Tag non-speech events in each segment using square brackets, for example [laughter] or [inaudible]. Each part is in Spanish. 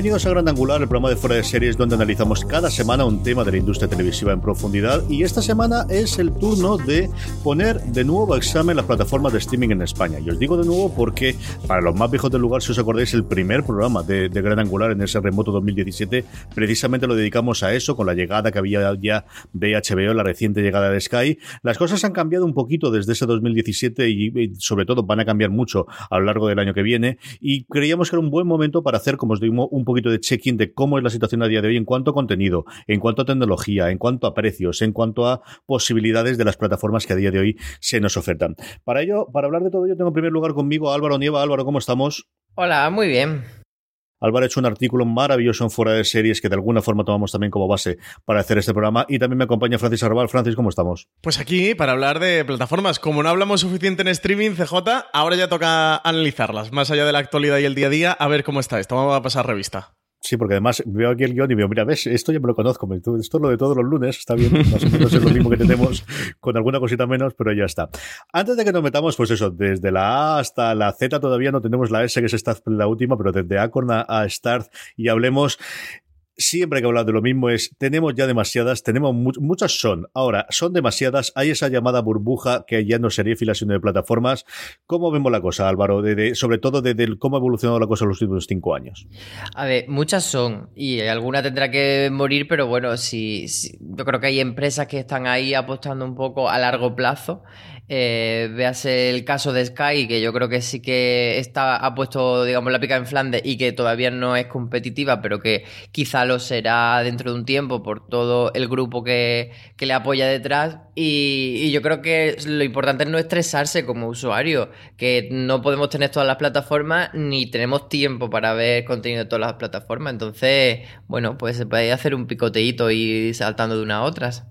Bienvenidos a Gran Angular, el programa de fuera de series donde analizamos cada semana un tema de la industria televisiva en profundidad y esta semana es el turno de poner de nuevo a examen las plataformas de streaming en España. Y os digo de nuevo porque para los más viejos del lugar, si os acordáis, el primer programa de, de Gran Angular en ese remoto 2017 precisamente lo dedicamos a eso con la llegada que había ya de HBO, la reciente llegada de Sky. Las cosas han cambiado un poquito desde ese 2017 y, y sobre todo van a cambiar mucho a lo largo del año que viene y creíamos que era un buen momento para hacer, como os digo, un poquito de check-in de cómo es la situación a día de hoy en cuanto a contenido, en cuanto a tecnología, en cuanto a precios, en cuanto a posibilidades de las plataformas que a día de hoy se nos ofertan. Para ello, para hablar de todo ello, tengo en primer lugar conmigo a Álvaro Nieva. Álvaro, ¿cómo estamos? Hola, muy bien. Álvaro ha hecho un artículo maravilloso en Fuera de Series que de alguna forma tomamos también como base para hacer este programa. Y también me acompaña Francis Arbal. Francis, ¿cómo estamos? Pues aquí, para hablar de plataformas, como no hablamos suficiente en streaming, CJ, ahora ya toca analizarlas, más allá de la actualidad y el día a día, a ver cómo está esto. Vamos a pasar revista. Sí, porque además veo aquí el guion y veo, mira, ves, esto ya me lo conozco, esto es lo de todos los lunes, está bien, más o menos es lo mismo que tenemos, [laughs] con alguna cosita menos, pero ya está. Antes de que nos metamos, pues eso, desde la A hasta la Z todavía no tenemos la S, que es esta la última, pero desde Acorn a, a Start y hablemos siempre que hablar de lo mismo es, tenemos ya demasiadas, tenemos mu- muchas son, ahora son demasiadas, hay esa llamada burbuja que ya no sería fila sino de plataformas. ¿Cómo vemos la cosa, Álvaro? De- de- sobre todo desde el- cómo ha evolucionado la cosa en los últimos cinco años. A ver, muchas son y alguna tendrá que morir, pero bueno, sí, sí, yo creo que hay empresas que están ahí apostando un poco a largo plazo. Eh, el caso de Sky, que yo creo que sí que está, ha puesto, digamos, la pica en Flandes y que todavía no es competitiva, pero que quizá lo será dentro de un tiempo por todo el grupo que, que le apoya detrás. Y, yo creo que lo importante es no estresarse como usuario, que no podemos tener todas las plataformas ni tenemos tiempo para ver contenido de todas las plataformas. Entonces, bueno, pues se puede hacer un picoteíto y saltando de una a otras.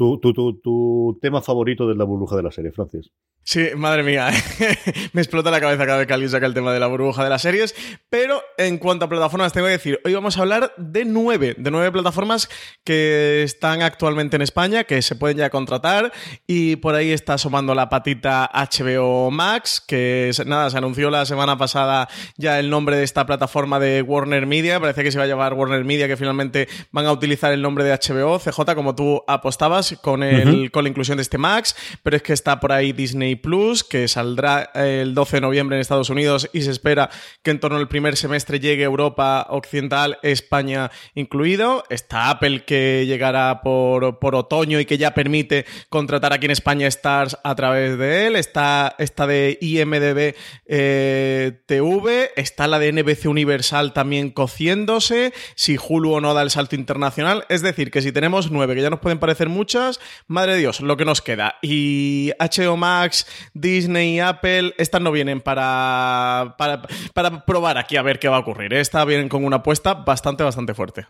Tu, tu, tu, tema favorito de la burbuja de la serie, Francis. Sí, madre mía, [laughs] me explota la cabeza cada vez que alguien saca el tema de la burbuja de las series. Pero en cuanto a plataformas, tengo que decir, hoy vamos a hablar de nueve, de nueve plataformas que están actualmente en España, que se pueden ya contratar. Y por ahí está asomando la patita HBO Max, que nada, se anunció la semana pasada ya el nombre de esta plataforma de Warner Media. Parecía que se iba a llamar Warner Media, que finalmente van a utilizar el nombre de HBO. CJ, como tú apostabas con, el, con la inclusión de este Max, pero es que está por ahí Disney Plus, que saldrá el 12 de noviembre en Estados Unidos y se espera que en torno al primer semestre llegue Europa Occidental, España incluido. Está Apple, que llegará por, por otoño y que ya permite contratar aquí en España Stars a través de él. Está esta de IMDB eh, TV, está la de NBC Universal también cociéndose, si Hulu o no da el salto internacional. Es decir, que si tenemos nueve, que ya nos pueden parecer muchas, madre de Dios, lo que nos queda. Y HBO Max, Disney Apple, estas no vienen para, para, para probar aquí a ver qué va a ocurrir. ¿eh? Estas vienen con una apuesta bastante, bastante fuerte.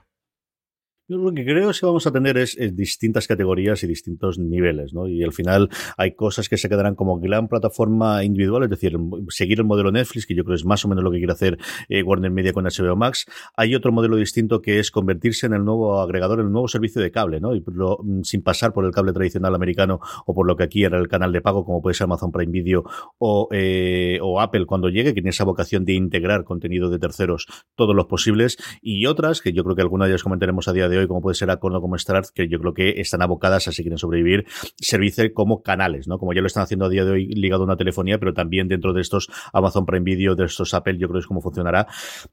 Yo lo que creo que vamos a tener es, distintas categorías y distintos niveles, ¿no? Y al final hay cosas que se quedarán como gran plataforma individual, es decir, seguir el modelo Netflix, que yo creo es más o menos lo que quiere hacer eh, Warner Media con HBO Max. Hay otro modelo distinto que es convertirse en el nuevo agregador, en el nuevo servicio de cable, ¿no? Y mm, sin pasar por el cable tradicional americano o por lo que aquí era el canal de pago, como puede ser Amazon Prime Video o, eh, o Apple cuando llegue, que tiene esa vocación de integrar contenido de terceros todos los posibles. Y otras, que yo creo que algunas de ellas comentaremos a día de hoy como puede ser Acordo como Start, que yo creo que están abocadas a si quieren sobrevivir, servirse como canales, ¿no? Como ya lo están haciendo a día de hoy ligado a una telefonía, pero también dentro de estos Amazon Prime Video, de estos Apple, yo creo que es cómo funcionará.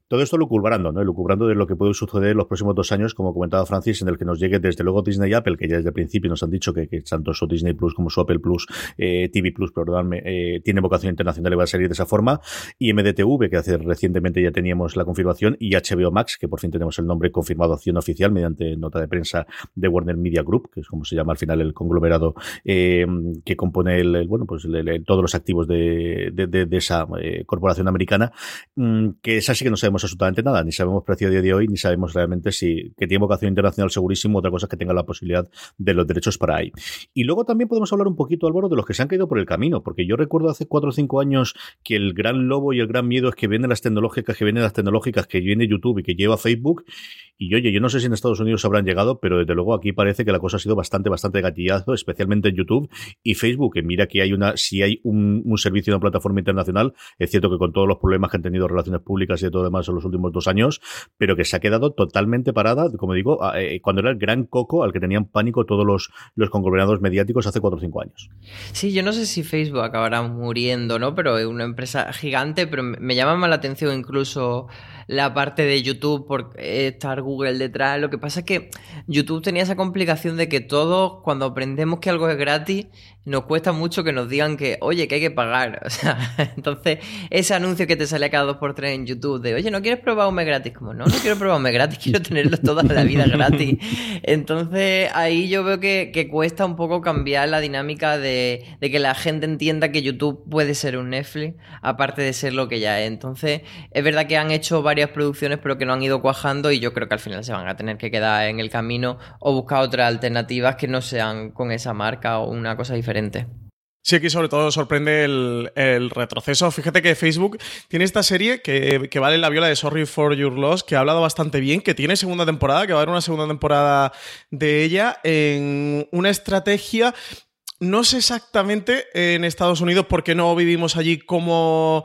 Todo esto lucubrando, ¿no? Lucubrando de lo que puede suceder en los próximos dos años, como comentaba Francis, en el que nos llegue desde luego Disney y Apple, que ya desde el principio nos han dicho que, tanto su Disney Plus como su Apple Plus, eh, TV Plus, perdóname, eh, tiene vocación internacional y va a salir de esa forma. Y MDTV, que hace recientemente ya teníamos la confirmación, y HBO Max, que por fin tenemos el nombre confirmado acción oficial mediante nota de prensa de Warner Media Group, que es como se llama al final el conglomerado eh, que compone el, bueno pues todos los activos de, de, esa eh, corporación americana, mm, que es así que no sabemos absolutamente nada, ni sabemos precio a día de hoy, ni sabemos realmente si que tiene vocación internacional segurísimo, otra cosa que tenga la posibilidad de los derechos para ahí. Y luego también podemos hablar un poquito, Álvaro, de los que se han caído por el camino, porque yo recuerdo hace cuatro o cinco años que el gran lobo y el gran miedo es que vienen las tecnológicas, que vienen las tecnológicas, que viene YouTube y que lleva Facebook, y oye, yo no sé si en Estados Unidos habrán llegado, pero desde luego aquí parece que la cosa ha sido bastante, bastante gatillazo, especialmente en YouTube y Facebook, que mira que hay una, si hay un, un servicio una plataforma internacional, es cierto que con todos los problemas que han tenido relaciones públicas y de todo demás en los últimos dos años, pero que se ha quedado totalmente parada, como digo, eh, cuando era el gran coco al que tenían pánico todos los, los conglomerados mediáticos hace cuatro o cinco años. Sí, yo no sé si Facebook acabará muriendo, ¿no? Pero es una empresa gigante, pero me llama más la atención incluso la parte de YouTube por estar Google detrás. Lo que pasa es que YouTube tenía esa complicación de que todos, cuando aprendemos que algo es gratis, nos cuesta mucho que nos digan que, oye, que hay que pagar. [laughs] O sea, entonces, ese anuncio que te sale cada dos por tres en YouTube de, oye, ¿no quieres probar un gratis? Como, no, no quiero probar un gratis, [laughs] quiero tenerlo toda la vida gratis. [laughs] Entonces, ahí yo veo que, cuesta un poco cambiar la dinámica de, de, que la gente entienda que YouTube puede ser un Netflix, aparte de ser lo que ya es. Entonces, es verdad que han hecho varias producciones, pero que no han ido cuajando y yo creo que al final se van a tener que quedar en el camino o buscar otras alternativas que no sean con esa marca o una cosa diferente. Sí, aquí sobre todo sorprende el, retroceso. Fíjate que Facebook tiene esta serie que, que, vale la viola de Sorry for Your Loss, que ha hablado bastante bien, que tiene segunda temporada, que va a haber una segunda temporada de ella en una estrategia no sé exactamente en Estados Unidos, porque no vivimos allí, cómo,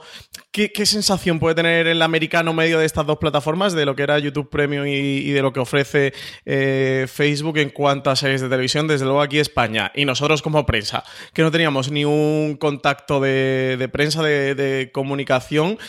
qué, sensación puede tener el americano medio de estas dos plataformas, de lo que era YouTube Premium y, de lo que ofrece eh, Facebook en cuanto a series de televisión, desde luego aquí España. Y nosotros como prensa, que no teníamos ni un contacto de, prensa, de comunicación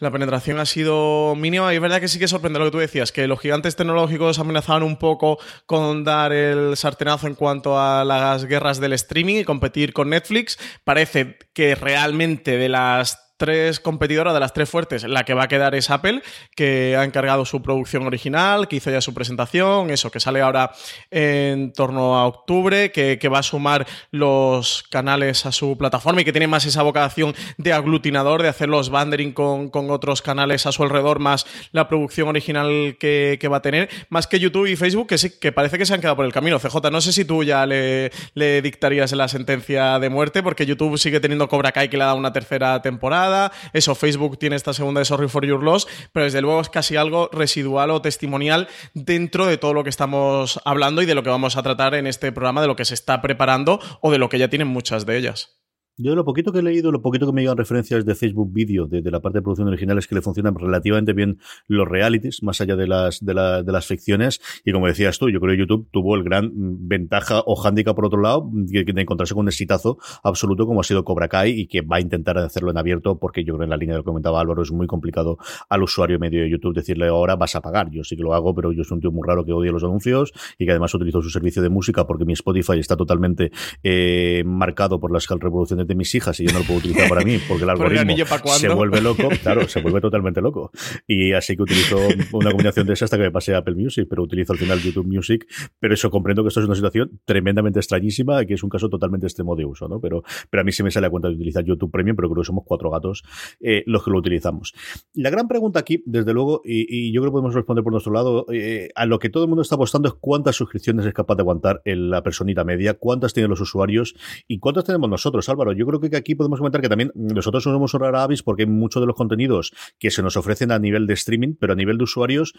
la penetración ha sido mínima y es verdad que sí que sorprende lo que tú decías, que los gigantes tecnológicos amenazaban un poco con dar el sartenazo en cuanto a las guerras del streaming y competir con Netflix. Parece que realmente de las tres competidoras, de las tres fuertes, la que va a quedar es Apple, que ha encargado su producción original, que hizo ya su presentación, eso, que sale ahora en torno a octubre, que, va a sumar los canales a su plataforma y que tiene más esa vocación de aglutinador, de hacer los bandering con, otros canales a su alrededor, más la producción original que, va a tener, más que YouTube y Facebook, que sí, que parece que se han quedado por el camino. CJ, no sé si tú ya le, le dictarías la sentencia de muerte, porque YouTube sigue teniendo Cobra Kai que le ha dado una tercera temporada eso, Facebook tiene esta segunda de Sorry for Your Loss, pero desde luego es casi algo residual o testimonial dentro de todo lo que estamos hablando y de lo que vamos a tratar en este programa, de lo que se está preparando o de lo que ya tienen muchas de ellas. Yo lo poquito que he leído, lo poquito que me llegan referencias de Facebook Video, de, la parte de producción original, es que le funcionan relativamente bien los realities, más allá de las, de, de las ficciones. Y como decías tú, yo creo que YouTube tuvo el gran ventaja o hándicap por otro lado, de, encontrarse con un exitazo absoluto como ha sido Cobra Kai y que va a intentar hacerlo en abierto, porque yo creo en la línea de lo que comentaba Álvaro es muy complicado al usuario medio de YouTube decirle ahora vas a pagar. Yo sí que lo hago, pero yo soy un tío muy raro que odia los anuncios y que además utilizo su servicio de música porque mi Spotify está totalmente eh, marcado por las reproducciones de mis hijas y yo no lo puedo utilizar para mí porque el [laughs] ¿Por el algoritmo se vuelve loco, [laughs] claro, se vuelve totalmente loco. Y así que utilizo una combinación de esa hasta que me pasé a Apple Music, pero utilizo al final YouTube Music. Pero eso comprendo que esto es una situación tremendamente extrañísima y que es un caso totalmente extremo de uso, ¿no? Pero, pero a mí sí me sale a cuenta de utilizar YouTube Premium, pero creo que somos cuatro gatos eh, los que lo utilizamos. La gran pregunta aquí, desde luego, y, y yo creo que podemos responder por nuestro lado, eh, a lo que todo el mundo está apostando es cuántas suscripciones es capaz de aguantar la personita media, cuántas tienen los usuarios y cuántas tenemos nosotros, Álvaro. Yo creo que aquí podemos comentar que también nosotros somos un rara avis porque hay muchos de los contenidos que se nos ofrecen a nivel de streaming, pero a nivel de usuarios,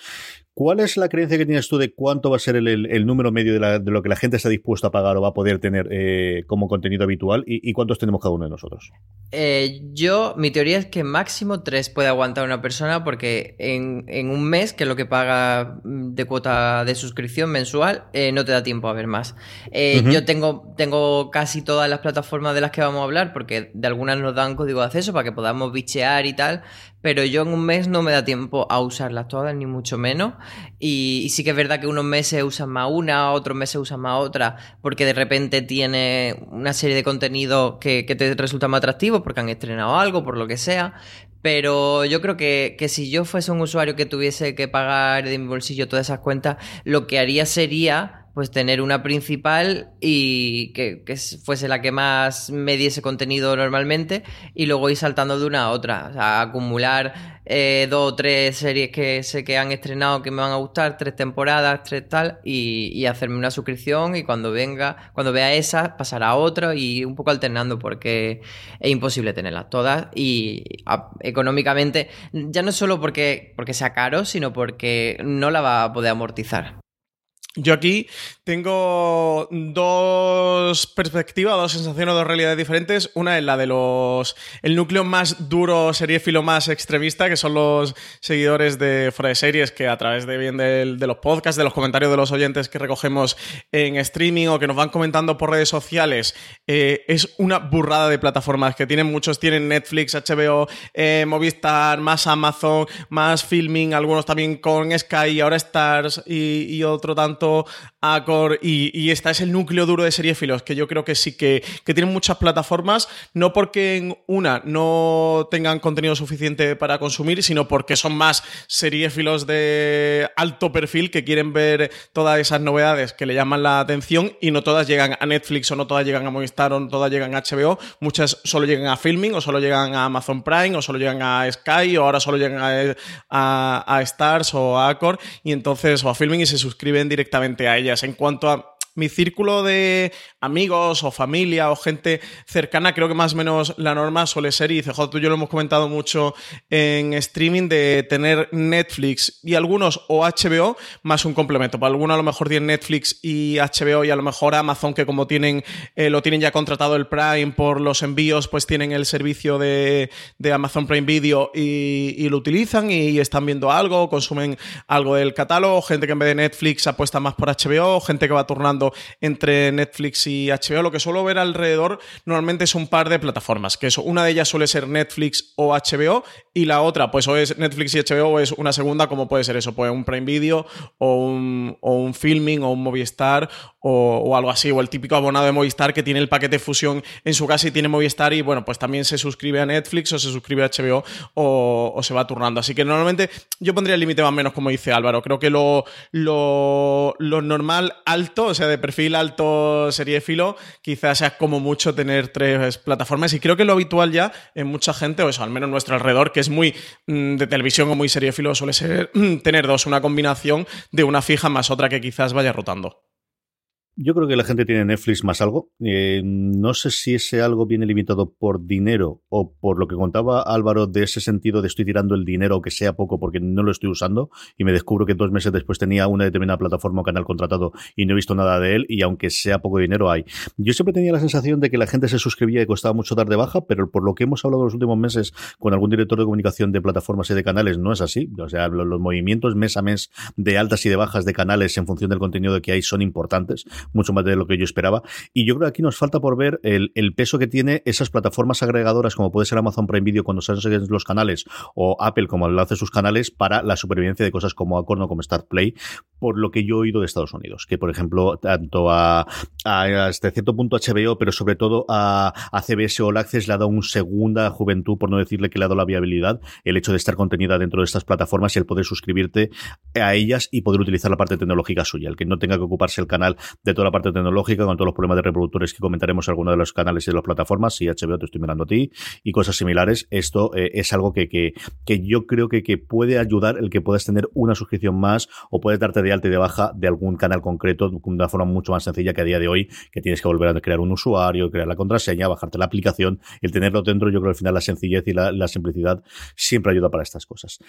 ¿cuál es la creencia que tienes tú de cuánto va a ser el, el- el número medio de, la- de lo que la gente está dispuesta a pagar o va a poder tener eh, como contenido habitual y, y cuántos tenemos cada uno de nosotros? Eh, yo, mi teoría es que máximo tres puede aguantar una persona porque en, en un mes, que es lo que paga mm, de cuota de suscripción mensual, eh, no te da tiempo a ver más. Yo tengo, tengo casi todas las plataformas de las que vamos hablar porque de algunas nos dan código de acceso para que podamos bichear y tal, pero yo en un mes no me da tiempo a usarlas todas, ni mucho menos. Y, sí que es verdad que unos meses usan más una, otros meses usan más otra, porque de repente tiene una serie de contenido que, que te resulta más atractivo, porque han estrenado algo, por lo que sea. Pero yo creo que, que si yo fuese un usuario que tuviese que pagar de mi bolsillo todas esas cuentas, lo que haría sería pues tener una principal y que, fuese la que más me diese contenido normalmente y luego ir saltando de una a otra. O sea, acumular eh, dos o tres series que sé que han estrenado que me van a gustar, tres temporadas, tres tal, y, hacerme una suscripción y cuando venga, cuando vea esa, pasar a otra y un poco alternando porque es imposible tenerlas todas y económicamente, ya no solo porque, porque sea caro, sino porque no la va a poder amortizar. Yo aquí tengo dos perspectivas, dos sensaciones, dos realidades diferentes. Una es la de los. el núcleo más duro, seriéfilo más extremista, que son los seguidores de Fuera de Series, que a través de bien de los podcasts, de los comentarios de los oyentes que recogemos en streaming o que nos van comentando por redes sociales, eh, es una burrada de plataformas que tienen muchos. Tienen Netflix, HBO, eh, Movistar, más Amazon, más Filming, algunos también con Sky, ahora Stars y, otro tanto Acor. Y, y esta es el núcleo duro de seriéfilos, que yo creo que sí que, tienen muchas plataformas, no porque en una no tengan contenido suficiente para consumir, sino porque son más seriéfilos de alto perfil que quieren ver todas esas novedades que le llaman la atención y no todas llegan a Netflix o no todas llegan a Movistar o no todas llegan a HBO, muchas solo llegan a Filming o solo llegan a Amazon Prime o solo llegan a Sky o ahora solo llegan a, Stars o a Accor y entonces o a Filming y se suscriben directamente a ellas. Cuanto a mi círculo de amigos o familia o gente cercana, creo que más o menos la norma suele ser, y CJ, tú y yo lo hemos comentado mucho en streaming, de tener Netflix y algunos o HBO más un complemento. Para algunos a lo mejor tienen Netflix y HBO y a lo mejor Amazon, que como tienen eh, lo tienen ya contratado el Prime por los envíos, pues tienen el servicio de, de Amazon Prime Video y, y lo utilizan y están viendo algo, consumen algo del catálogo, gente que en vez de Netflix apuesta más por HBO, gente que va turnando entre Netflix y HBO. Lo que suelo ver alrededor normalmente es un par de plataformas, que es, una de ellas suele ser Netflix o HBO y la otra pues o es Netflix y HBO o es una segunda como puede ser eso, pues un Prime Video o un, o un Filming o un Movistar o, algo así, o el típico abonado de Movistar que tiene el paquete fusión en su casa y tiene Movistar y bueno, pues también se suscribe a Netflix o se suscribe a HBO o, o se va turnando. Así que normalmente yo pondría el límite más o menos como dice Álvaro. Creo que lo, lo, lo normal alto, o sea, de perfil alto seriéfilo, quizás sea como mucho tener tres plataformas y creo que lo habitual ya en mucha gente, o eso, al menos en nuestro alrededor, que es muy mm, de televisión o muy seriéfilo, suele ser mm, tener dos, una combinación de una fija más otra que quizás vaya rotando. Yo creo que la gente tiene Netflix más algo. Eh, no sé si ese algo viene limitado por dinero o por lo que contaba Álvaro de ese sentido de estoy tirando el dinero, aunque sea poco, porque no lo estoy usando y me descubro que dos meses después tenía una determinada plataforma o canal contratado y no he visto nada de él y aunque sea poco dinero hay. Yo siempre tenía la sensación de que la gente se suscribía y costaba mucho dar de baja, pero por lo que hemos hablado los últimos meses con algún director de comunicación de plataformas y de canales no es así. O sea, los, los movimientos mes a mes de altas y de bajas de canales en función del contenido que hay son importantes mucho más de lo que yo esperaba. Y yo creo que aquí nos falta por ver el, peso que tiene esas plataformas agregadoras como puede ser Amazon Prime Video cuando se hacen los canales o Apple como hace sus canales para la supervivencia de cosas como Acorno como Start Play, por lo que yo he oído de Estados Unidos, que por ejemplo tanto a, a hasta cierto punto HBO, pero sobre todo a, a CBS All Access le ha dado una segunda juventud, por no decirle que le ha dado la viabilidad, el hecho de estar contenida dentro de estas plataformas y el poder suscribirte a ellas y poder utilizar la parte tecnológica suya, el que no tenga que ocuparse el canal de toda la parte tecnológica con todos los problemas de reproductores que comentaremos en alguno de los canales y de las plataformas, si HBO te estoy mirando a ti y cosas similares, esto eh, es algo que, que, que, yo creo que, que puede ayudar el que puedas tener una suscripción más o puedes darte de alta y de baja de algún canal concreto de una forma mucho más sencilla que a día de hoy, que tienes que volver a crear un usuario, crear la contraseña, bajarte la aplicación, el tenerlo dentro, yo creo que al final la sencillez y la, la simplicidad siempre ayuda para estas cosas.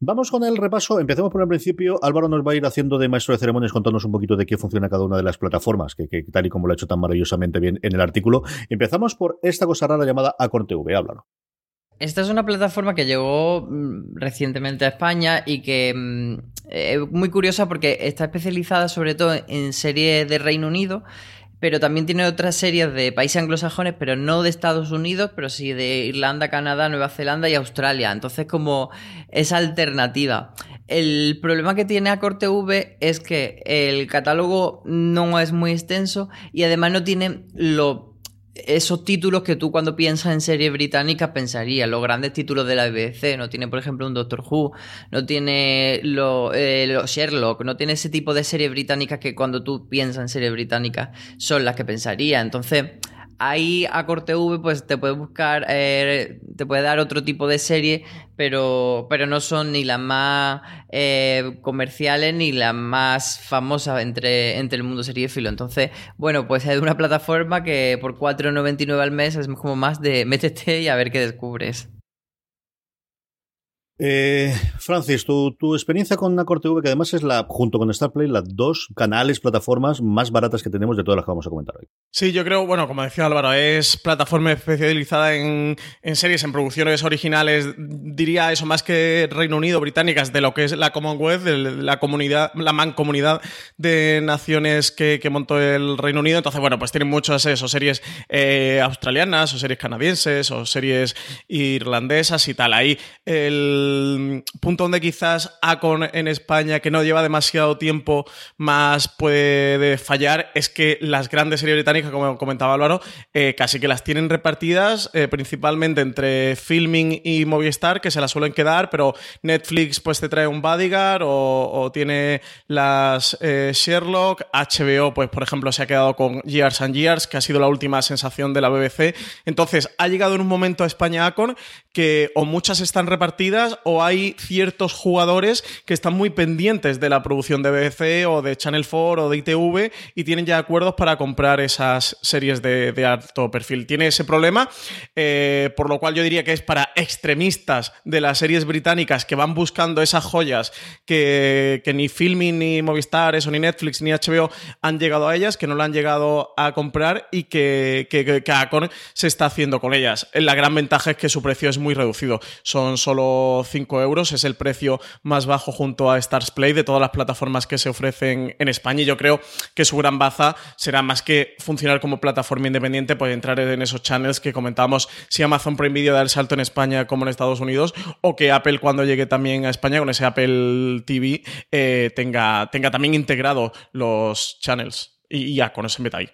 Vamos con el repaso, empecemos por el principio, Álvaro nos va a ir haciendo de maestro de ceremonias contándonos un poquito de qué funciona cada una de las plataformas, que, que tal y como lo ha hecho tan maravillosamente bien en el artículo. Empezamos por esta cosa rara llamada Acorn TV, háblalo. Esta es una plataforma que llegó mm, recientemente a España y que mm, es muy curiosa porque está especializada sobre todo en series de Reino Unido, pero también tiene otras series de países anglosajones, pero no de Estados Unidos, pero sí de Irlanda, Canadá, Nueva Zelanda y Australia. Entonces, como esa alternativa. El problema que tiene Acor TV es que el catálogo no es muy extenso y además no tiene lo esos títulos que tú cuando piensas en series británicas pensarías, los grandes títulos de la BBC, no tiene por ejemplo un Doctor Who, no tiene los eh, Sherlock, no tiene ese tipo de series británicas que cuando tú piensas en series británicas son las que pensaría. Entonces, ahí a Corte V pues te puede buscar, eh, te puede dar otro tipo de serie, pero, pero no son ni las más eh, comerciales ni las más famosas entre, entre el mundo seriéfilo. Entonces, bueno, pues es una plataforma que por 4,99 al mes es como más de métete y a ver qué descubres. Eh, Francis, tu, experiencia con Acor TV, que además es la, junto con Starplay, las dos canales, plataformas más baratas que tenemos de todas las que vamos a comentar hoy. Sí, yo creo, bueno, como decía Álvaro, es plataforma especializada en, series, en producciones originales, diría eso más que Reino Unido, británicas, de lo que es la Commonwealth, la comunidad, la mancomunidad de naciones que, que montó el Reino Unido. Entonces, bueno, pues tienen muchas eso, series eh, australianas, o series canadienses, o series irlandesas y tal. Ahí el punto donde quizás Acon en España, que no lleva demasiado tiempo, más puede fallar, es que las grandes series británicas, como comentaba Álvaro, eh, casi que las tienen repartidas eh, principalmente entre Filming y Movistar, que se las suelen quedar, pero Netflix pues te trae un Bodyguard o, tiene las eh, Sherlock, HBO pues por ejemplo se ha quedado con Years and Years, que ha sido la última sensación de la BBC. Entonces ha llegado en un momento a España Acon que o muchas están repartidas o hay ciertos jugadores que están muy pendientes de la producción de BBC o de Channel 4 o de ITV y tienen ya acuerdos para comprar esas series de, de alto perfil. Tiene ese problema, eh, por lo cual yo diría que es para extremistas de las series británicas que van buscando esas joyas que, que ni Filming, ni Movistar, eso, ni Netflix, ni HBO han llegado a ellas, que no la han llegado a comprar y que, que, que Acon se está haciendo con ellas. La gran ventaja es que su precio es muy reducido. Son solo 5 euros, es el precio más bajo junto a Stars Play de todas las plataformas que se ofrecen en España y yo creo que su gran baza será más que funcionar como plataforma independiente, pues entrar en esos channels que comentábamos si Amazon Prime Video da el salto en España como en Estados Unidos o que Apple cuando llegue también a España con ese Apple TV eh, tenga, tenga también integrado los channels y, ya con ese meta ahí.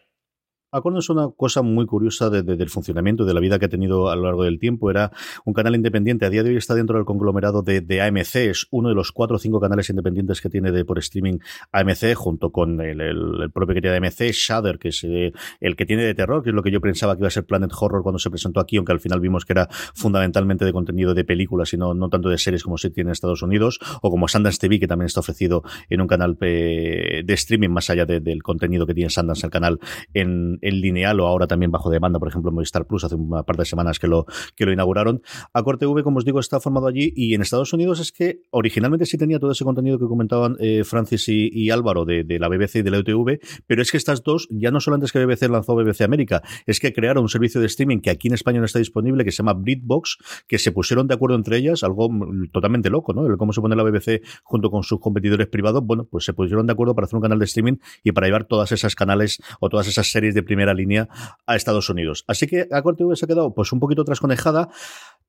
Acorn es una cosa muy curiosa de, de, del funcionamiento de la vida que ha tenido a lo largo del tiempo. Era un canal independiente. A día de hoy está dentro del conglomerado de, de AMC. Es uno de los cuatro o cinco canales independientes que tiene de, por streaming AMC, junto con el, el, el propio que tiene AMC, Shudder, que es eh, el que tiene de terror, que es lo que yo pensaba que iba a ser Planet Horror cuando se presentó aquí, aunque al final vimos que era fundamentalmente de contenido de películas y no, no tanto de series como se tiene en Estados Unidos, o como Sundance TV, que también está ofrecido en un canal eh, de streaming más allá de, del contenido que tiene Sundance, el canal en, en, lineal o ahora también bajo demanda, por ejemplo, Movistar Plus, hace un par de semanas que lo, que lo inauguraron. Acor TV, como os digo, está formado allí y en Estados Unidos es que originalmente sí tenía todo ese contenido que comentaban eh, Francis y, Álvaro de, la BBC y de la UTV, pero es que estas dos, ya no solo antes que BBC lanzó BBC América, es que crearon un servicio de streaming que aquí en España no está disponible, que se llama Britbox, que se pusieron de acuerdo entre ellas, algo totalmente loco, ¿no? Cómo se pone la BBC junto con sus competidores privados, bueno, pues se pusieron de acuerdo para hacer un canal de streaming y para llevar todas esas canales o todas esas series de primera línea a Estados Unidos. Así que Acor TV se ha quedado pues un poquito trasconejada.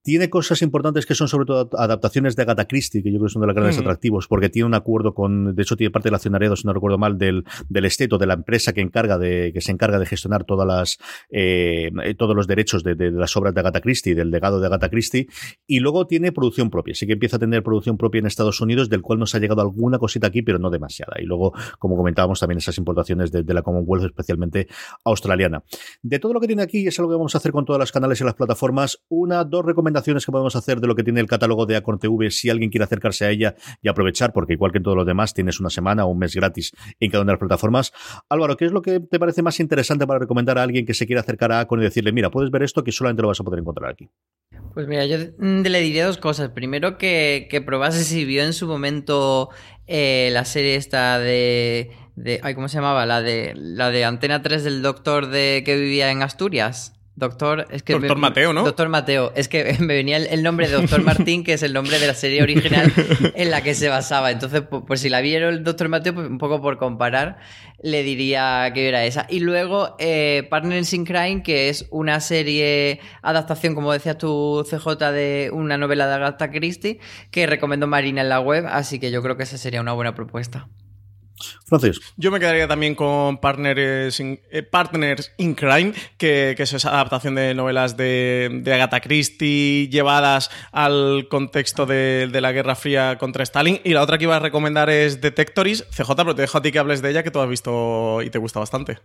Tiene cosas importantes que son sobre todo adaptaciones de Agatha Christie, que yo creo que son de los grandes atractivos, porque tiene un acuerdo con, de hecho tiene parte del accionariado, si no recuerdo mal, del, del esteto, de la empresa que encarga de, que se encarga de gestionar todas las, eh, todos los derechos de, de, las obras de Agatha Christie, del legado de Agatha Christie, y luego tiene producción propia. Sí que empieza a tener producción propia en Estados Unidos, del cual nos ha llegado alguna cosita aquí, pero no demasiada. Y luego, como comentábamos, también esas importaciones de, de la Commonwealth, especialmente australiana. De todo lo que tiene aquí, y es algo que vamos a hacer con todas las canales y las plataformas, una, dos recomendaciones que podemos hacer de lo que tiene el catálogo de Acorn TV si alguien quiere acercarse a ella y aprovechar, porque igual que en todos los demás, tienes una semana o un mes gratis en cada una de las plataformas. Álvaro, ¿qué es lo que te parece más interesante para recomendar a alguien que se quiera acercar a Acorn y decirle, mira, puedes ver esto que solamente lo vas a poder encontrar aquí? Pues mira, yo le diría dos cosas. Primero, que, que probase si vio en su momento eh, la serie esta de, de. Ay, ¿cómo se llamaba? La de, la de Antena 3 del doctor de que vivía en Asturias. Doctor, es que Doctor Mateo, ¿no? Doctor Mateo. Es que [laughs] me venía el, nombre de Doctor Martín, que es el nombre de la serie original [laughs] en la que se basaba. Entonces, pues, si la vieron el Doctor Mateo, pues un poco por comparar, le diría que era esa. Y luego, eh, Partners in Crime, que es una serie adaptación, como decías tú, CJ, de una novela de Agatha Christie, que recomendó Marina en la web. Así que yo creo que esa sería una buena propuesta. Yo me quedaría también con Partners in, eh, Partners in Crime, que, es esa adaptación de novelas de, Agatha Christie llevadas al contexto de, la Guerra Fría contra Stalin. Y la otra que iba a recomendar es Detectoris. CJ, pero te dejo a ti que hables de ella, que tú has visto y te gusta bastante.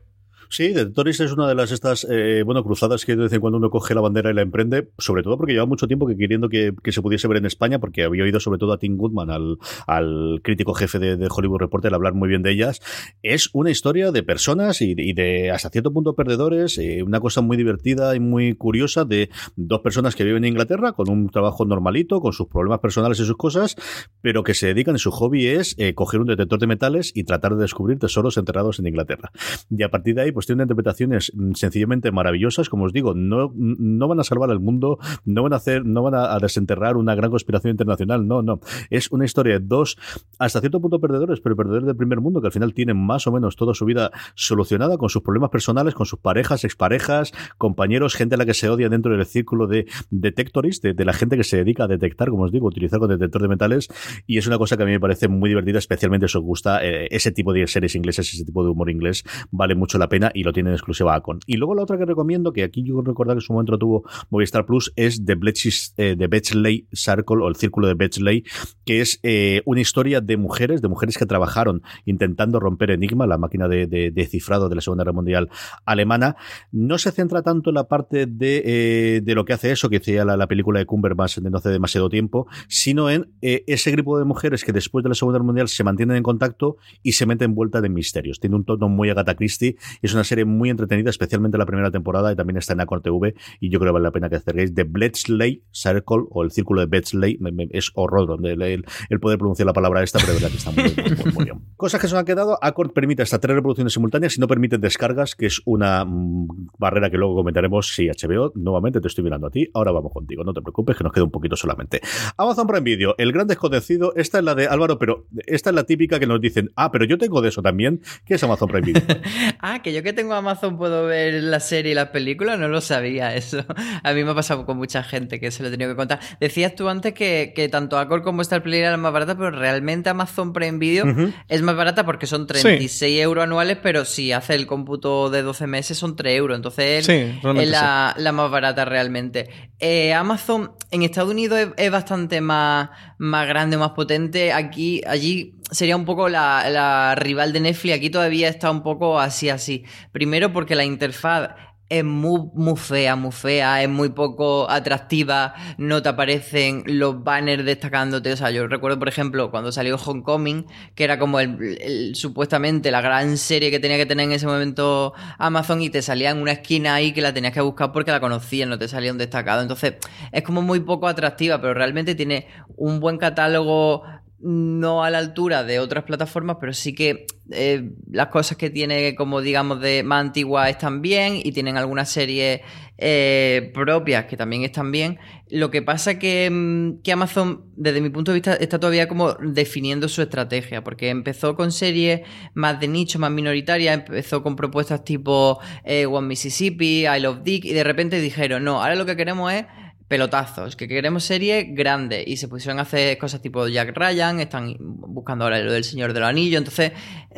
Sí, The Tories es una de las estas, eh, bueno, cruzadas que de vez en cuando uno coge la bandera y la emprende, sobre todo porque lleva mucho tiempo que queriendo que, se pudiese ver en España, porque había oído sobre todo a Tim Goodman, al, al crítico jefe de, Hollywood Reporter, hablar muy bien de ellas. Es una historia de personas y, de hasta cierto punto perdedores, eh, una cosa muy divertida y muy curiosa de dos personas que viven en Inglaterra con un trabajo normalito, con sus problemas personales y sus cosas, pero que se dedican, su hobby es eh, coger un detector de metales y tratar de descubrir tesoros enterrados en Inglaterra. Y a partir de ahí, pues tiene interpretaciones mm, sencillamente maravillosas, como os digo, no, no van a salvar al mundo, no van a hacer, no van a, desenterrar una gran conspiración internacional, no, no. Es una historia de dos, hasta cierto punto perdedores, pero perdedores del primer mundo, que al final tienen más o menos toda su vida solucionada con sus problemas personales, con sus parejas, exparejas, compañeros, gente a la que se odia dentro del círculo de detectoris, de, la gente que se dedica a detectar, como os digo, utilizar con detector de metales, y es una cosa que a mí me parece muy divertida, especialmente si os gusta eh, ese tipo de series inglesas, ese tipo de humor inglés, vale mucho la pena y lo tiene en exclusiva Acon. Y luego la otra que recomiendo, que aquí yo recuerdo que en su momento tuvo Movistar Plus, es The, Bletchley, eh, Circle o el Círculo de Bletchley, que es eh, una historia de mujeres, de mujeres que trabajaron intentando romper Enigma, la máquina de, de, cifrado de la Segunda Guerra Mundial alemana. No se centra tanto en la parte de, eh, de lo que hace eso, que decía la, la película de Cumberbatch de no hace demasiado tiempo, sino en ese grupo de mujeres que después de la Segunda Guerra Mundial se mantienen en contacto y se meten vuelta de misterios. Tiene un tono muy Agatha Christie es una serie muy entretenida, especialmente la primera temporada, y también está en Acor TV, y yo creo que vale la pena que acerquéis. The Bletchley Circle, o el círculo de Bletchley, es horror donde el, el, poder pronunciar la palabra esta, pero de verdad que está muy, muy, bien. [laughs] Cosas que se han quedado, Accord permite hasta tres reproducciones simultáneas y no permite descargas, que es una mm, barrera que luego comentaremos si HBO, nuevamente te estoy mirando a ti, ahora vamos contigo, no te preocupes, que nos queda un poquito solamente. Amazon Prime Video, el gran desconocido, esta es la de Álvaro, pero esta es la típica que nos dicen, ah, pero yo tengo de eso también, ¿qué es Amazon Prime Video? [laughs] ah, que yo que tengo Amazon puedo ver la serie y la película, no lo sabía [laughs] eso. A mí me ha pasado con mucha gente que se lo he tenido que contar. Decías tú antes que, que tanto Acor como Star Play eran más barata, pero realmente Amazon Prime Video es más barata porque son 36 euros anuales, pero si hace el cómputo de 12 meses son 3 euros. Entonces es la, más barata realmente. Eh, Amazon en Estados Unidos es, bastante más, más grande, más potente. Aquí, allí sería un poco la, rival de Netflix. Aquí todavía está un poco así, así. Primero porque la interfaz es muy, muy fea, muy fea, es muy poco atractiva, no te aparecen los banners destacándote. O sea, yo recuerdo, por ejemplo, cuando salió Homecoming, que era como el, supuestamente la gran serie que tenía que tener en ese momento Amazon y te salía en una esquina ahí que la tenías que buscar porque la conocían, no te salía un destacado. Entonces, es como muy poco atractiva, pero realmente tiene un buen catálogo no a la altura de otras plataformas, pero sí que eh, las cosas que tiene como digamos de más antiguas están bien y tienen algunas series eh, propias que también están bien. Lo que pasa que, mm, que Amazon, desde mi punto de vista, está todavía como definiendo su estrategia, porque empezó con series más de nicho, más minoritarias, empezó con propuestas tipo eh, One Mississippi, I Love Dick, y de repente dijeron, no, ahora lo que queremos es pelotazos, que queremos series grandes y se pusieron a hacer cosas tipo Jack Ryan, están buscando ahora lo del Señor de los Anillos, entonces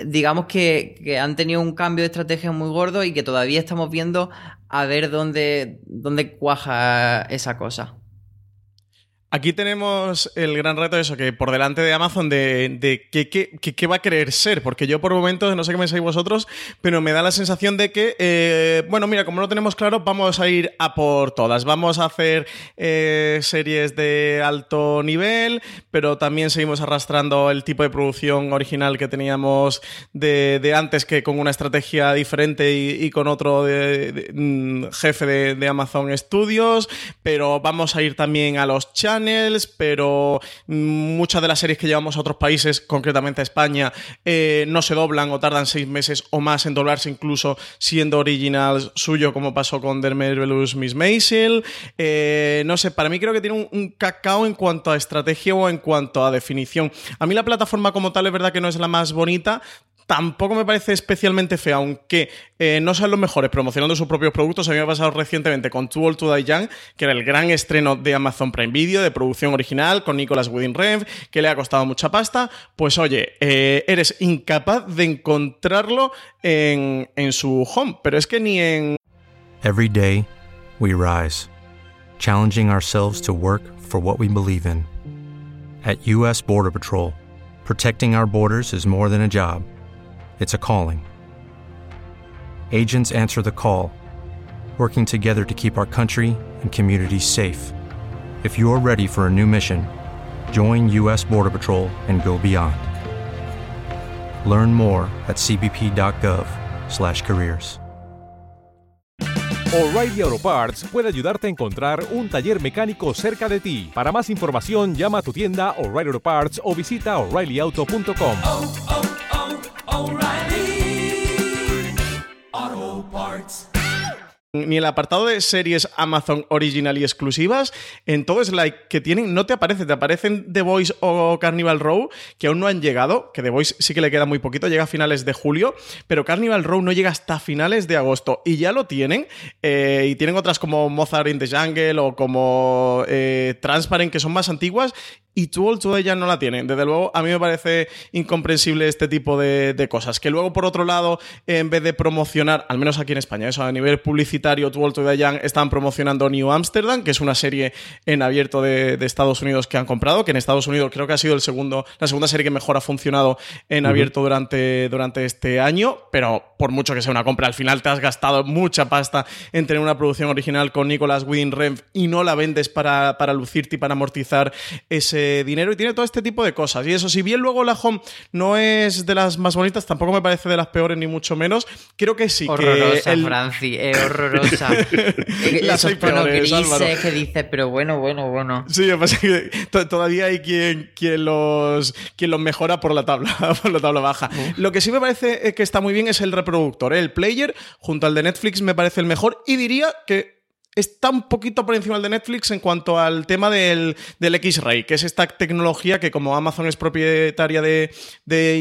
digamos que, que, han tenido un cambio de estrategia muy gordo y que todavía estamos viendo a ver dónde, dónde cuaja esa cosa. Aquí tenemos el gran reto de eso, que por delante de Amazon, de, qué, va a querer ser, porque yo por momentos, no sé qué pensáis vosotros, pero me da la sensación de que, eh, bueno, mira, como no tenemos claro, vamos a ir a por todas. Vamos a hacer eh, series de alto nivel, pero también seguimos arrastrando el tipo de producción original que teníamos de, antes, que con una estrategia diferente y, con otro mm, jefe de, Amazon Studios, pero vamos a ir también a los chats pero muchas de las series que llevamos a otros países, concretamente a España, eh, no se doblan o tardan seis meses o más en doblarse, incluso siendo original suyo, como pasó con The Marvelous Miss Maisel. Eh, no sé, para mí creo que tiene un, cacao en cuanto a estrategia o en cuanto a definición. A mí la plataforma como tal es verdad que no es la más bonita, tampoco me parece especialmente fea, aunque eh, no sean los mejores promocionando sus propios productos. A mí me ha pasado recientemente con Too Old to Die Young, que era el gran estreno de Amazon Prime Video, de producción original, con Nicolas Winding Refn, que le ha costado mucha pasta. Pues oye, eh, eres incapaz de encontrarlo en, en su home, pero es que ni en... Every day we rise, challenging ourselves to work for what we believe in. At U.S. Border Patrol, protecting our borders is more than a job. It's a calling. Agents answer the call, working together to keep our country and communities safe. If you're ready for a new mission, join U.S. Border Patrol and go beyond. Learn more at cbp.gov/careers. O'Reilly Auto Parts puede ayudarte a encontrar un taller mecánico cerca de ti. Para más información, llama a tu tienda O'Reilly Auto Parts o visita oreillyauto.com. Oh, oh. Ni el apartado de series Amazon original y exclusivas, en todo like que tienen, no te aparece, te aparecen The Voice o Carnival Row, que aún no han llegado, que The Voice sí que le queda muy poquito, llega a finales de julio, pero Carnival Row no llega hasta finales de agosto y ya lo tienen, eh, y tienen otras como Mozart in the Jungle o como eh, Transparent, que son más antiguas y Tool Today ya no la tienen. Desde luego, a mí me parece incomprensible este tipo de, cosas. Que luego, por otro lado, en vez de promocionar, al menos aquí en España, eso a nivel publicitario, Tool Today Young están promocionando New Amsterdam, que es una serie en abierto de, Estados Unidos que han comprado, que en Estados Unidos creo que ha sido el segundo, la segunda serie que mejor ha funcionado en abierto durante, durante este año, pero por mucho que sea una compra, al final te has gastado mucha pasta en tener una producción original con Nicolas Winding Refn y no la vendes para, para lucirte y para amortizar ese dinero y tiene todo este tipo de cosas. Y eso, si bien luego la Home no es de las más bonitas, tampoco me parece de las peores ni mucho menos. Creo que sí. Horrorosa, que Franci, es [laughs] horrorosa. [laughs] las Esos grises que dices, pero bueno, bueno, bueno. Sí, que todavía hay quien, quien, los, quien los mejora por la tabla, [laughs] por la tabla baja. Lo que sí me parece que está muy bien es el reproductor. ¿eh? El player, junto al de Netflix, me parece el mejor y diría que está un poquito por encima del de Netflix en cuanto al tema del, X-Ray, que es esta tecnología que como Amazon es propietaria de,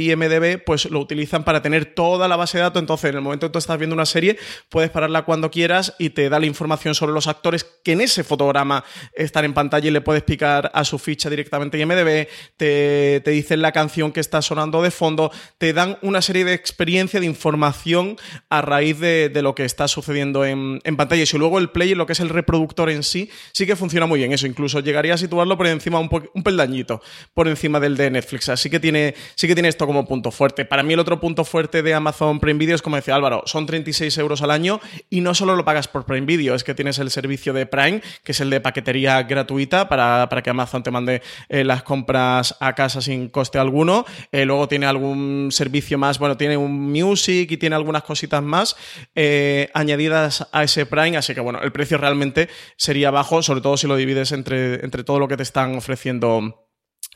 IMDB, pues lo utilizan para tener toda la base de datos. Entonces, en el momento que tú estás viendo una serie, puedes pararla cuando quieras y te da la información sobre los actores que en ese fotograma están en pantalla y le puedes picar a su ficha directamente IMDB, te, te dicen la canción que está sonando de fondo, te dan una serie de experiencia, de información a raíz de, lo que está sucediendo en, en pantalla. Y luego el player lo que es el reproductor en sí, sí que funciona muy bien eso. Incluso llegaría a situarlo por encima, un, un peldañito por encima del de Netflix. Así que tiene, sí que tiene esto como punto fuerte. Para mí el otro punto fuerte de Amazon Prime Video es, como decía Álvaro, son 36 euros al año y no solo lo pagas por Prime Video, es que tienes el servicio de Prime, que es el de paquetería gratuita para, para que Amazon te mande eh, las compras a casa sin coste alguno. Eh, luego tiene algún servicio más, bueno, tiene un Music y tiene algunas cositas más eh, añadidas a ese Prime, así que bueno, el precio realmente sería bajo, sobre todo si lo divides entre, entre todo lo que te están ofreciendo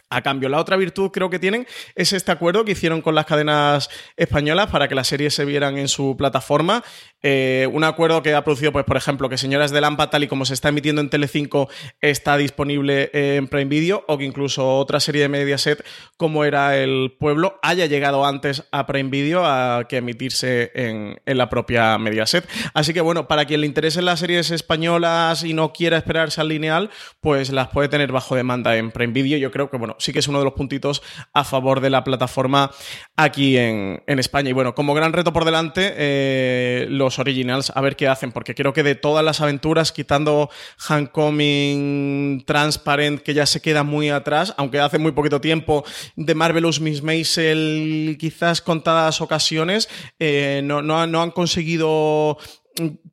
a cambio. La otra virtud creo que tienen es este acuerdo que hicieron con las cadenas españolas para que las series se vieran en su plataforma. Eh, un acuerdo que ha producido, pues, por ejemplo, que Señoras de Lampa, tal y como se está emitiendo en Telecinco, está disponible en Prime Video, o que incluso otra serie de Mediaset, como era El Pueblo, haya llegado antes a Prime Video a que emitirse en, en la propia Mediaset. Así que bueno, para quien le interesen las series españolas y no quiera esperarse al lineal, pues las puede tener bajo demanda en Prime Video. Yo creo que bueno, sí que es uno de los puntitos a favor de la plataforma aquí en, España. Y bueno, como gran reto por delante, eh, los originals, a ver qué hacen, porque creo que de todas las aventuras, quitando Handcoming, Transparent, que ya se queda muy atrás, aunque hace muy poquito tiempo, de Marvelous Miss Maisel, quizás contadas ocasiones, eh, no, no han conseguido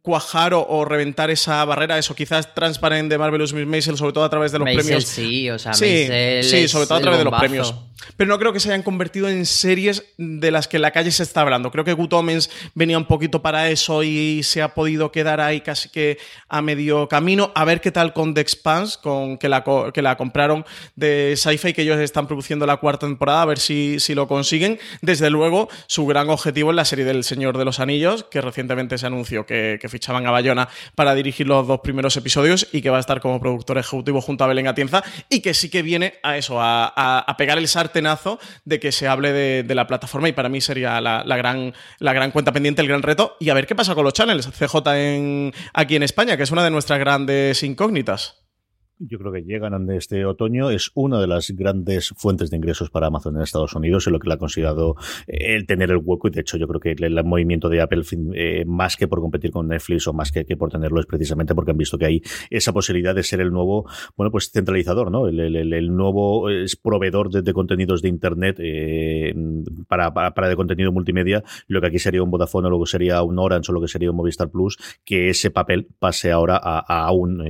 cuajar o, reventar esa barrera, eso quizás transparente de Marvelous Miss Maisel, sobre todo a través de los premios. Sí, o sea, sí, sí sobre todo a través de los premios. Pero no creo que se hayan convertido en series de las que en la calle se está hablando. Creo que Good Omens venía un poquito para eso y se ha podido quedar ahí casi que a medio camino. A ver qué tal con The Expanse, con, que, la, que la compraron de Sci-Fi, que ellos están produciendo la cuarta temporada, a ver si, si lo consiguen. Desde luego, su gran objetivo es la serie del Señor de los Anillos, que recientemente se anunció que, fichaban a Bayona para dirigir los dos primeros episodios y que va a estar como productor ejecutivo junto a Belén Atienza y que sí que viene a eso, a, pegar el sartenazo de que se hable de, la plataforma y para mí sería la, gran, la gran cuenta pendiente, el gran reto y a ver qué pasa con los channels CJ aquí en España, que es una de nuestras grandes incógnitas. Yo creo que llegan este otoño. Es una de las grandes fuentes de ingresos para Amazon en Estados Unidos y lo que le ha considerado eh, el tener el hueco. Y de hecho, yo creo que el, movimiento de Apple, eh, más que por competir con Netflix o más que, por tenerlo, es precisamente porque han visto que hay esa posibilidad de ser el nuevo, bueno, pues centralizador, ¿no? El, nuevo proveedor de, contenidos de Internet eh, para, para, de contenido multimedia. Lo que aquí sería un Vodafone o lo que sería un Orange o lo que sería un Movistar Plus, que ese papel pase ahora a, a un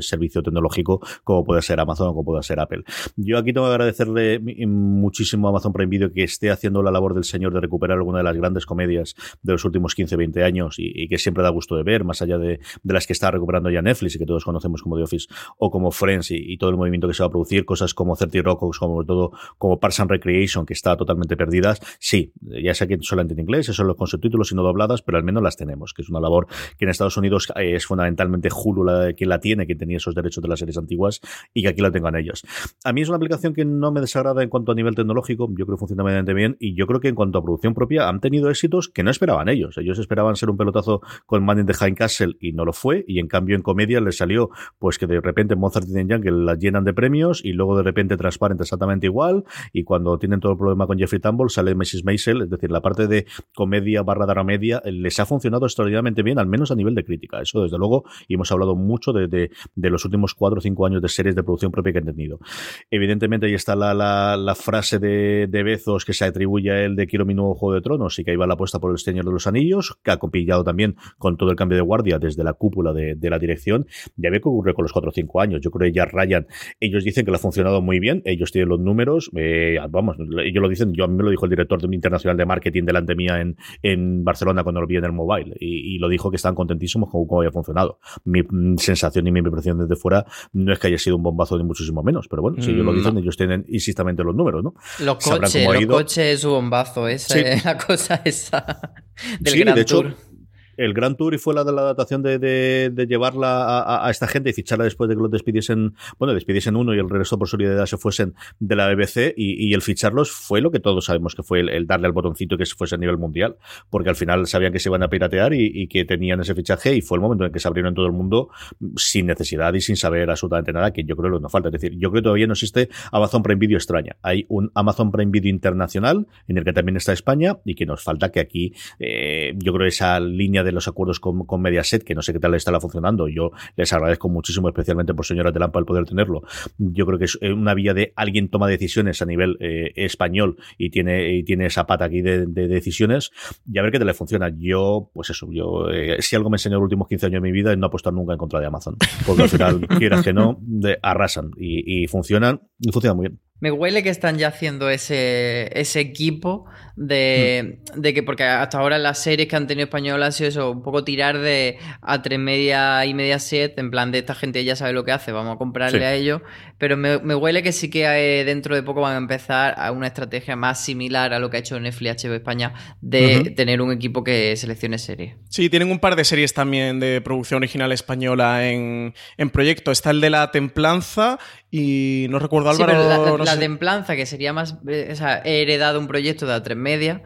servicio tecnológico como puede ser Amazon o como puede ser Apple. Yo aquí tengo que agradecerle muchísimo a Amazon Prime Video que esté haciendo la labor del señor de recuperar alguna de las grandes comedias de los últimos 15, 20 años y, que siempre da gusto de ver, más allá de, las que está recuperando ya Netflix y que todos conocemos como The Office o como Friends y, todo el movimiento que se va a producir, cosas como 30 Rock, como todo, como Parks and Recreation, que está totalmente perdidas. Sí, ya sé que solamente en inglés, eso son los subtítulos y no dobladas, pero al menos las tenemos, que es una labor que en Estados Unidos eh, es fundamentalmente Hulu la, quien la tiene, que tenía esos derechos de las series antiguas y que aquí la tengan ellos. A mí es una aplicación que no me desagrada en cuanto a nivel tecnológico, yo creo que funciona medianamente bien y yo creo que en cuanto a producción propia han tenido éxitos que no esperaban ellos. Ellos esperaban ser un pelotazo con Man in the Castle y no lo fue y en cambio en comedia les salió pues que de repente Mozart y Jungle la llenan de premios y luego de repente Transparent exactamente igual y cuando tienen todo el problema con Jeffrey Tambor sale Mrs. Maisel, es decir, la parte de comedia barra media les ha funcionado extraordinariamente bien, al menos a nivel de crítica. Eso desde luego y hemos hablado mucho de, de los últimos cuatro o cinco años de series de producción propia que han tenido. Evidentemente ahí está la, la, frase de, de, Bezos que se atribuye a él de quiero mi nuevo Juego de Tronos y que ahí va la apuesta por el Señor de los Anillos, que ha compillado también con todo el cambio de guardia desde la cúpula de, de la dirección. Ya ve que ocurre con los 4 o 5 años. Yo creo que ya Ryan, ellos dicen que le ha funcionado muy bien, ellos tienen los números, eh, vamos, ellos lo dicen, yo a mí me lo dijo el director internacional de marketing delante mía en, en Barcelona cuando lo vi en el mobile y, lo dijo que están contentísimos con cómo había funcionado. Mi mm, sensación y mi impresión desde fuera no es que haya sido un bombazo ni muchísimo menos, pero bueno, si ellos lo mm, dicen, ellos tienen insistamente los números, ¿no? Los coches, los coches, su bombazo, esa es [laughs] la cosa esa del sí, de hecho, el Gran Tour y fue la de la adaptación de, de, llevarla a, esta gente y ficharla después de que los despidiesen, bueno, despidiesen uno y el resto por solidaridad se fuesen de la BBC y, y el ficharlos fue lo que todos sabemos que fue el, darle al botoncito que se fuese a nivel mundial, porque al final sabían que se iban a piratear y, y, que tenían ese fichaje y fue el momento en que se abrieron en todo el mundo sin necesidad y sin saber absolutamente nada, que yo creo que no falta. Es decir, yo creo que todavía no existe Amazon Prime Video extraña. Hay un Amazon Prime Video internacional en el que también está España y que nos falta que aquí, eh, yo creo esa línea de los acuerdos con, con Mediaset, que no sé qué tal está funcionando. Yo les agradezco muchísimo, especialmente por señoras de Lampa, el poder tenerlo. Yo creo que es una vía de alguien toma decisiones a nivel eh, español y tiene, y tiene esa pata aquí de, de, decisiones y a ver qué tal le funciona. Yo, pues eso, yo, eh, si algo me enseñó los últimos 15 años de mi vida es no apostar nunca en contra de Amazon. Porque al final, [laughs] quieras que no, de, arrasan y, y funcionan y funcionan muy bien. Me huele que están ya haciendo ese, ese equipo de, mm. de, que, porque hasta ahora las series que han tenido español han sido eso, un poco tirar de a tres media y media set, en plan de esta gente ya sabe lo que hace, vamos a comprarle Sí. a ellos. Pero me, me huele que sí que eh, dentro de poco van a empezar a una estrategia más similar a lo que ha hecho Netflix HBO España de tener un equipo que seleccione series. Sí, tienen un par de series también de producción original española en, en proyecto. Está el de La Templanza y no recuerdo Sí, Álvaro. pero la, la- no la sé- templanza, que sería más. eh, o sea, he heredado un proyecto de a tres media.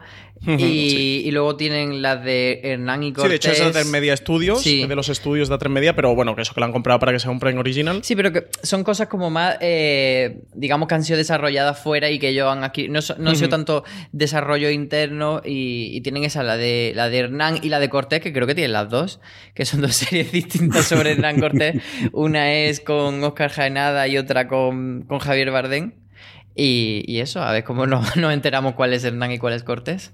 Y, sí. y luego tienen las de Hernán y Sí, Cortés. de hecho es de A3 Media Studios, Sí. de los estudios de A3 Media, pero bueno, que eso que lo han comprado para que sea un Prime Original. Sí, pero que son cosas como más, eh, digamos que han sido desarrolladas fuera y que ellos han aquí. No, no ha sido tanto desarrollo interno y, y tienen esa, la de, la de Hernán y la de Cortés, que creo que tienen las dos, que son dos [laughs] series distintas sobre Hernán Cortés. Una es con Oscar Jaenada y otra con, con Javier Bardem. Y, y eso, a ver cómo nos, [laughs] nos enteramos cuál es Hernán y cuál es Cortés.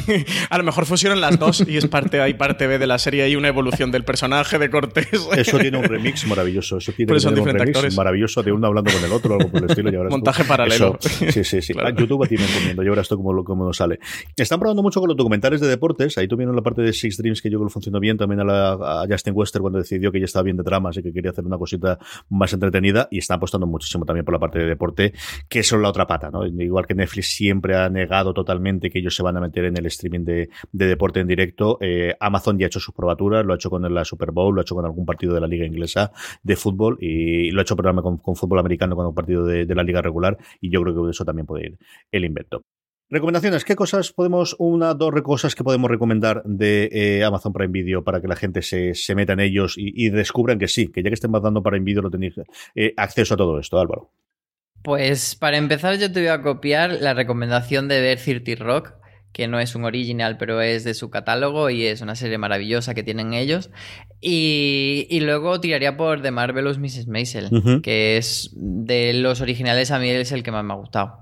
[laughs] A lo mejor fusionan las dos y es parte A y parte B de la serie y una evolución del personaje de Cortés. Eso tiene un remix [laughs] maravilloso. Eso tiene son un remix actores. maravilloso de uno hablando con el otro, algo por el estilo. tú. Montaje paralelo. Eso, sí, sí, sí. [laughs] Claro. A YouTube a ti me encomiendo. Ya verás tú cómo, nos sale. Están probando mucho con los documentales de deportes. Ahí tuvieron la parte de Six Dreams que yo creo que funcionó bien. También a, la- a Justin Wester cuando decidió que ya estaba bien de tramas y que quería hacer una cosita más entretenida. Y están apostando muchísimo también por la parte de deporte, que es la otra pata, ¿no? Igual que Netflix siempre ha negado totalmente que ellos se van a meter en el streaming de, de deporte en directo. eh, Amazon ya ha hecho sus probaturas, lo ha hecho con la Super Bowl, lo ha hecho con algún partido de la liga inglesa de fútbol y lo ha hecho con, con fútbol americano con un partido de, la liga regular y yo creo que eso también puede ir el invento. Recomendaciones, ¿qué cosas podemos, una, dos cosas que podemos recomendar de eh, Amazon Prime Video para que la gente se, meta en ellos y, descubran que sí, que ya que estén dando Prime Video lo tenéis eh, acceso a todo esto, Álvaro? Pues para empezar yo te voy a copiar la recomendación de ver 30 Rock, que no es un original, pero es de su catálogo y es una serie maravillosa que tienen ellos. Y, y luego tiraría por The Marvelous Mrs. Maisel, que es de los originales a mí es el que más me ha gustado,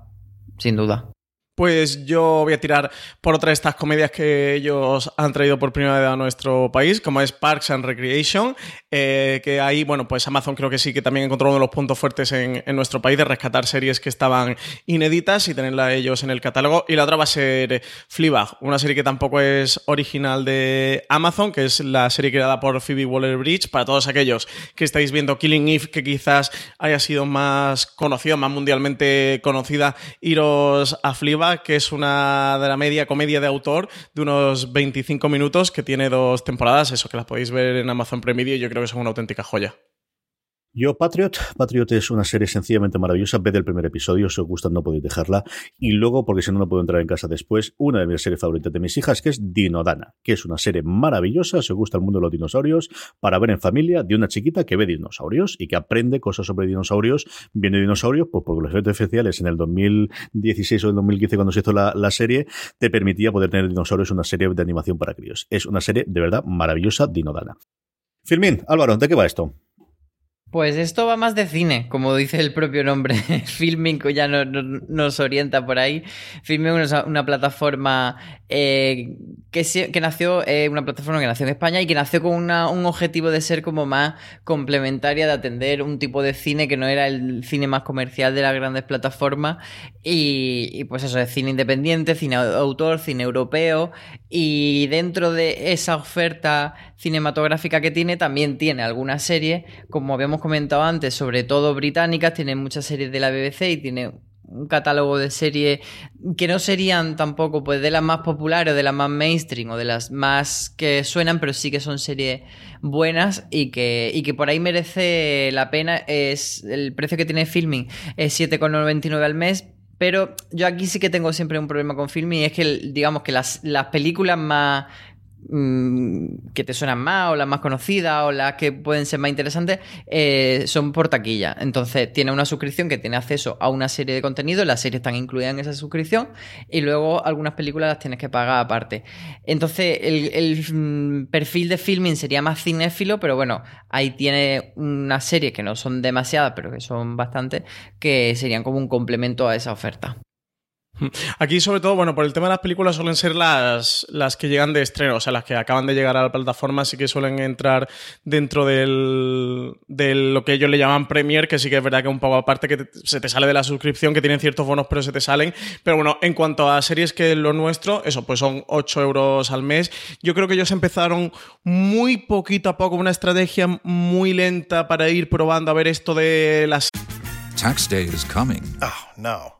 sin duda. Pues yo voy a tirar por otra de estas comedias que ellos han traído por primera vez a nuestro país, como es Parks and Recreation, eh, que ahí, bueno, pues Amazon creo que sí que también encontró uno de los puntos fuertes en, nuestro país de rescatar series que estaban inéditas y tenerla ellos en el catálogo. Y la otra va a ser Fleabag, una serie que tampoco es original de Amazon, que es la serie creada por Phoebe Waller-Bridge, para todos aquellos que estáis viendo Killing Eve, que quizás haya sido más conocida, más mundialmente conocida, iros a Fleabag, que es una de la media comedia de autor de unos 25 minutos que tiene dos temporadas, eso que las podéis ver en Amazon Prime Video y yo creo que son una auténtica joya. Yo, Patriot. Patriot es una serie sencillamente maravillosa. Ved el primer episodio, si os gusta no podéis dejarla. Y luego, porque si no, no puedo entrar en casa después, una de mis series favoritas de mis hijas, que es Dinodana, que es una serie maravillosa, si os gusta el mundo de los dinosaurios, para ver en familia de una chiquita que ve dinosaurios y que aprende cosas sobre dinosaurios. Viene dinosaurios, pues porque los efectos especiales en el 2016 o el 2015, cuando se hizo la, serie, te permitía poder tener dinosaurios una serie de animación para críos. Es una serie de verdad maravillosa, Dinodana. Filmín, Álvaro, ¿de qué va esto? Pues esto va más de cine, como dice el propio nombre. [laughs] Filming ya no- no- nos orienta por ahí. Filming es una, plataforma eh, que, que nació, eh, una plataforma que nació en España y que nació con un objetivo de ser como más complementaria, de atender un tipo de cine que no era el cine más comercial de las grandes plataformas. Y, y pues eso, es cine independiente, cine autor, cine europeo. Y dentro de esa oferta cinematográfica que tiene, también tiene algunas series, como habíamos comentado antes, sobre todo británicas, tiene muchas series de la BBC y tiene un catálogo de series que no serían tampoco pues de las más populares o de las más mainstream o de las más que suenan, pero sí que son series buenas y que, y que por ahí merece la pena. Es el precio que tiene Filming es 7,99 al mes. Pero yo aquí sí que tengo siempre un problema con Filming y es que digamos que las, las películas más que te suenan más o las más conocidas o las que pueden ser más interesantes eh, son por taquilla. Entonces tiene una suscripción que tiene acceso a una serie de contenido, las series están incluidas en esa suscripción y luego algunas películas las tienes que pagar aparte. Entonces el, el, mm, perfil de filming sería más cinéfilo, pero bueno, ahí tiene unas series que no son demasiadas, pero que son bastantes, que serían como un complemento a esa oferta. [laughs] Aquí, sobre todo, bueno, por el tema de las películas suelen ser las, las que llegan de estreno, o sea, las que acaban de llegar a la plataforma, sí que suelen entrar dentro del, de lo que ellos le llaman Premier, que sí que es verdad que un poco aparte que te- se te sale de la suscripción, que tienen ciertos bonos, pero se te salen. Pero bueno, en cuanto a series que es lo nuestro, eso, pues son 8 euros al mes. Yo creo que ellos empezaron muy poquito a poco, una estrategia muy lenta para ir probando a ver esto de las Tax day is coming. Oh, no.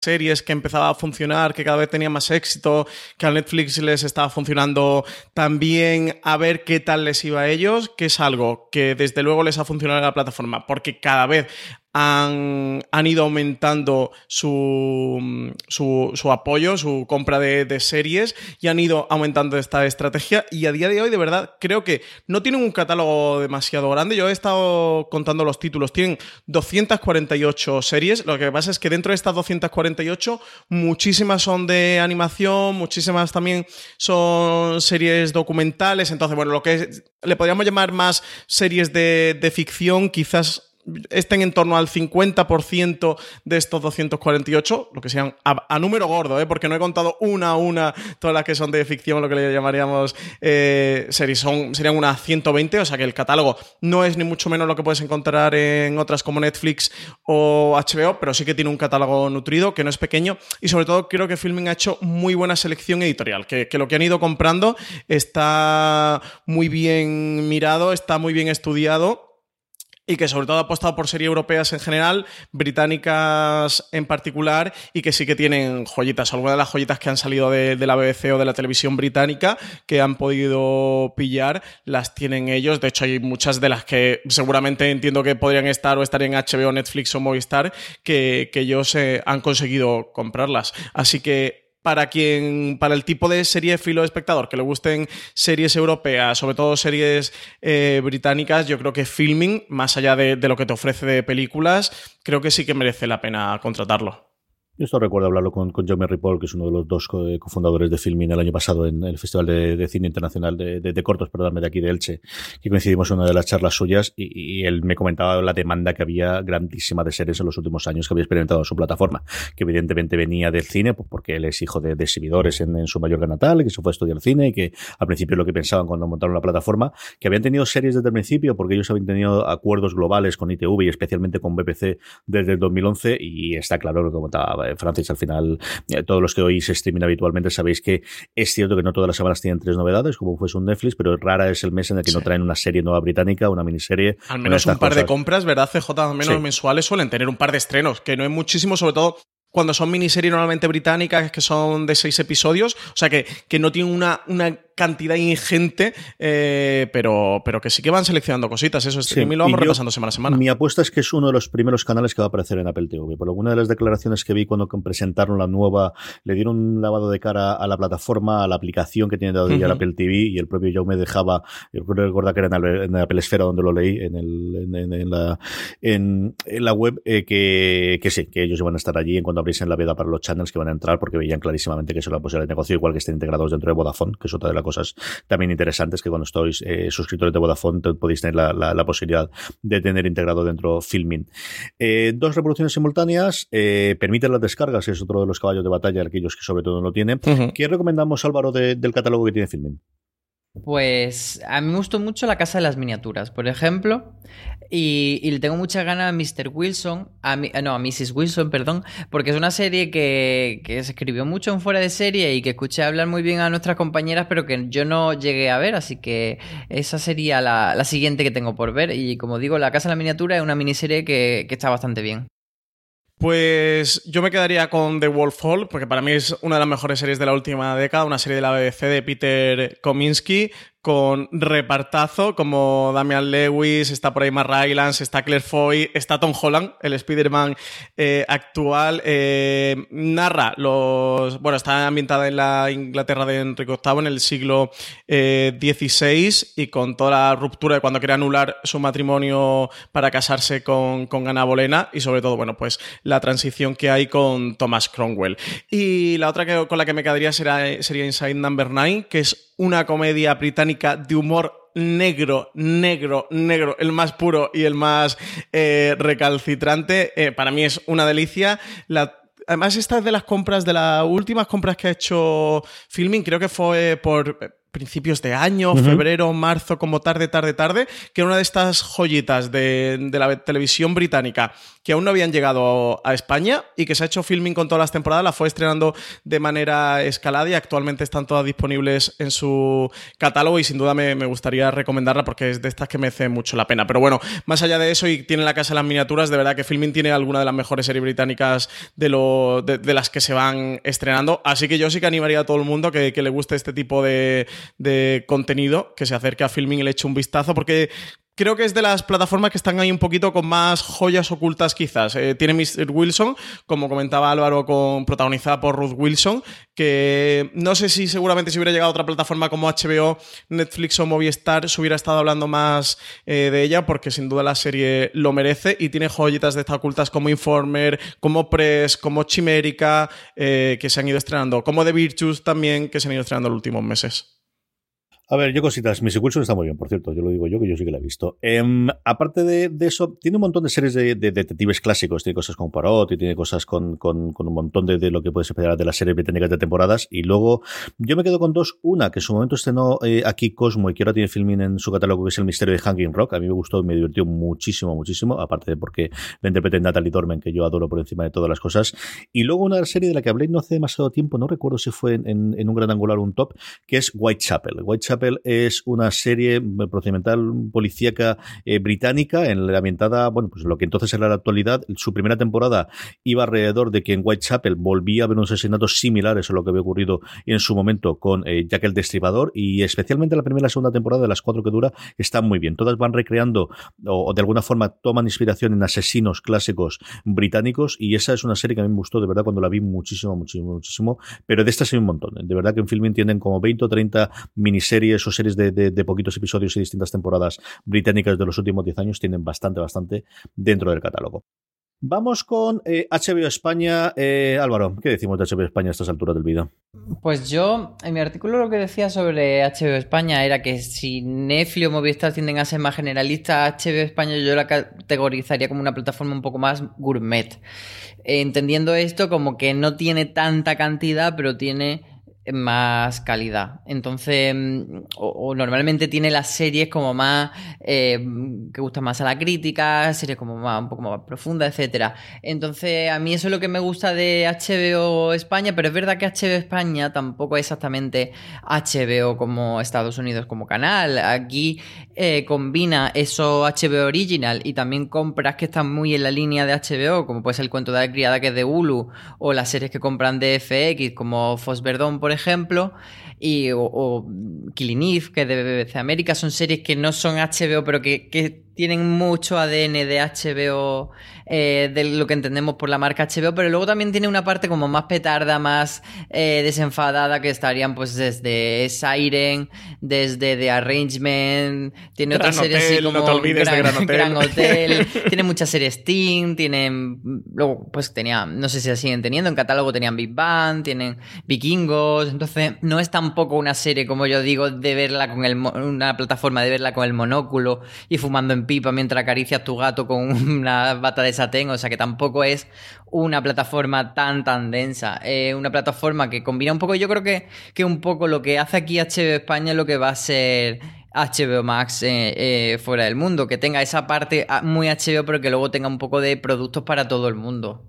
Series que empezaba a funcionar, que cada vez tenía más éxito, que a Netflix les estaba funcionando también, a ver qué tal les iba a ellos, que es algo que desde luego les ha funcionado en la plataforma, porque cada vez han, han ido aumentando su, su, su apoyo, su compra de, de, series y han ido aumentando esta estrategia. Y a día de hoy de verdad creo que no tienen un catálogo demasiado grande. Yo he estado contando los títulos, tienen 248 series, lo que pasa es que dentro de estas 248 muchísimas son de animación, muchísimas también son series documentales, entonces bueno, lo que le podríamos llamar más series de, de ficción, quizás estén en torno al 50% de estos 248, lo que sean a, a número gordo, ¿eh? porque no he contado una a una todas las que son de ficción, lo que le llamaríamos eh, series, son, serían unas 120, o sea que el catálogo no es ni mucho menos lo que puedes encontrar en otras como Netflix o HBO, pero sí que tiene un catálogo nutrido, que no es pequeño, y sobre todo creo que Filming ha hecho muy buena selección editorial, que, que lo que han ido comprando está muy bien mirado, está muy bien estudiado y que sobre todo ha apostado por series europeas en general, británicas en particular, y que sí que tienen joyitas. Algunas de las joyitas que han salido de, la BBC o de la televisión británica que han podido pillar, las tienen ellos. De hecho, hay muchas de las que seguramente entiendo que podrían estar o estar en HBO, Netflix o Movistar, que, que ellos eh, han conseguido comprarlas. Así que para quien, para el tipo de serie filo espectador, que le gusten series europeas, sobre todo series eh, británicas, yo creo que Filming, más allá de, de, lo que te ofrece de películas, creo que sí que merece la pena contratarlo. Yo esto recuerdo hablarlo con, con Jaume Ripoll, que es uno de los dos co cofundadores de Filmin el año pasado en el Festival de, Cine Internacional de, de, Cortos, perdónme, de aquí de Elche, que coincidimos en una de las charlas suyas y, él me comentaba la demanda que había grandísima de series en los últimos años que había experimentado en su plataforma, que evidentemente venía del cine, pues porque él es hijo de, de exhibidores en, en, su Mallorca natal, que se fue a estudiar cine y que al principio lo que pensaban cuando montaron la plataforma, que habían tenido series desde el principio, porque ellos habían tenido acuerdos globales con ITV y especialmente con BBC desde el 2011 y está claro lo que comentaba Francis al final eh, todos los que oís streaming habitualmente sabéis que es cierto que no todas las semanas tienen tres novedades, como fuese un Netflix, pero rara es el mes en el que sí. no traen una serie nueva británica, una miniserie. Al menos un par cosas. de compras, ¿verdad? CJ, al menos sí. mensuales suelen tener un par de estrenos, que no es muchísimo, sobre todo cuando son miniseries normalmente británicas, que son de seis episodios, o sea que, que no tienen una, una cantidad ingente, eh, pero, pero que sí que van seleccionando cositas. Eso es, sí. lo vamos repasando semana a semana. Mi apuesta es que es uno de los primeros canales que va a aparecer en Apple TV. Por alguna de las declaraciones que vi cuando presentaron la nueva, le dieron un lavado de cara a la plataforma, a la aplicación que tiene uh -huh. el Apple TV, y el propio Joe me dejaba, yo recuerdo que era en, el, en la Apple Esfera donde lo leí, en, el, en, en, en la, en, la web, eh, que, que sí, que ellos van a estar allí en cuanto abriesen la veda para los channels que van a entrar, porque veían clarísimamente que eso era posible de negocio, igual que estén integrados dentro de Vodafone, que es otra de las cosas también interesantes que cuando estáis eh, suscriptores de Vodafone podéis tener la, la, la, posibilidad de tener integrado dentro Filmin. Eh, dos reproducciones simultáneas eh, permiten las descargas, es otro de los caballos de batalla, aquellos que sobre todo no lo tienen. Uh -huh. ¿Qué recomendamos, Álvaro, de, del catálogo que tiene Filmin? Pues a mí me gustó mucho La Casa de las Miniaturas, por ejemplo, y, le tengo mucha ganas a Mr. Wilson, a eh, no, a Mrs. Wilson, perdón, porque es una serie que, se escribió mucho en fuera de serie y que escuché hablar muy bien a nuestras compañeras, pero que yo no llegué a ver, así que esa sería la, siguiente que tengo por ver. Y como digo, La Casa de la Miniatura es una miniserie que está bastante bien. Pues yo me quedaría con The Wolf Hall, porque para mí es una de las mejores series de la última década, una serie de la BBC de Peter Kominsky, con repartazo como Damian Lewis, está por ahí Mark Rylance, está Claire Foy, está Tom Holland, el Spider-Man eh, actual. Eh, narra los. Bueno, está ambientada en la Inglaterra de Enrique VIII en el siglo XVI eh, y con toda la ruptura de cuando quiere anular su matrimonio para casarse con, con Ana Bolena y sobre todo, bueno, pues la transición que hay con Thomas Cromwell. Y la otra que, con la que me quedaría será, sería Inside Number 9, que es una comedia británica de humor negro, negro, negro, el más puro y el más eh, recalcitrante. Eh, para mí es una delicia. además, esta es de las compras, de las últimas compras que ha hecho Filming, creo que fue por principios de año, febrero, marzo, como tarde, tarde, tarde, que era una de estas joyitas de, la televisión británica que aún no habían llegado a España y que se ha hecho filming con todas las temporadas, la fue estrenando de manera escalada y actualmente están todas disponibles en su catálogo y sin duda me, gustaría recomendarla porque es de estas que me hace mucho la pena. Pero bueno, más allá de eso y tiene la casa de las miniaturas, de verdad que filming tiene alguna de las mejores series británicas de, lo, de, las que se van estrenando, así que yo sí que animaría a todo el mundo que, que le guste este tipo de, de contenido, que se acerque a filming y le eche un vistazo porque creo que es de las plataformas que están ahí un poquito con más joyas ocultas quizás. Eh, tiene Mr. Wilson, como comentaba Álvaro, con, protagonizada por Ruth Wilson, que no sé si seguramente si hubiera llegado a otra plataforma como HBO, Netflix o Movistar, se hubiera estado hablando más eh, de ella, porque sin duda la serie lo merece y tiene joyitas de estas ocultas como Informer, como Press, como Chimérica, eh, que se han ido estrenando, como The Virtues también, que se han ido estrenando en los últimos meses. A ver, yo cositas. Miss Wilson está muy bien, por cierto. Yo lo digo yo, que yo sí que la he visto. Em, aparte de, eso, tiene un montón de series de, detectives clásicos. Tiene cosas con Parot y tiene cosas con, con, un montón de, lo que puedes esperar de las series británicas de temporadas. Y luego, yo me quedo con dos. Una, que en su momento estrenó eh, aquí Cosmo y que ahora tiene filming en su catálogo, que es El misterio de Hanging Rock. A mí me gustó y me divirtió muchísimo, muchísimo. Aparte de porque la interpreta Natalie Dormen, que yo adoro por encima de todas las cosas. Y luego una serie de la que hablé no hace demasiado tiempo, no recuerdo si fue en, en un gran angular o un top, que es Whitechapel. Whitechapel es un una serie eh, procedimental policíaca eh, británica, en la ambientada, bueno, pues lo que entonces era la actualidad. Su primera temporada iba alrededor de que en Whitechapel volvía a haber unos asesinatos similares a lo que había ocurrido en su momento con eh, Jack el Destripador y especialmente la primera y la segunda temporada de las cuatro que dura están muy bien. Todas van recreando o, de alguna forma toman inspiración en asesinos clásicos británicos y esa es una serie que a mí me gustó de verdad cuando la vi muchísimo, muchísimo, muchísimo, pero de estas hay un montón. De verdad que en Filming tienen como 20 o 30 miniseries o series de de, poquitos episodios y distintas temporadas británicas de los últimos 10 años tienen bastante, bastante dentro del catálogo. Vamos con HBO eh, España. Eh, Álvaro, ¿qué decimos de HBO España a estas alturas del video? Pues yo, en mi artículo lo que decía sobre HBO España era que si Netflix o Movistar tienden a ser más generalistas, HBO España yo la categorizaría como una plataforma un poco más gourmet. entendiendo esto como que no tiene tanta cantidad, pero tiene más calidad. Entonces, mm, o, normalmente tiene las series como más eh, que gustan más a la crítica, series como más un poco más profundas, etcétera. Entonces, a mí eso es lo que me gusta de HBO España, pero es verdad que HBO España tampoco es exactamente HBO como Estados Unidos como canal. Aquí eh, combina eso HBO Original y también compras que están muy en la línea de HBO, como puede ser el cuento de la criada que es de Hulu, o las series que compran de FX, como Fosberdón, por ejemplo ejemplo, y, o, o Killing Eve, que es de BBC América, son series que no son HBO, pero que, que tienen mucho ADN de HBO, eh, de lo que entendemos por la marca HBO, pero luego también tiene una parte como más petarda, más eh, desenfadada, que estarían pues desde Siren, desde The Arrangement, tiene otras series así como Gran, Hotel, [laughs] tiene muchas series Teen, tienen, luego pues tenía, no sé si las siguen teniendo, en catálogo tenían Big Bang, tienen Vikingos, entonces no es tampoco una serie como yo digo de verla con el, una plataforma de verla con el monóculo y fumando en pipa mientras acaricias tu gato con [laughs] una bata de satén, o sea que tampoco es una plataforma tan tan densa. Es una plataforma que combina un poco, yo creo que, que un poco lo que hace aquí HBO España es lo que va a ser HBO Max eh, eh, fuera del mundo, que tenga esa parte ah, muy HBO, pero que luego tenga un poco de productos para todo el mundo.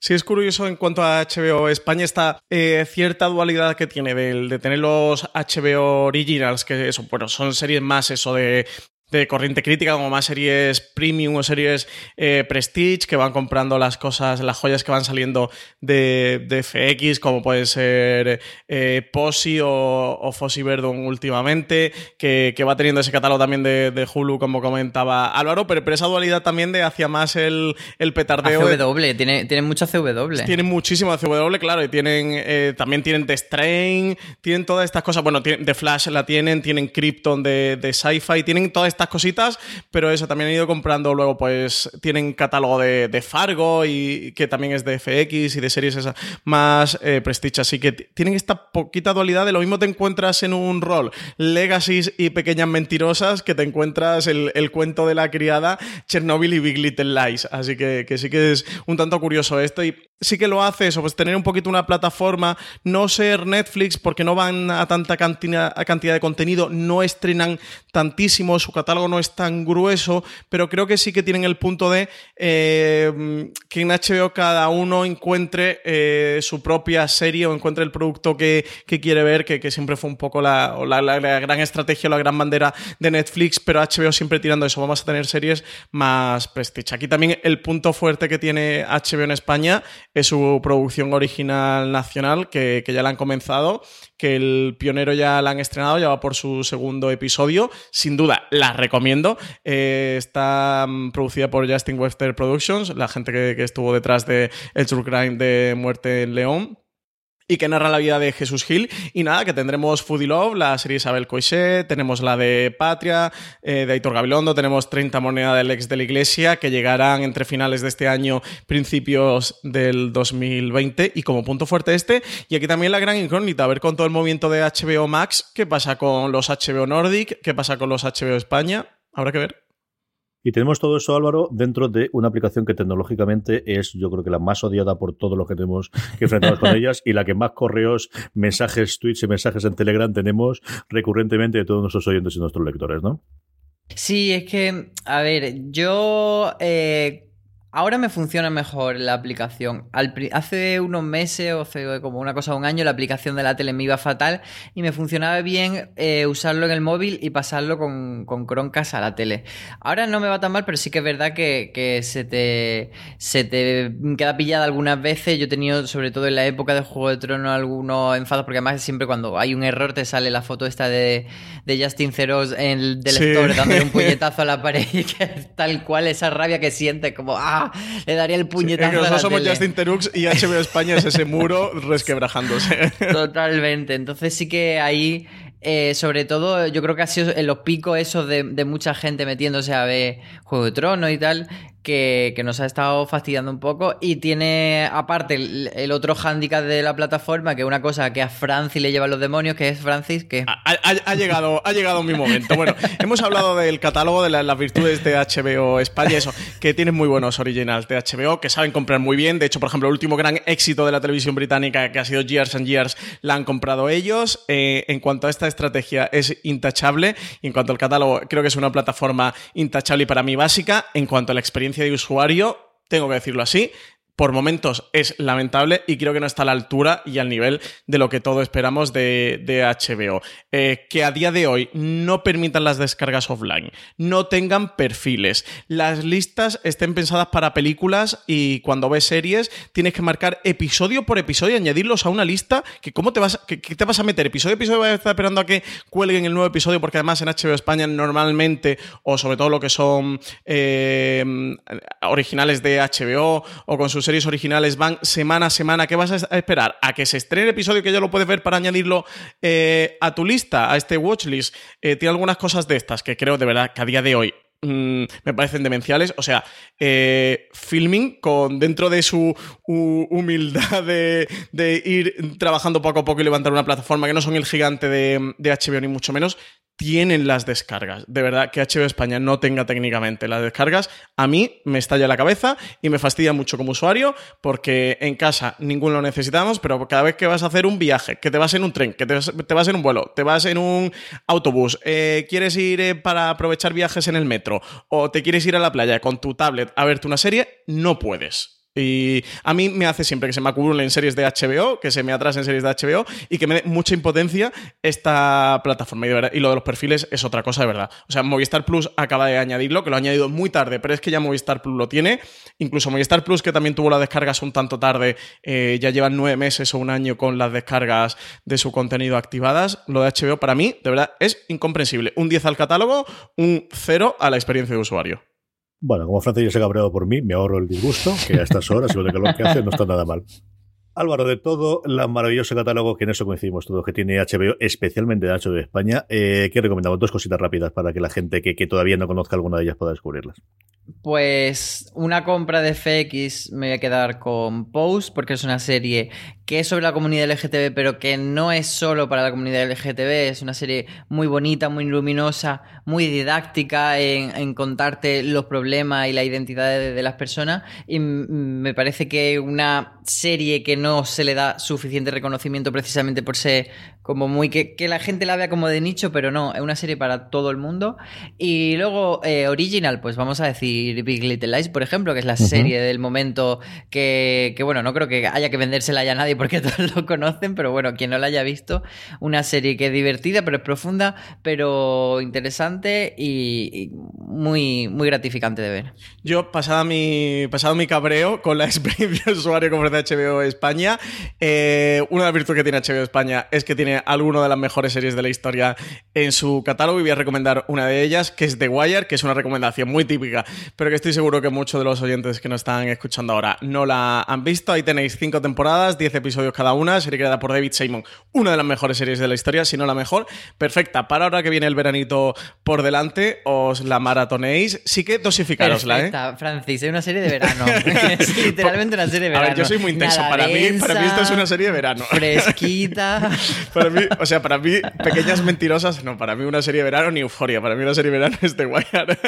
Sí, es curioso en cuanto a HBO España, esta eh, cierta dualidad que tiene de, de, tener los HBO Originals, que eso, bueno, son series más eso de de corriente crítica, como más series premium o series eh, prestige que van comprando las cosas, las joyas que van saliendo de, de FX, como puede ser eh, Posi o, o Fossi Verdon últimamente, que, que, va teniendo ese catálogo también de, de Hulu, como comentaba Álvaro, pero, pero, esa dualidad también de hacia más el, el petardeo. CW, tiene, tienen mucha CW. Tienen muchísimo CW, claro, y tienen eh, también tienen The Strain, tienen todas estas cosas, bueno, de Flash la tienen, tienen Krypton de, de Sci-Fi, tienen todas estas cositas, pero eso también han ido comprando luego, pues tienen catálogo de, de Fargo y que también es de FX y de series esas más eh, prestige, así que tienen esta poquita dualidad de lo mismo te encuentras en un rol Legacies y Pequeñas Mentirosas que te encuentras el, el cuento de la criada Chernobyl y Big Little Lies, así que, que sí que es un tanto curioso esto y sí que lo hace eso, pues tener un poquito una plataforma, no ser Netflix porque no van a tanta cantidad, cantidad de contenido, no estrenan tantísimo, su catálogo no es tan grueso, pero creo que sí que tienen el punto de eh, que en HBO cada uno encuentre eh, su propia serie o encuentre el producto que, que quiere ver, que, que, siempre fue un poco la, la, gran estrategia, la gran bandera de Netflix, pero HBO siempre tirando eso, vamos a tener series más prestige. Aquí también el punto fuerte que tiene HBO en España es su producción original nacional, que, que, ya la han comenzado, que el pionero ya la han estrenado, ya va por su segundo episodio. Sin duda, la recomiendo. Eh, está um, producida por Justin Webster Productions, la gente que, que estuvo detrás de El True Crime de Muerte en León y que narra la vida de Jesús Gil. Y nada, que tendremos Foodie Love, la serie Isabel Coixet, tenemos la de Patria, eh, de Aitor Gabilondo, tenemos 30 Moneda del Ex de la Iglesia, que llegarán entre finales de este año, principios del 2020. Y como punto fuerte este, y aquí también la gran incógnita, a ver con todo el movimiento de HBO Max, qué pasa con los HBO Nordic, qué pasa con los HBO España, habrá que ver. Y tenemos todo eso, Álvaro, dentro de una aplicación que tecnológicamente es, yo creo que la más odiada por todos los que tenemos que enfrentarnos con [laughs] ellas y la que más correos, mensajes, tweets y mensajes en Telegram tenemos recurrentemente de todos nuestros oyentes y nuestros lectores, ¿no? Sí, es que, a ver, yo eh, Ahora me funciona mejor la aplicación. Al, hace unos meses o hace como una cosa de un año la aplicación de la tele me iba fatal y me funcionaba bien eh, usarlo en el móvil y pasarlo con, con Chromecast a la tele. Ahora no me va tan mal, pero sí que es verdad que, que, se, te, se te queda pillada algunas veces. Yo he tenido, sobre todo en la época de Juego de Tronos, algunos enfados, porque además siempre cuando hay un error te sale la foto esta de, de Justin Ceros en el, del sí. lector dándole un [laughs] puñetazo a la pared y que es tal cual esa rabia que siente como ¡ah! [laughs] le daría el puñetazo. Sí, es que nosotros somos tele. Justin Terux y HBO España es ese muro [laughs] resquebrajándose. Totalmente. Entonces sí que ahí eh, sobre todo, yo creo que ha sido en los picos esos de, de, mucha gente metiéndose a ver Juego de Tronos y tal, que, que, nos ha estado fastidiando un poco. Y tiene, aparte, el, el, otro hándicap de la plataforma, que es una cosa que a Francis le llevan los demonios, que es Francis, que... Ha, ha, ha llegado, ha llegado mi momento. Bueno, [laughs] hemos hablado del catálogo de la, las virtudes de HBO España, eso, que tienen muy buenos originals de HBO, que saben comprar muy bien. De hecho, por ejemplo, el último gran éxito de la televisión británica, que ha sido Years and Years, la han comprado ellos. Eh, en cuanto a esta estrategia, es intachable. Y en cuanto al catálogo, creo que es una plataforma intachable y para mí básica. En cuanto a la experiencia de usuario, tengo que decirlo así, por momentos es lamentable y creo que no está a la altura y al nivel de lo que todos esperamos de, HBO. Eh, que a día de hoy no permitan las descargas offline, no tengan perfiles, las listas estén pensadas para películas y cuando ves series tienes que marcar episodio por episodio y añadirlos a una lista que cómo te vas, que, que te vas a meter episodio por episodio vas a estar esperando a que cuelguen el nuevo episodio porque además en HBO España normalmente o sobre todo lo que son eh, originales de HBO o con sus series originales van semana a semana. ¿Qué vas a esperar? ¿A que se estrene el episodio que ya lo puedes ver para añadirlo eh, a tu lista, a este watchlist? Eh, tiene algunas cosas de estas que creo de verdad que a día de hoy mmm, me parecen demenciales. O sea, eh, filming con dentro de su humildad de, ir trabajando poco a poco y levantar una plataforma que no son el gigante de HBO ni mucho menos tienen las descargas. De verdad, que HBO España no tenga técnicamente las descargas, a mí me estalla la cabeza y me fastidia mucho como usuario porque en casa ninguno lo necesitamos, pero cada vez que vas a hacer un viaje, que te vas en un tren, que te vas, en un vuelo, te vas en un autobús, eh, quieres ir eh, para aprovechar viajes en el metro o te quieres ir a la playa con tu tablet a verte una serie, no puedes. Y a mí me hace siempre que se me acumulen series de HBO, que se me atrasen series de HBO y que me dé mucha impotencia esta plataforma. Y, lo de los perfiles es otra cosa de verdad. O sea, Movistar Plus acaba de añadirlo, que lo ha añadido muy tarde, pero es que ya Movistar Plus lo tiene. Incluso Movistar Plus, que también tuvo las descargas un tanto tarde, eh, ya llevan nueve meses o un año con las descargas de su contenido activadas. Lo de HBO para mí, de verdad, es incomprensible. Un 10 al catálogo, un 0 a la experiencia de usuario. Bueno, como Francia ya se ha cabreado por mí, me ahorro el disgusto, que a estas horas y lo que lo que hace no está nada mal. Álvaro, de todo el maravilloso catálogo que en eso coincidimos todos, que tiene HBO, especialmente de HBO de España, eh, ¿qué recomendamos? Dos cositas rápidas para que la gente que, que, todavía no conozca alguna de ellas pueda descubrirlas. Pues una compra de FX me voy a quedar con Pose, porque es una serie que es sobre la comunidad LGTB, pero que no es solo para la comunidad LGTB, es una serie muy bonita, muy luminosa, muy didáctica en, contarte los problemas y la identidad de, las personas. Y me parece que una serie que no se le da suficiente reconocimiento precisamente por ser como muy que, la gente la vea como de nicho, pero no, es una serie para todo el mundo. Y luego, eh, original, pues vamos a decir Big Little Lies, por ejemplo, que es la serie del momento que, que, bueno, no creo que haya que vendérsela ya a nadie porque [laughs] todos lo conocen, pero bueno, quien no la haya visto, una serie que es divertida, pero es profunda, pero interesante y, muy, muy gratificante de ver. Yo, pasado mi, pasado mi cabreo con la [laughs] experiencia de usuario que ofrece HBO España, eh, una de las virtudes que tiene HBO España es que tiene alguna de las mejores series de la historia en su catálogo y voy a recomendar una de ellas, que es The Wire, que es una recomendación muy típica, pero que estoy seguro que muchos de los oyentes que nos están escuchando ahora no la han visto. Ahí tenéis cinco temporadas, diez episodios cada una, serie creada por David Simon, una de las mejores series de la historia, si no la mejor. Perfecta, para ahora que viene el veranito por delante, os la maratonéis. Sí que dosificarosla, ¿eh? Francis, es una serie de verano. [laughs] es literalmente una serie de verano. A ver, yo soy muy intenso. para, mí, para mí esto es una serie de verano. Fresquita. [laughs] o sea, para mí, pequeñas mentirosas, no, para mí una serie de verano ni euforia, para mí una serie de verano [laughs] es The Wire.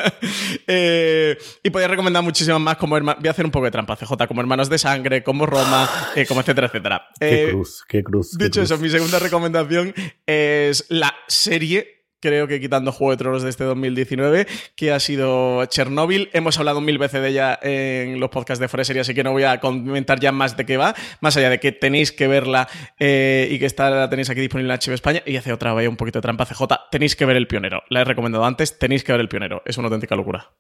eh, y podría recomendar muchísimas más, como voy a hacer un poco de trampa, CJ, como Hermanos de Sangre, como Roma, eh, como etcétera, etcétera. qué eh, cruz, qué cruz. Dicho eso, mi segunda recomendación es la serie creo que quitando Juego de Tronos de este 2019, que ha sido Chernobyl. Hemos hablado mil veces de ella en los podcasts de Foreserie, así que no voy a comentar ya más de qué va, más allá de que tenéis que verla eh, y que está, la tenéis aquí disponible en HBO España. Y hace otra vez un poquito de trampa CJ, tenéis que ver El Pionero. La he recomendado antes, tenéis que ver El Pionero. Es una auténtica locura.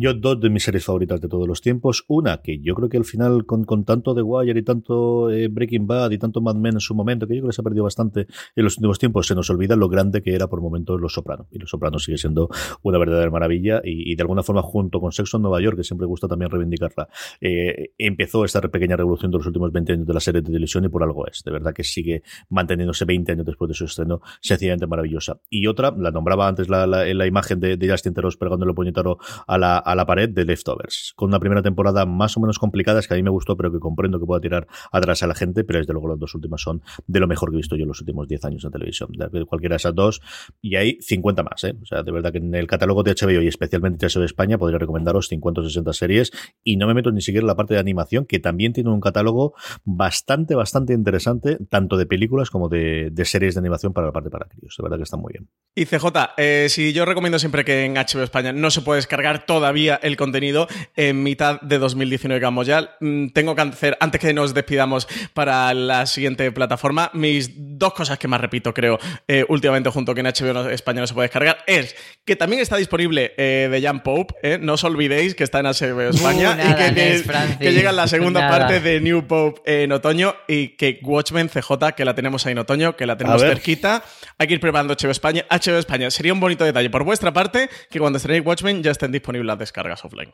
Yo dos de mis series favoritas de todos los tiempos. Una que yo creo que al final con, con tanto The Wire y tanto eh, Breaking Bad y tanto Mad Men en su momento, que yo creo que se ha perdido bastante en los últimos tiempos, se nos olvida lo grande que era por momentos Los Sopranos. Y Los Sopranos sigue siendo una verdadera maravilla y, de alguna forma junto con Sexo en Nueva York, que siempre gusta también reivindicarla, eh, empezó esta pequeña revolución de los últimos 20 años de la serie de televisión y por algo es. De verdad que sigue manteniéndose 20 años después de su estreno, sencillamente maravillosa. Y otra, la nombraba antes la, imagen de, de Justin Teros pegándole el puñetero a la, a la pared de Leftovers, con una primera temporada más o menos complicada, es que a mí me gustó, pero que comprendo que pueda tirar atrás a la gente, pero desde luego las dos últimas son de lo mejor que he visto yo en los últimos 10 años en televisión, de cualquiera de esas dos, y hay 50 más, ¿eh? o sea, de verdad que en el catálogo de HBO y especialmente de HBO España podría recomendaros 50 o 60 series, y no me meto ni siquiera en la parte de animación, que también tiene un catálogo bastante, bastante interesante, tanto de películas como de, series de animación para la parte para críos, de verdad que están muy bien. Y CJ, eh, si yo recomiendo siempre que en HBO España no se puede descargar todavía el contenido en mitad de 2019 que vamos ya. Mm, tengo que hacer, antes que nos despidamos para la siguiente plataforma, mis dos cosas que más repito, creo, eh, últimamente junto que en HBO España no se puede descargar, es que también está disponible eh, de Jan Pope, eh, no os olvidéis que está en HBO España y que, llega la segunda [laughs] parte de New Pope en otoño y que Watchmen CJ, que la tenemos ahí en otoño, que la tenemos cerquita, hay que ir preparando HBO España. HBO España, sería un bonito detalle por vuestra parte que cuando estrenéis Watchmen ya estén disponibles las descargas offline.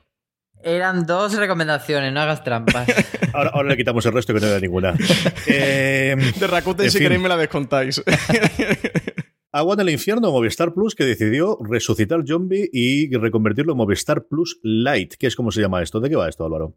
Eran dos recomendaciones, no hagas trampas. [laughs] ahora, le quitamos el resto que no era ninguna. Eh, de Rakuten, si queréis, me la descontáis. [laughs] Agua en el infierno, Movistar Plus, que decidió resucitar Zombie y reconvertirlo en Movistar Plus Light. ¿Qué es como se llama esto? ¿De qué va esto, Álvaro?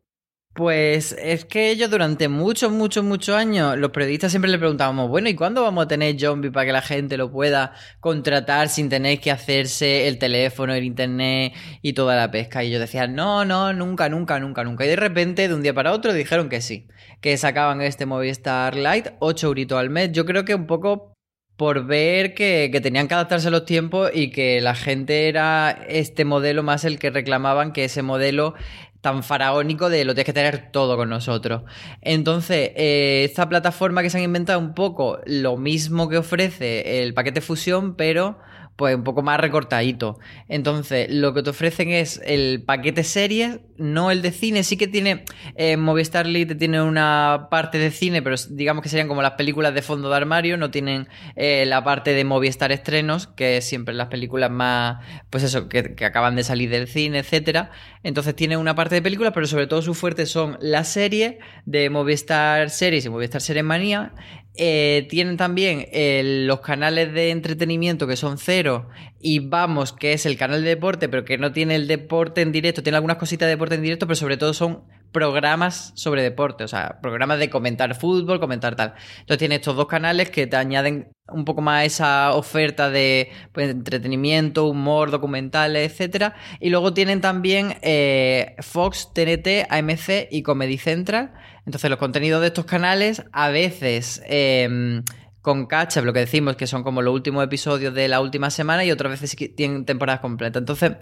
Pues es que ellos durante muchos, muchos, muchos años, los periodistas siempre le preguntábamos, bueno, ¿y cuándo vamos a tener zombie para que la gente lo pueda contratar sin tener que hacerse el teléfono, el internet y toda la pesca? Y ellos decían, no, no, nunca, nunca, nunca, nunca. Y de repente, de un día para otro, dijeron que sí, que sacaban este Movistar Lite, 8 euritos al mes. Yo creo que un poco por ver que, que, tenían que adaptarse a los tiempos y que la gente era este modelo más el que reclamaban que ese modelo tan faraónico de lo tienes que tener todo con nosotros. Entonces, eh, esta plataforma que se han inventado un poco lo mismo que ofrece el paquete fusión, pero pues un poco más recortadito. Entonces, lo que te ofrecen es el paquete series, no el de cine. Sí que tiene, eh, Movistar Lite tiene una parte de cine, pero digamos que serían como las películas de fondo de armario, no tienen eh, la parte de Movistar estrenos, que es siempre las películas más, pues eso, que, acaban de salir del cine, etcétera. Entonces tiene una parte de películas, pero sobre todo su fuerte son las series de Movistar Series y Movistar Series Manía eh, tienen también eh, los canales de entretenimiento que son cero y vamos, que es el canal de deporte, pero que no tiene el deporte en directo, tiene algunas cositas de deporte en directo, pero sobre todo son programas sobre deporte, o sea, programas de comentar fútbol, comentar tal. Entonces tiene estos dos canales que te añaden un poco más esa oferta de pues, entretenimiento, humor, documentales, etcétera. Y luego tienen también eh, Fox, TNT, AMC y Comedy Central entonces, los contenidos de estos canales a veces em, con catch lo que decimos, que son como los últimos episodios de la última semana y otras veces tienen temporadas completas. Entonces,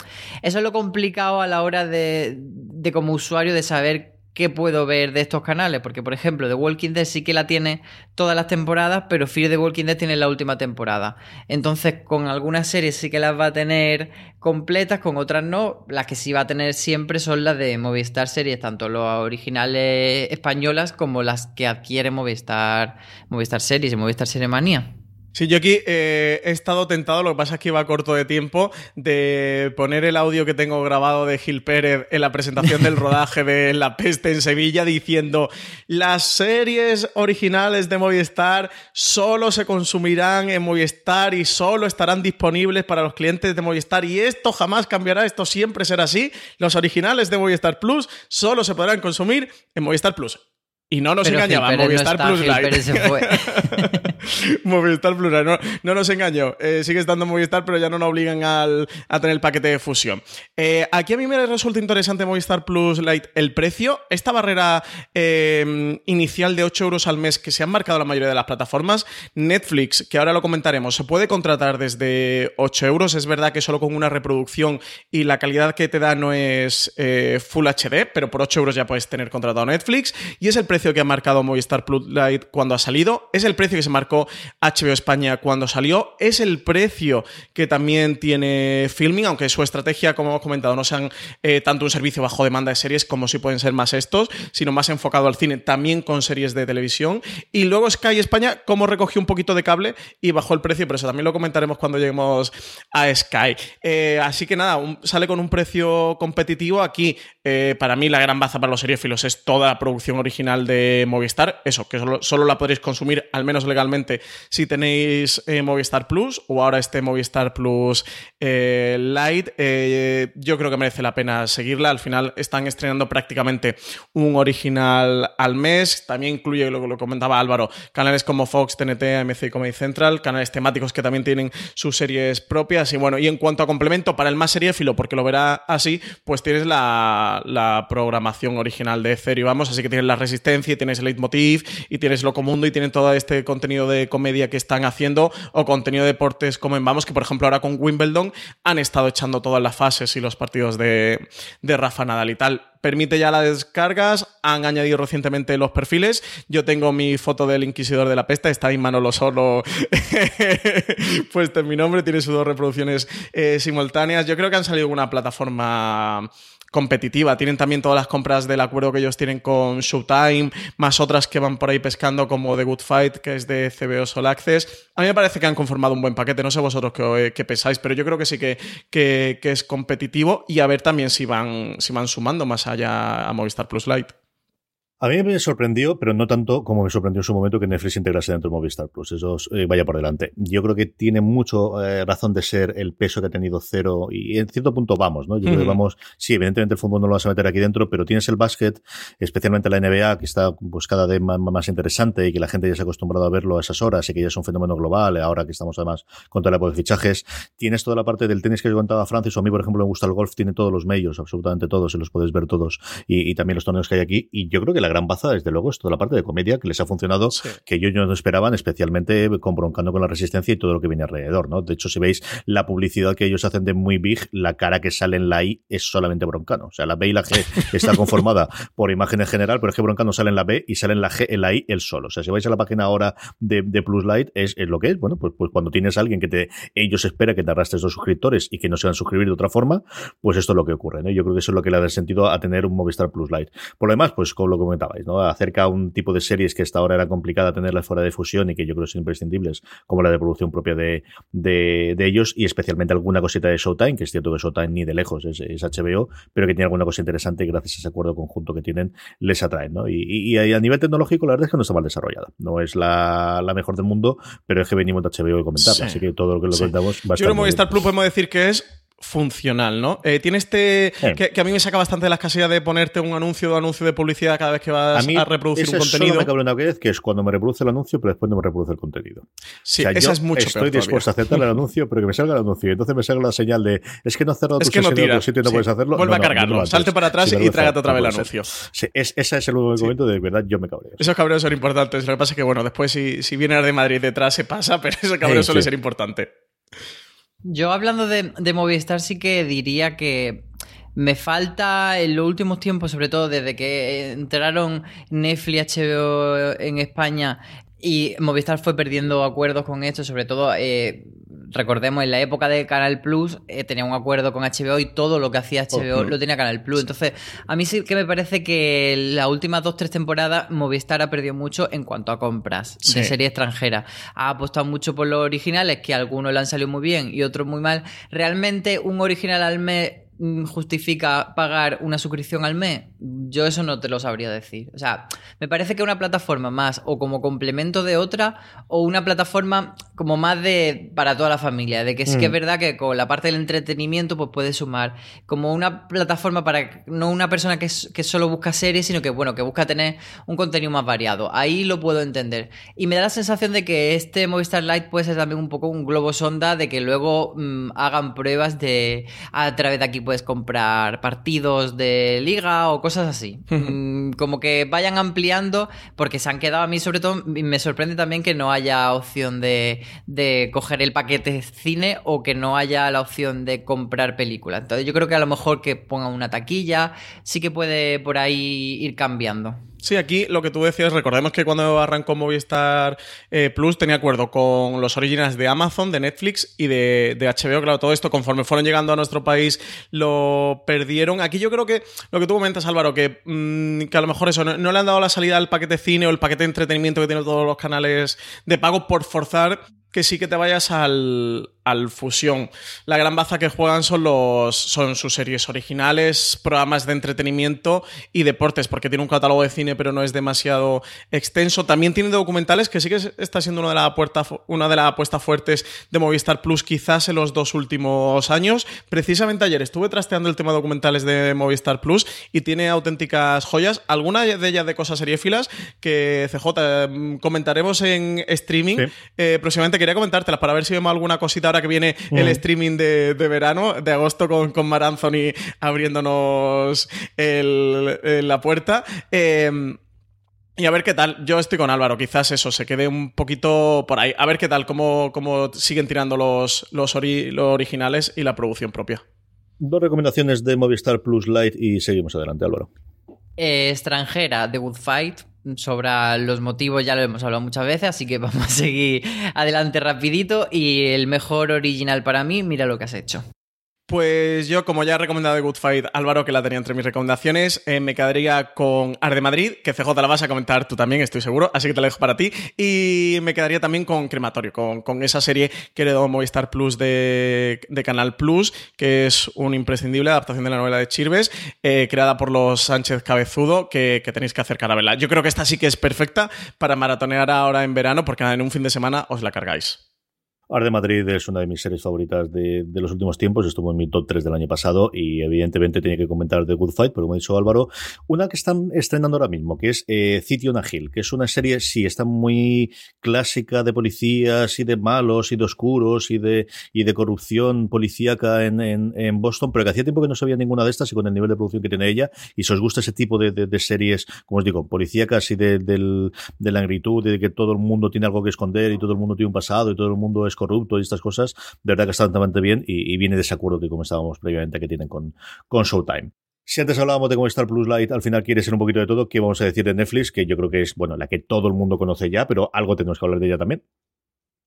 eso es lo complicado a la hora de, de como usuario de saber qué puedo ver de estos canales, porque por ejemplo, The Walking Dead sí que la tiene todas las temporadas, pero Fear the Walking Dead tiene la última temporada. Entonces, con algunas series sí que las va a tener completas, con otras no. Las que sí va a tener siempre son las de Movistar Series, tanto las originales españolas como las que adquiere Movistar, Movistar Series y Movistar Serie Manía. Sí, yo aquí eh, he estado tentado, lo que pasa es que iba corto de tiempo, de poner el audio que tengo grabado de Gil Pérez en la presentación del rodaje de La Peste en Sevilla diciendo las series originales de Movistar solo se consumirán en Movistar y solo estarán disponibles para los clientes de Movistar y esto jamás cambiará, esto siempre será así. Los originales de Movistar Plus solo se podrán consumir en Movistar Plus. Y no nos engañaba, [laughs] Movistar Plus Lite. Movistar Plus no, no nos engañó. Eh, sigue estando Movistar, pero ya no nos obligan al, a tener el paquete de fusión. Eh, aquí a mí me resulta interesante Movistar Plus Lite el precio. Esta barrera eh, inicial de 8 euros al mes que se han marcado la mayoría de las plataformas. Netflix, que ahora lo comentaremos, se puede contratar desde 8 euros. Es verdad que solo con una reproducción y la calidad que te da no es Full HD, pero por 8 euros ya puedes tener contratado Netflix. Y es el precio que ha marcado Movistar Plus Lite cuando ha salido. Es el precio que se marcó HBO España cuando salió. Es el precio que también tiene Filming, aunque su estrategia, como hemos comentado, no sean eh, tanto un servicio bajo demanda de series como si pueden ser más estos, sino más enfocado al cine, también con series de televisión. Y luego Sky España, como recogió un poquito de cable y bajó el precio, pero eso también lo comentaremos cuando lleguemos a Sky. Eh, así que nada, sale con un precio competitivo. Aquí, eh, para mí, la gran baza para los seriefilos es toda la producción original de Movistar. Eso, que solo, solo la podréis consumir, al menos legalmente si tenéis eh, Movistar Plus o ahora este Movistar Plus eh, Lite. Eh, yo creo que merece la pena seguirla. Al final están estrenando prácticamente un original al mes. También incluye lo lo comentaba Álvaro, canales como Fox, TNT, AMC y Comedy Central, canales temáticos que también tienen sus series propias. Y bueno, y en cuanto a complemento para el más seriéfilo, porque lo verá así, pues tienes la, programación original de y vamos, así que tienes la resistencia, y tienes leitmotiv y tienes lo Locomundo y tienen todo este contenido de de comedia que están haciendo o contenido de deportes como en Vamos, que por ejemplo ahora con Wimbledon han estado echando todas las fases y los partidos de, de Rafa Nadal y tal permite ya las descargas, han añadido recientemente los perfiles. Yo tengo mi foto del Inquisidor de la Pesta, está ahí Manolo Solo [laughs] puesto en mi nombre, tiene sus dos reproducciones eh, simultáneas. Yo creo que han salido una plataforma competitiva. Tienen también todas las compras del acuerdo que ellos tienen con Showtime, más otras que van por ahí pescando, como The Good Fight, que es de CBO Sol Access. A mí me parece que han conformado un buen paquete. No sé vosotros qué, pensáis, pero yo creo que sí que, que, es competitivo y a ver también si van, si van sumando más allá a Movistar Plus Lite. A mí me sorprendió, pero no tanto como me sorprendió en su momento que Netflix integrase dentro de Movistar Plus. Eso eh, vaya por delante. Yo creo que tiene mucho eh, razón de ser el peso que ha tenido cero y en cierto punto vamos, ¿no? Yo creo que vamos, sí, evidentemente el fútbol no lo vas a meter aquí dentro, pero tienes el básquet, especialmente la NBA, que está pues cada vez más, más, interesante y que la gente ya se ha acostumbrado a verlo a esas horas y que ya es un fenómeno global, ahora que estamos además con toda la de fichajes. Tienes toda la parte del tenis que yo contaba Francis, o a mí, por ejemplo, me gusta el golf, tiene todos los medios, absolutamente todos, y los podéis ver todos, y, y también los torneos que hay aquí. Y yo creo que la gran baza, desde luego, es toda la parte de comedia que les ha funcionado, que ellos no esperaban, especialmente con Broncando con la Resistencia y todo lo que viene alrededor, ¿no? De hecho, si veis la publicidad que ellos hacen de muy big, la cara que sale en la I es solamente Broncano. O sea, la B y la G está [laughs] conformada por imagen en general, pero es que Broncano sale en la B y sale en la G, en la I, el solo. O sea, si vais a la página ahora de, de Plus Light, es, es, lo que es. Bueno, pues, pues cuando tienes a alguien que te, ellos espera que te arrastres dos suscriptores y que no se van a suscribir de otra forma, pues esto es lo que ocurre, ¿no? Yo creo que eso es lo que le da sentido a tener un Movistar Plus Light. Por lo demás, pues como lo comentabais, ¿no? Acerca un tipo de series que hasta ahora era complicada tenerlas fuera de fusión y que yo creo son imprescindibles, como la de producción propia de, de, de, ellos, y especialmente alguna cosita de Showtime, que es cierto que Showtime ni de lejos es, es HBO, pero que tiene alguna cosa interesante y gracias a ese acuerdo conjunto que tienen, les atraen, ¿no? Y, y, y, a nivel tecnológico, la verdad es que no está mal desarrollada. No es la, la mejor del mundo, pero es que venimos de HBO y comentarla, sí. así que todo lo que lo sí. comentamos va a Yo creo que Movistar Plus podemos decir que es funcional, ¿no? Eh, tiene este que, que, a mí me saca bastante de las casillas de ponerte un anuncio o anuncio de publicidad cada vez que vas a, mí, a reproducir un contenido. Cabe una vez que es cuando me reproduce el anuncio, pero después no me reproduce el contenido. Sí, o sea, esa es mucho Estoy dispuesto a aceptar el [laughs] anuncio, pero que me salga el anuncio. Entonces me salga la señal de es que no has cerrado es tu que no sesión en sitio no sí. puedes hacerlo. Vuelve no, a cargarlo, no, salte para atrás si y trágate otra vez el anuncio. Sí, es, ese es el único momento de verdad yo me cabreo. Esos cabreos son importantes. Lo que pasa es que, bueno, después si, si viene de Madrid detrás se pasa, [laughs] pero ese cabreo suele ser importante. Yo hablando de, de, Movistar sí que diría que me falta en los últimos tiempos, sobre todo desde que entraron Netflix, HBO en España y Movistar fue perdiendo acuerdos con esto, sobre todo... Eh, recordemos, en la época de Canal Plus eh, tenía un acuerdo con HBO y todo lo que hacía HBO lo tenía Canal Plus. Entonces, a mí sí que me parece que las últimas dos, tres temporadas Movistar ha perdido mucho en cuanto a compras sí. de serie extranjera. Ha apostado mucho por los originales, que algunos le han salido muy bien y otros muy mal. Realmente un original al mes justifica pagar una suscripción al mes? Yo eso no te lo sabría decir. O sea, me parece que una plataforma más o como complemento de otra o una plataforma como más de para toda la familia, de que sí mm. que es verdad que con la parte del entretenimiento pues puede sumar como una plataforma para no una persona que, que solo busca series, sino que bueno, que busca tener un contenido más variado. Ahí lo puedo entender. Y me da la sensación de que este Movistar Lite puede ser también un poco un globo sonda de que luego mmm, hagan pruebas de a través de aquí puedes comprar partidos de liga o cosas así. [laughs] Como que vayan ampliando, porque se han quedado a mí, sobre todo, me sorprende también que no haya opción de, de coger el paquete cine o que no haya la opción de comprar película. Entonces, yo creo que a lo mejor que pongan una taquilla, sí que puede por ahí ir cambiando. Sí, aquí lo que tú decías, recordemos que cuando arrancó Movistar eh, Plus tenía acuerdo con los originales de Amazon, de Netflix y de, de, HBO. Claro, todo esto conforme fueron llegando a nuestro país lo perdieron. Aquí yo creo que lo que tú comentas, Álvaro, que, mmm, que a lo mejor eso, no, no, le han dado la salida al paquete cine o el paquete de entretenimiento que tienen todos los canales de pago por forzar que sí que te vayas al, al fusión. La gran baza que juegan son los son sus series originales, programas de entretenimiento y deportes, porque tiene un catálogo de cine, pero no es demasiado extenso. También tiene documentales, que sí que está siendo una de las apuestas una de las apuestas fuertes de Movistar Plus, quizás en los dos últimos años. Precisamente ayer estuve trasteando el tema de documentales de Movistar Plus y tiene auténticas joyas. Algunas de ellas de cosas seriéfilas que CJ comentaremos en streaming sí. eh, próximamente quería comentártelas para ver si vemos alguna cosita ahora que viene mm. el streaming de, de, verano, de agosto, con, con Mar Anthony abriéndonos el, el, la puerta. Eh, y a ver qué tal. Yo estoy con Álvaro. Quizás eso se quede un poquito por ahí. A ver qué tal, cómo, cómo siguen tirando los, los, ori los originales y la producción propia. Dos recomendaciones de Movistar Plus Lite y seguimos adelante, Álvaro. Eh, extranjera, The Good Fight. Sobre los motivos ya lo hemos hablado muchas veces, así que [laughs] vamos a seguir adelante rapidito. Y el mejor original para mí, mira lo que has hecho. Pues yo, como ya he recomendado de Good Fight, Álvaro, que la tenía entre mis recomendaciones, eh, me quedaría con Arde Madrid, que CJ la vas a comentar tú también, estoy seguro, así que te la dejo para ti. Y me quedaría también con Crematorio, con, esa serie que heredó Movistar Plus de, Canal Plus, que es un imprescindible adaptación de la novela de Chirves, eh, creada por los Sánchez Cabezudo, que, tenéis que acercar a verla. Yo creo que esta sí que es perfecta para maratonear ahora en verano, porque en un fin de semana os la cargáis. Arde Madrid es una de mis series favoritas de, los últimos tiempos. Estuvo en mi top 3 del año pasado y evidentemente tenía que comentar The Good Fight, pero como ha dicho Álvaro, una que están estrenando ahora mismo, que es eh, City on a Hill, que es una serie, sí, está muy clásica de policías y de malos y de oscuros y de, y de corrupción policíaca en, en, Boston, pero que hacía tiempo que no sabía ninguna de estas y con el nivel de producción que tiene ella. Y si os gusta ese tipo de, de, series, como os digo, policíacas y de, de la negritud, de que todo el mundo tiene algo que esconder y todo el mundo tiene un pasado y todo el mundo es corrupto y estas cosas, de verdad que está bastante bien y, viene de ese acuerdo que comentábamos previamente que tienen con, con Showtime. Si antes hablábamos de cómo Star Plus Light al final quiere ser un poquito de todo, ¿qué vamos a decir de Netflix? Que yo creo que es, bueno, la que todo el mundo conoce ya, pero algo tenemos que hablar de ella también.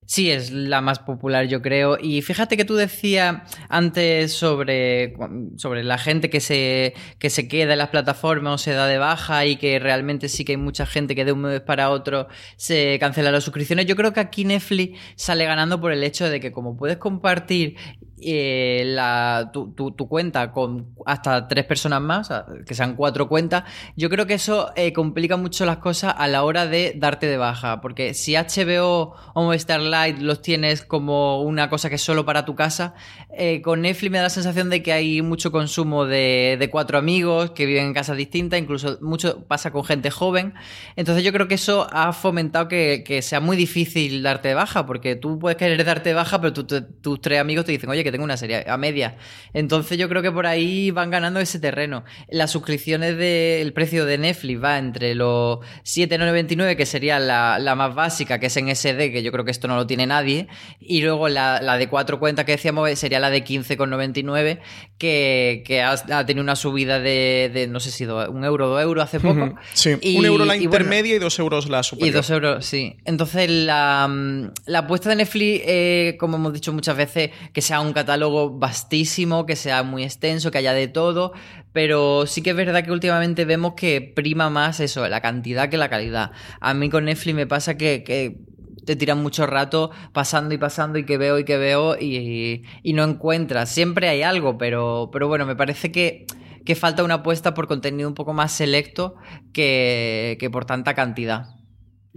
Sí, es la más popular, yo creo. Y fíjate que tú decías antes sobre, sobre la gente que se, que se queda en las plataformas o se da de baja y que realmente sí que hay mucha gente que de un mes para otro se cancela las suscripciones. Yo creo que aquí Netflix sale ganando por el hecho de que como puedes compartir eh, la, tu, tu, cuenta con hasta tres personas más, que sean cuatro cuentas, yo creo que eso eh, complica mucho las cosas a la hora de darte de baja, porque si HBO o Movistar Lite los tienes como una cosa que es solo para tu casa, eh, con Netflix me da la sensación de que hay mucho consumo de, de cuatro amigos que viven en casas distintas, incluso mucho pasa con gente joven, entonces yo creo que eso ha fomentado que, que sea muy difícil darte de baja, porque tú puedes querer darte de baja, pero tus tres amigos te dicen, oye, que tengo una serie a media. Entonces yo creo que por ahí van ganando ese terreno. Las suscripciones del precio de Netflix va entre los 7,99, que sería la, más básica, que es en SD, que yo creo que esto no lo tiene nadie, y luego la, de cuatro cuentas que decíamos sería la de 15,99, que, que ha, tenido una subida de, no sé si un euro, dos euros hace poco. Sí, un euro la intermedia y dos euros la superior. Y dos euros, sí. Entonces la, la apuesta de Netflix, eh, como hemos dicho muchas veces, que sea un catálogo vastísimo, que sea muy extenso, que haya de todo, pero sí que es verdad que últimamente vemos que prima más eso, la cantidad que la calidad. A mí con Netflix me pasa que, te tiran mucho rato pasando y pasando y que veo y que veo y, no encuentras. Siempre hay algo, pero, pero bueno, me parece que, que falta una apuesta por contenido un poco más selecto que, que por tanta cantidad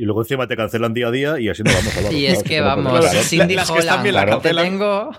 y luego encima te cancelan día a día y así no vamos a hablar. [laughs] Y es que vamos, Cindy las que están bien la tengo.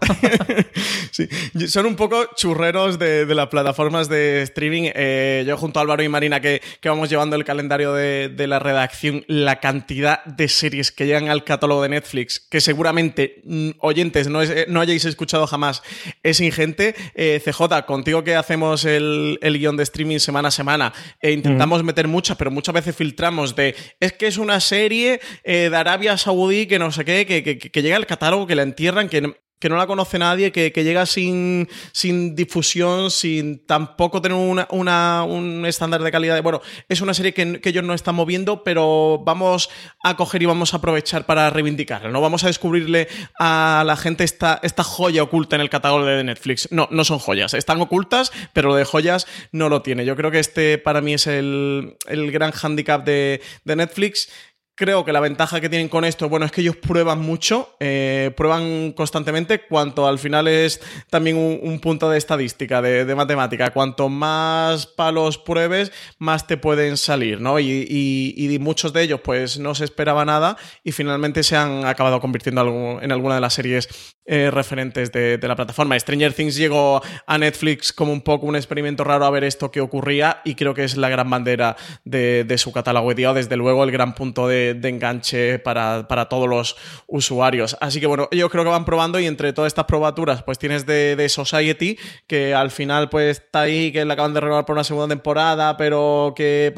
[laughs] sí. Son un poco churreros de, las plataformas de streaming. Eh, yo junto a Álvaro y Marina que, que vamos llevando el calendario de, la redacción, la cantidad de series que llegan al catálogo de Netflix, que seguramente mm, oyentes no, no hayáis escuchado jamás, es ingente. Eh, CJ, contigo que hacemos el, el, guion de streaming semana a semana, e intentamos meter muchas, pero muchas veces filtramos de, es que es una serie eh, de Arabia Saudí que no sé qué, que, que, llega al catálogo, que la entierran, que, que no la conoce nadie, que, llega sin, sin, difusión, sin tampoco tener una, un estándar de calidad. bueno, es una serie que, ellos no están moviendo, pero vamos a coger y vamos a aprovechar para reivindicarla. No vamos a descubrirle a la gente esta, esta joya oculta en el catálogo de Netflix. No, no son joyas. Están ocultas, pero lo de joyas no lo tiene. Yo creo que este para mí es el, el gran handicap de, de Netflix Creo que la ventaja que tienen con esto, bueno, es que ellos prueban mucho, eh, prueban constantemente, cuanto al final es también un, punto de estadística, de, matemática. Cuanto más palos pruebes, más te pueden salir, ¿no? Y, muchos de ellos, pues, no se esperaba nada y finalmente se han acabado convirtiendo en alguna de las series eh, referentes de, la plataforma. Stranger Things llegó a Netflix como un poco un experimento raro a ver esto que ocurría y creo que es la gran bandera de, su catálogo y desde luego el gran punto de enganche para, todos los usuarios. Así que bueno, yo creo que van probando y entre todas estas probaturas, pues tienes de, Society, que al final pues está ahí, que le acaban de renovar por una segunda temporada, pero que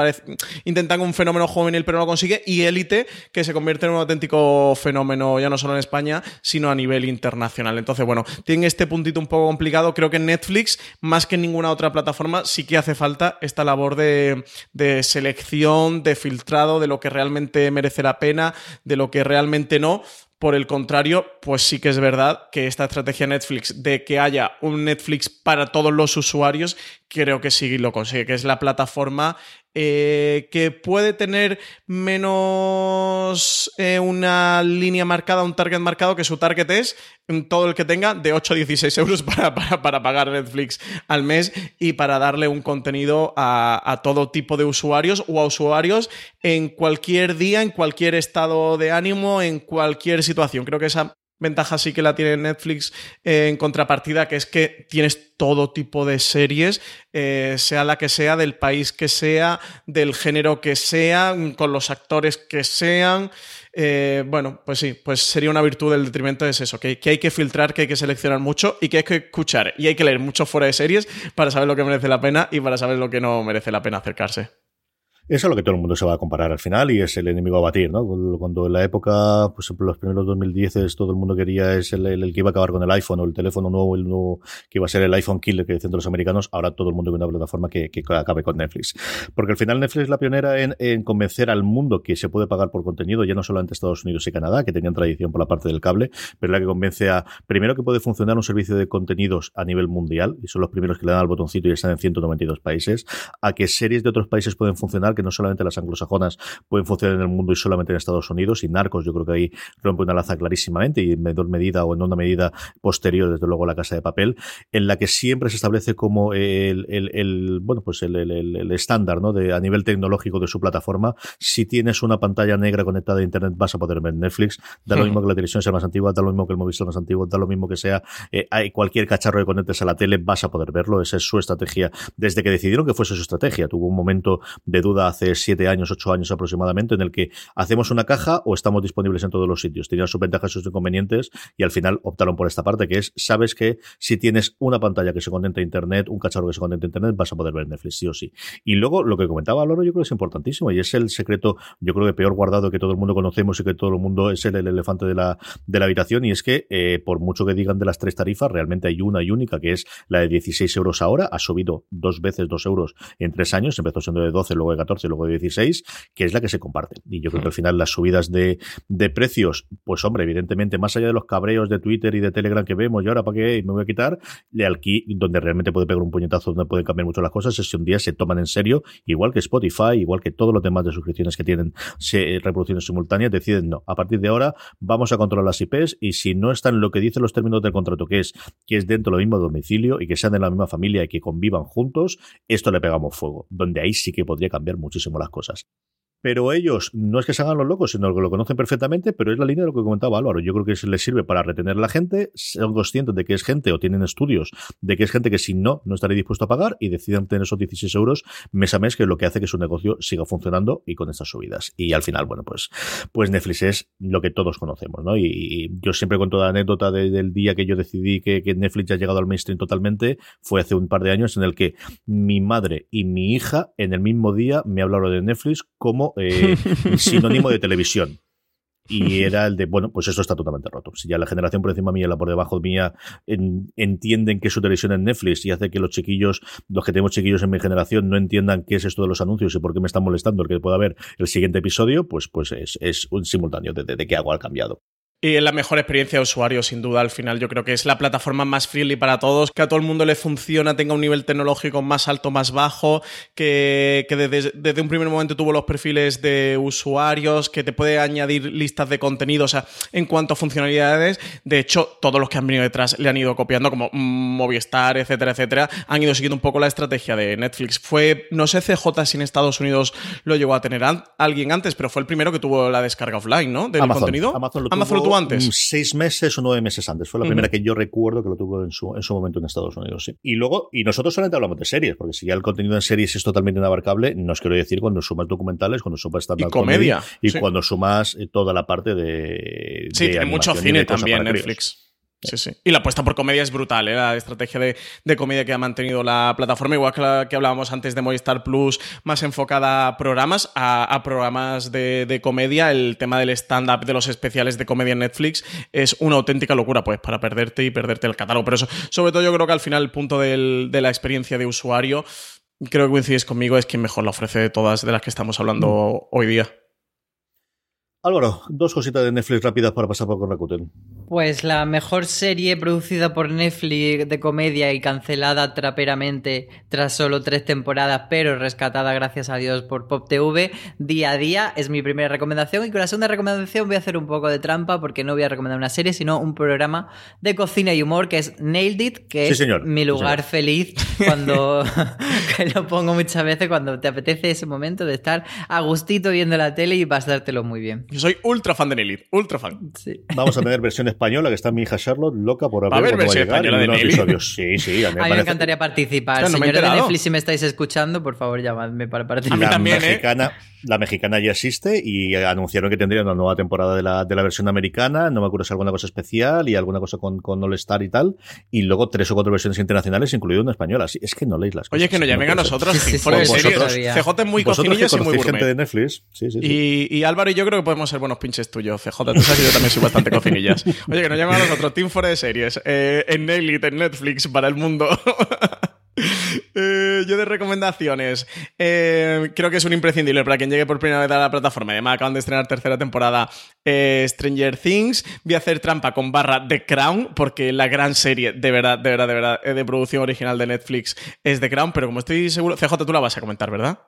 intentan un fenómeno juvenil pero no lo consigue, y Elite, que se convierte en un auténtico fenómeno ya no solo en España, sino a nivel internacional. Entonces, bueno, tiene este puntito un poco complicado. Creo que Netflix, más que en ninguna otra plataforma, sí que hace falta esta labor de, de selección, de filtrado, de lo que realmente merece la pena, de lo que realmente no, Por el contrario, pues sí que es verdad que esta estrategia Netflix de que haya un Netflix para todos los usuarios, creo que sí lo consigue, que es la plataforma eh, que puede tener menos eh, una línea marcada, un target marcado, que su target es todo el que tenga de 8 a 16 euros [laughs] para, para, pagar Netflix al mes y para darle un contenido a, todo tipo de usuarios o a usuarios en cualquier día, en cualquier estado de ánimo, en cualquier situación. Creo que esa ventaja sí que la tiene Netflix en contrapartida, que es que tienes todo tipo de series, eh, sea la que sea, del país que sea, del género que sea, con los actores que sean. Eh, bueno, pues sí, pues sería una virtud del detrimento es eso, que, hay que filtrar, que hay que seleccionar mucho y que hay que escuchar y hay que leer mucho fuera de series para saber lo que merece la pena y para saber lo que no merece la pena acercarse. Eso es lo que todo el mundo se va a comparar al final y es el enemigo a batir, ¿no? Cuando en la época, pues los primeros 2010 todo el mundo quería es el, el, que iba a acabar con el iPhone o el teléfono nuevo, el nuevo que iba a ser el iPhone killer que dicen los americanos, ahora todo el mundo quiere una plataforma que, que, acabe con Netflix. Porque al final Netflix es la pionera en, en, convencer al mundo que se puede pagar por contenido, ya no solamente Estados Unidos y Canadá, que tenían tradición por la parte del cable, pero la que convence a, primero que puede funcionar un servicio de contenidos a nivel mundial, y son los primeros que le dan al botoncito y están en 192 países, a que series de otros países pueden funcionar, que no solamente las anglo anglosajonas pueden funcionar en el mundo y solamente en Estados Unidos. Y Narcos, yo creo que ahí rompe una laza clarísimamente y en menor medida o en una medida posterior, desde luego, la Casa de Papel, en la que siempre se establece como el, el, el bueno, pues el, el, estándar, ¿no? De, a nivel tecnológico de su plataforma. Si tienes una pantalla negra conectada a Internet, vas a poder ver Netflix. Da lo mismo que la televisión sea más antigua, da lo mismo que el móvil sea más antiguo, da lo mismo que sea eh, hay cualquier cacharro que conectes a la tele, vas a poder verlo. Esa es su estrategia. Desde que decidieron que fuese su estrategia, tuvo un momento de duda hace siete años, ocho años aproximadamente, en el que hacemos una caja o estamos disponibles en todos los sitios. Tenían sus ventajas y sus inconvenientes y al final optaron por esta parte, que es, sabes que si tienes una pantalla que se conecta a Internet, un cacharro que se conecta a Internet, vas a poder ver Netflix, sí o sí. Y luego, lo que comentaba Loro, yo creo que es importantísimo y es el secreto, yo creo que peor guardado que todo el mundo conocemos y que todo el mundo es el, elefante de la, de la habitación y es que, eh, por mucho que digan de las tres tarifas, realmente hay una y única, que es la de 16 euros ahora, ha subido dos veces dos euros en tres años, empezó siendo de 12, luego de 14, luego de 16, que es la que se comparte. Y yo creo que al final las subidas de, de precios, pues hombre, evidentemente, más allá de los cabreos de Twitter y de Telegram que vemos, y ahora para qué me voy a quitar, de aquí, donde realmente puede pegar un puñetazo, donde pueden cambiar mucho las cosas, es si un día se toman en serio, igual que Spotify, igual que todos los demás de suscripciones que tienen se, reproducciones simultáneas, deciden no, a partir de ahora vamos a controlar las IPs y si no están lo que dicen los términos del contrato, que es que es dentro del mismo domicilio y que sean de la misma familia y que convivan juntos, esto le pegamos fuego, donde ahí sí que podría cambiar muchísimo las cosas pero ellos no es que se hagan los locos, sino que lo conocen perfectamente, pero es la línea de lo que comentaba Álvaro. Yo creo que les sirve para retener a la gente, son conscientes de que es gente o tienen estudios de que es gente que si no, no estaría dispuesto a pagar y deciden tener esos 16 euros mes a mes, que es lo que hace que su negocio siga funcionando y con estas subidas. Y al final, bueno, pues, pues Netflix es lo que todos conocemos, ¿no? Y, yo siempre con toda la anécdota del día que yo decidí que, que Netflix ya ha llegado al mainstream totalmente, fue hace un par de años en el que mi madre y mi hija en el mismo día me hablaron de Netflix como eh, [laughs] sinónimo de televisión. Y era el de, bueno, pues eso está totalmente roto. Si ya la generación por encima mía y la por debajo mía entienden que su televisión es Netflix y hace que los chiquillos, los que tenemos chiquillos en mi generación, no entiendan qué es esto de los anuncios y por qué me están molestando el que pueda ver el siguiente episodio, pues, pues es, es un simultáneo de, de, de que algo ha cambiado. Y es la mejor experiencia de usuario, sin duda, al final. Yo creo que es la plataforma más friendly para todos, que a todo el mundo le funciona, tenga un nivel tecnológico más alto, más bajo, que, desde, un primer momento tuvo los perfiles de usuarios, que te puede añadir listas de contenido. O sea, en cuanto a funcionalidades, de hecho, todos los que han venido detrás le han ido copiando, como Movistar, etcétera, etcétera, han ido siguiendo un poco la estrategia de Netflix. Fue, no sé, CJ si en Estados Unidos lo llegó a tener alguien antes, pero fue el primero que tuvo la descarga offline, ¿no? Del contenido. Amazon lo antes? Seis meses o nueve meses antes. Fue la primera que yo recuerdo que lo tuvo en su, en su momento en Estados Unidos. Sí. Y luego, y nosotros solamente hablamos de series, porque si ya el contenido en series es totalmente inabarcable, nos quiero decir cuando sumas documentales, cuando sumas stand y comedia. y cuando sumas eh, toda la parte de. Sí, tiene mucho cine también Netflix. Sí, sí. Y la apuesta por comedia es brutal, ¿eh? la estrategia de, comedia que ha mantenido la plataforma, igual que la que hablábamos antes de Movistar Plus, más enfocada a programas, a, programas de, comedia. El tema del stand-up, de los especiales de comedia en Netflix, es una auténtica locura, pues, para perderte y perderte el catálogo. Pero eso, sobre todo, yo creo que al final el punto de la experiencia de usuario, creo que coincides conmigo, es quien mejor la ofrece de todas de las que estamos hablando mm. hoy día. Álvaro, dos cositas de Netflix rápidas para pasar por Rakuten. Pues la mejor serie producida por Netflix de comedia y cancelada traperamente tras solo tres temporadas, pero rescatada gracias a Dios por Pop TV, día a día, es mi primera recomendación. Y con la segunda recomendación voy a hacer un poco de trampa porque no voy a recomendar una serie, sino un programa de cocina y humor que es Nailed It, que es mi lugar feliz cuando [laughs] que lo pongo muchas veces cuando te apetece ese momento de estar a gustito viendo la tele y pasártelo muy bien. Yo soy ultra fan de Nailed It, ultra fan. Vamos a tener versiones española, que está mi hija Charlotte loca por haber a versión española de episodios. Sí, sí, a mí, me, [laughs] encantaría participar. No, Señores de Netflix, si me estáis escuchando, por favor, llamadme para participar. La también, ¿eh? mexicana, La mexicana ya existe y anunciaron que tendría una nueva temporada de la, de la versión americana. No me acuerdo si alguna cosa especial y alguna cosa con, con All Star y tal. Y luego tres o cuatro versiones internacionales, incluido una española. es que no leéis las cosas. Oye, que no llamen a nosotros. Sí, sí, CJ es muy cocinillas y muy gente de Netflix. Y, y, Álvaro y yo creo que podemos ser buenos pinches tuyos. CJ, tú sabes que yo también soy bastante cocinillas. Oye, que nos llaman a nosotros Team for de Series eh, en Elite, en Netflix, para el mundo. [laughs] [laughs] Eh, yo de recomendaciones, eh, creo que es un imprescindible para quien llegue por primera vez a la plataforma. Además, acaban de estrenar tercera temporada Stranger Things. Voy a hacer trampa con barra The Crown, porque la gran serie, de verdad, de verdad, de verdad, de producción original de Netflix es The Crown. Pero como estoy seguro, CJ, tú la vas a comentar, ¿verdad?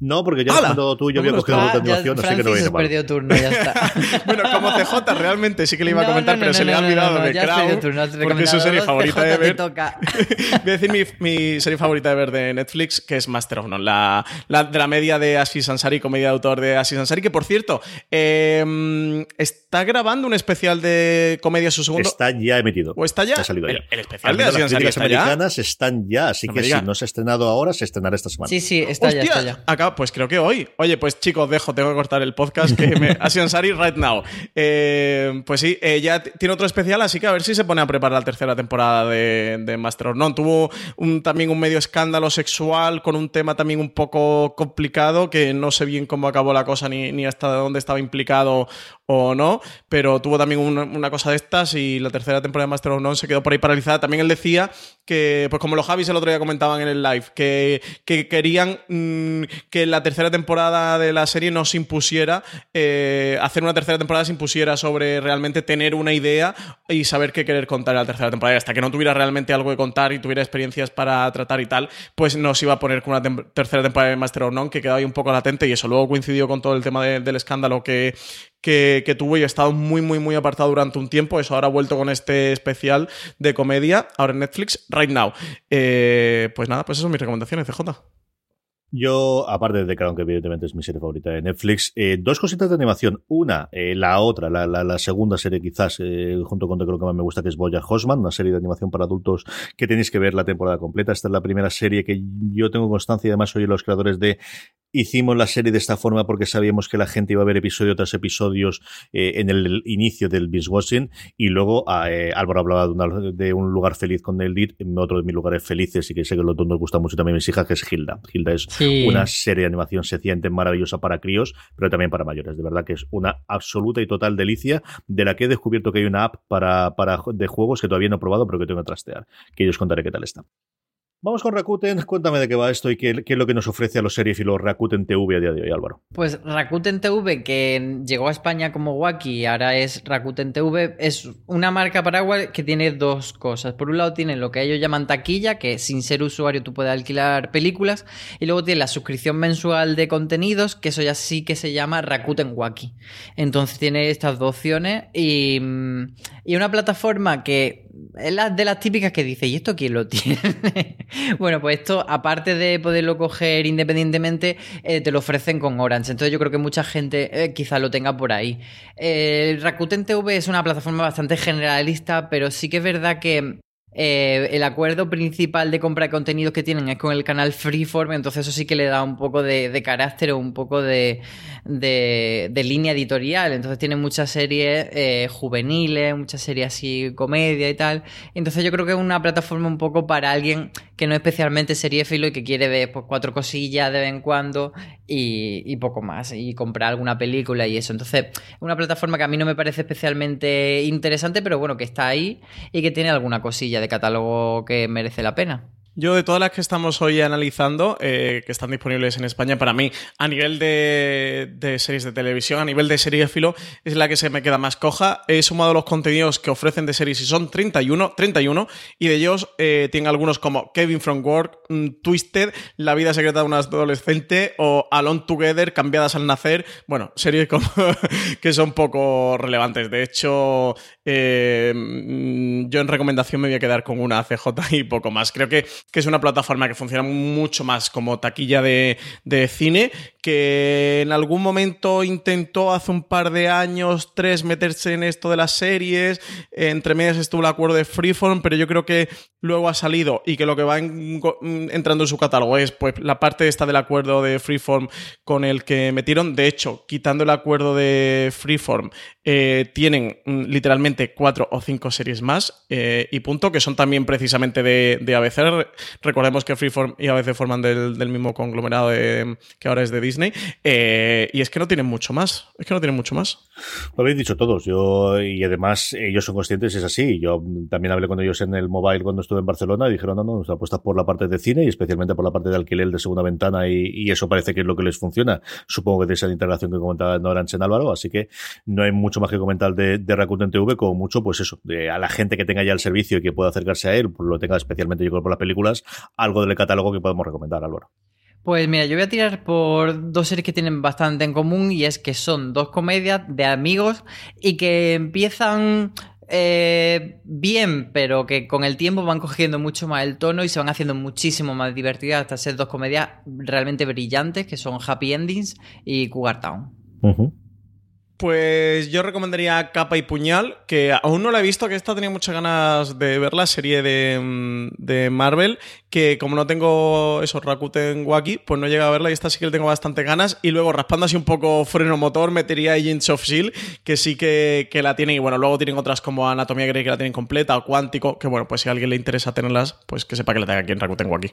No, porque ya cuando tú yo había cogido la continuación, así que no viene mal. perdido turno, ya está. [laughs] bueno, como CJ realmente sí que le iba a comentar, pero se le ha olvidado de Crown, porque es su serie favorita de ver. [laughs] Voy a decir mi, mi, serie favorita de ver de Netflix, que es Master of None, la, la de la media de Aziz Ansari, comedia de autor de Aziz Ansari, que por cierto, eh, está grabando un especial de comedia su segundo. Está ya emitido. ¿O está ya? Ha salido ya. El, especial de Aziz Ansari las americanas están ya, así que si no se ha estrenado ahora, se estrenará esta semana. Sí, sí, está ya, está ya. Acá pues creo que hoy. Oye, pues chicos, dejo, tengo que cortar el podcast que me [laughs] ha sido Sari right now. Eh, pues sí, eh, ya tiene otro especial, así que a ver si se pone a preparar la tercera temporada de, Master of None. Tuvo también un medio escándalo sexual con un tema también un poco complicado, que no sé bien cómo acabó la cosa ni, ni hasta dónde estaba implicado o no, pero tuvo también una, cosa de estas y la tercera temporada de Master of None se quedó por ahí paralizada. También él decía que, pues como los Javis el otro día comentaban en el live, que, que querían mm, que la tercera temporada de la serie no se impusiera, eh, hacer una tercera temporada se impusiera sobre realmente tener una idea y saber qué querer contar en la tercera temporada. Hasta que no tuviera realmente algo que contar y tuviera experiencias para tratar y tal, pues no se iba a poner con una tercera temporada de Master of que quedaba ahí un poco latente y eso luego coincidió con todo el tema del escándalo que, que, tuvo y ha estado muy, muy, muy apartado durante un tiempo. Eso ahora ha vuelto con este especial de comedia, ahora en Netflix, right now. Eh, pues nada, pues eso son mis recomendaciones, CJ. Yo, aparte de Crown, que evidentemente es mi serie favorita de Netflix, eh, dos cositas de animación. Una, eh, la otra, la, la, segunda serie quizás, junto con Crown que más me gusta, que es Boya Hosman, una serie de animación para adultos que tenéis que ver la temporada completa. Esta es la primera serie que yo tengo constancia y además soy los creadores de Hicimos la serie de esta forma porque sabíamos que la gente iba a ver episodio tras episodios eh, en el inicio del binge watching y luego eh, Álvaro hablaba de, un lugar feliz con el lead, otro de mis lugares felices y que sé que los dos nos gusta mucho también mis hijas, que es Hilda. Hilda es una serie de animación sencillamente maravillosa para críos, pero también para mayores. De verdad que es una absoluta y total delicia de la que he descubierto que hay una app para, para de juegos que todavía no he probado, pero que tengo que trastear. Que yo os contaré qué tal está. Vamos con Rakuten, [laughs] cuéntame de qué va esto y qué, es lo que nos ofrece a los los Rakuten TV a día de hoy, Álvaro. Pues Rakuten TV, que llegó a España como Wacky y ahora es Rakuten TV, es una marca paraguay que tiene dos cosas. Por un lado tiene lo que ellos llaman taquilla, que sin ser usuario tú puedes alquilar películas, y luego tiene la suscripción mensual de contenidos, que eso ya sí que se llama Rakuten Wacky. Entonces tiene estas dos opciones y, y una plataforma que es la de las típicas que dice, ¿y esto quién lo [laughs] tiene? bueno, pues esto, aparte de poderlo coger independientemente, eh, te lo ofrecen con Orange. Entonces yo creo que mucha gente eh, quizá lo tenga por ahí. Eh, Rakuten TV es una plataforma bastante generalista, pero sí que es verdad que el acuerdo principal de compra de contenidos que tienen es con el canal Freeform, entonces eso sí que le da un poco de carácter o un poco de, de, línea editorial. Entonces tiene muchas series eh, juveniles, muchas series así, comedia y tal. Entonces yo creo que es una plataforma un poco para alguien que no es especialmente seriéfilo y que quiere ver pues, cuatro cosillas de vez en cuando y, poco más. Y comprar alguna película y eso. Entonces, es una plataforma que a mí no me parece especialmente interesante, pero bueno, que está ahí y que tiene alguna cosilla de catálogo que merece la pena. Yo de todas las que estamos hoy analizando, eh, que están disponibles en España, para mí, a nivel de, series de televisión, a nivel de serie filo, es la que se me queda más coja. He sumado los contenidos que ofrecen de series y son 31, 31, y de ellos eh, tienen algunos como Kevin from Work, mm, Twisted, La vida secreta de un adolescente o Alone Together, cambiadas al nacer. Bueno, series como [laughs] que son poco relevantes. De hecho, eh, mm, yo en recomendación me voy a quedar con una CJ y poco más. Creo que que es una plataforma que funciona mucho más como taquilla de, de cine, que en algún momento intentó hace un par de años, tres, meterse en esto de las series. Entre medias estuvo el acuerdo de Freeform, pero yo creo que luego ha salido y que lo que va entrando en su catálogo es pues la parte esta del acuerdo de Freeform con el que metieron. De hecho, quitando el acuerdo de Freeform, eh, tienen mm, literalmente cuatro o cinco series más eh, y punto, que son también precisamente de, de ABC. Recordemos que Freeform y ABC forman del, del mismo conglomerado de, que ahora es de Disney Disney. Eh, y es que no tienen mucho más. Es que no tienen mucho más. Lo habéis dicho todos. Yo, y además, ellos son conscientes, es así. Yo también hablé con ellos en el mobile cuando estuve en Barcelona y dijeron, no, no, nos apuestas por la parte de cine y especialmente por la parte de alquiler de segunda ventana y, eso parece que es lo que les funciona. Supongo que de esa integración que comentaba Noranche en Álvaro, así que no hay mucho más que comentar de, de Rakuten TV, como mucho, pues eso, de, a la gente que tenga ya el servicio y que pueda acercarse a él, pues lo tenga especialmente yo creo por las películas, algo del catálogo que podemos recomendar, Álvaro. Pues mira, yo voy a tirar por dos series que tienen bastante en común y es que son dos comedias de amigos y que empiezan eh, bien, pero que con el tiempo van cogiendo mucho más el tono y se van haciendo muchísimo más divertidas hasta ser dos comedias realmente brillantes que son Happy Endings y Cougar Town. Pues yo recomendaría Capa y Puñal, que aún no la he visto, que esta tenía muchas ganas de ver la serie de, mm, de Marvel, que como no tengo esos Rakuten Waki, pues no llega a verla y esta sí que le tengo bastante ganas. Y luego raspando así un poco freno motor, metería Agents of S.H.I.E.L.D., que sí que, que, la tienen. Y bueno, luego tienen otras como Anatomía Grey que la tienen completa, o Cuántico, que bueno, pues si a alguien le interesa tenerlas, pues que sepa que la tenga aquí en Rakuten Waki.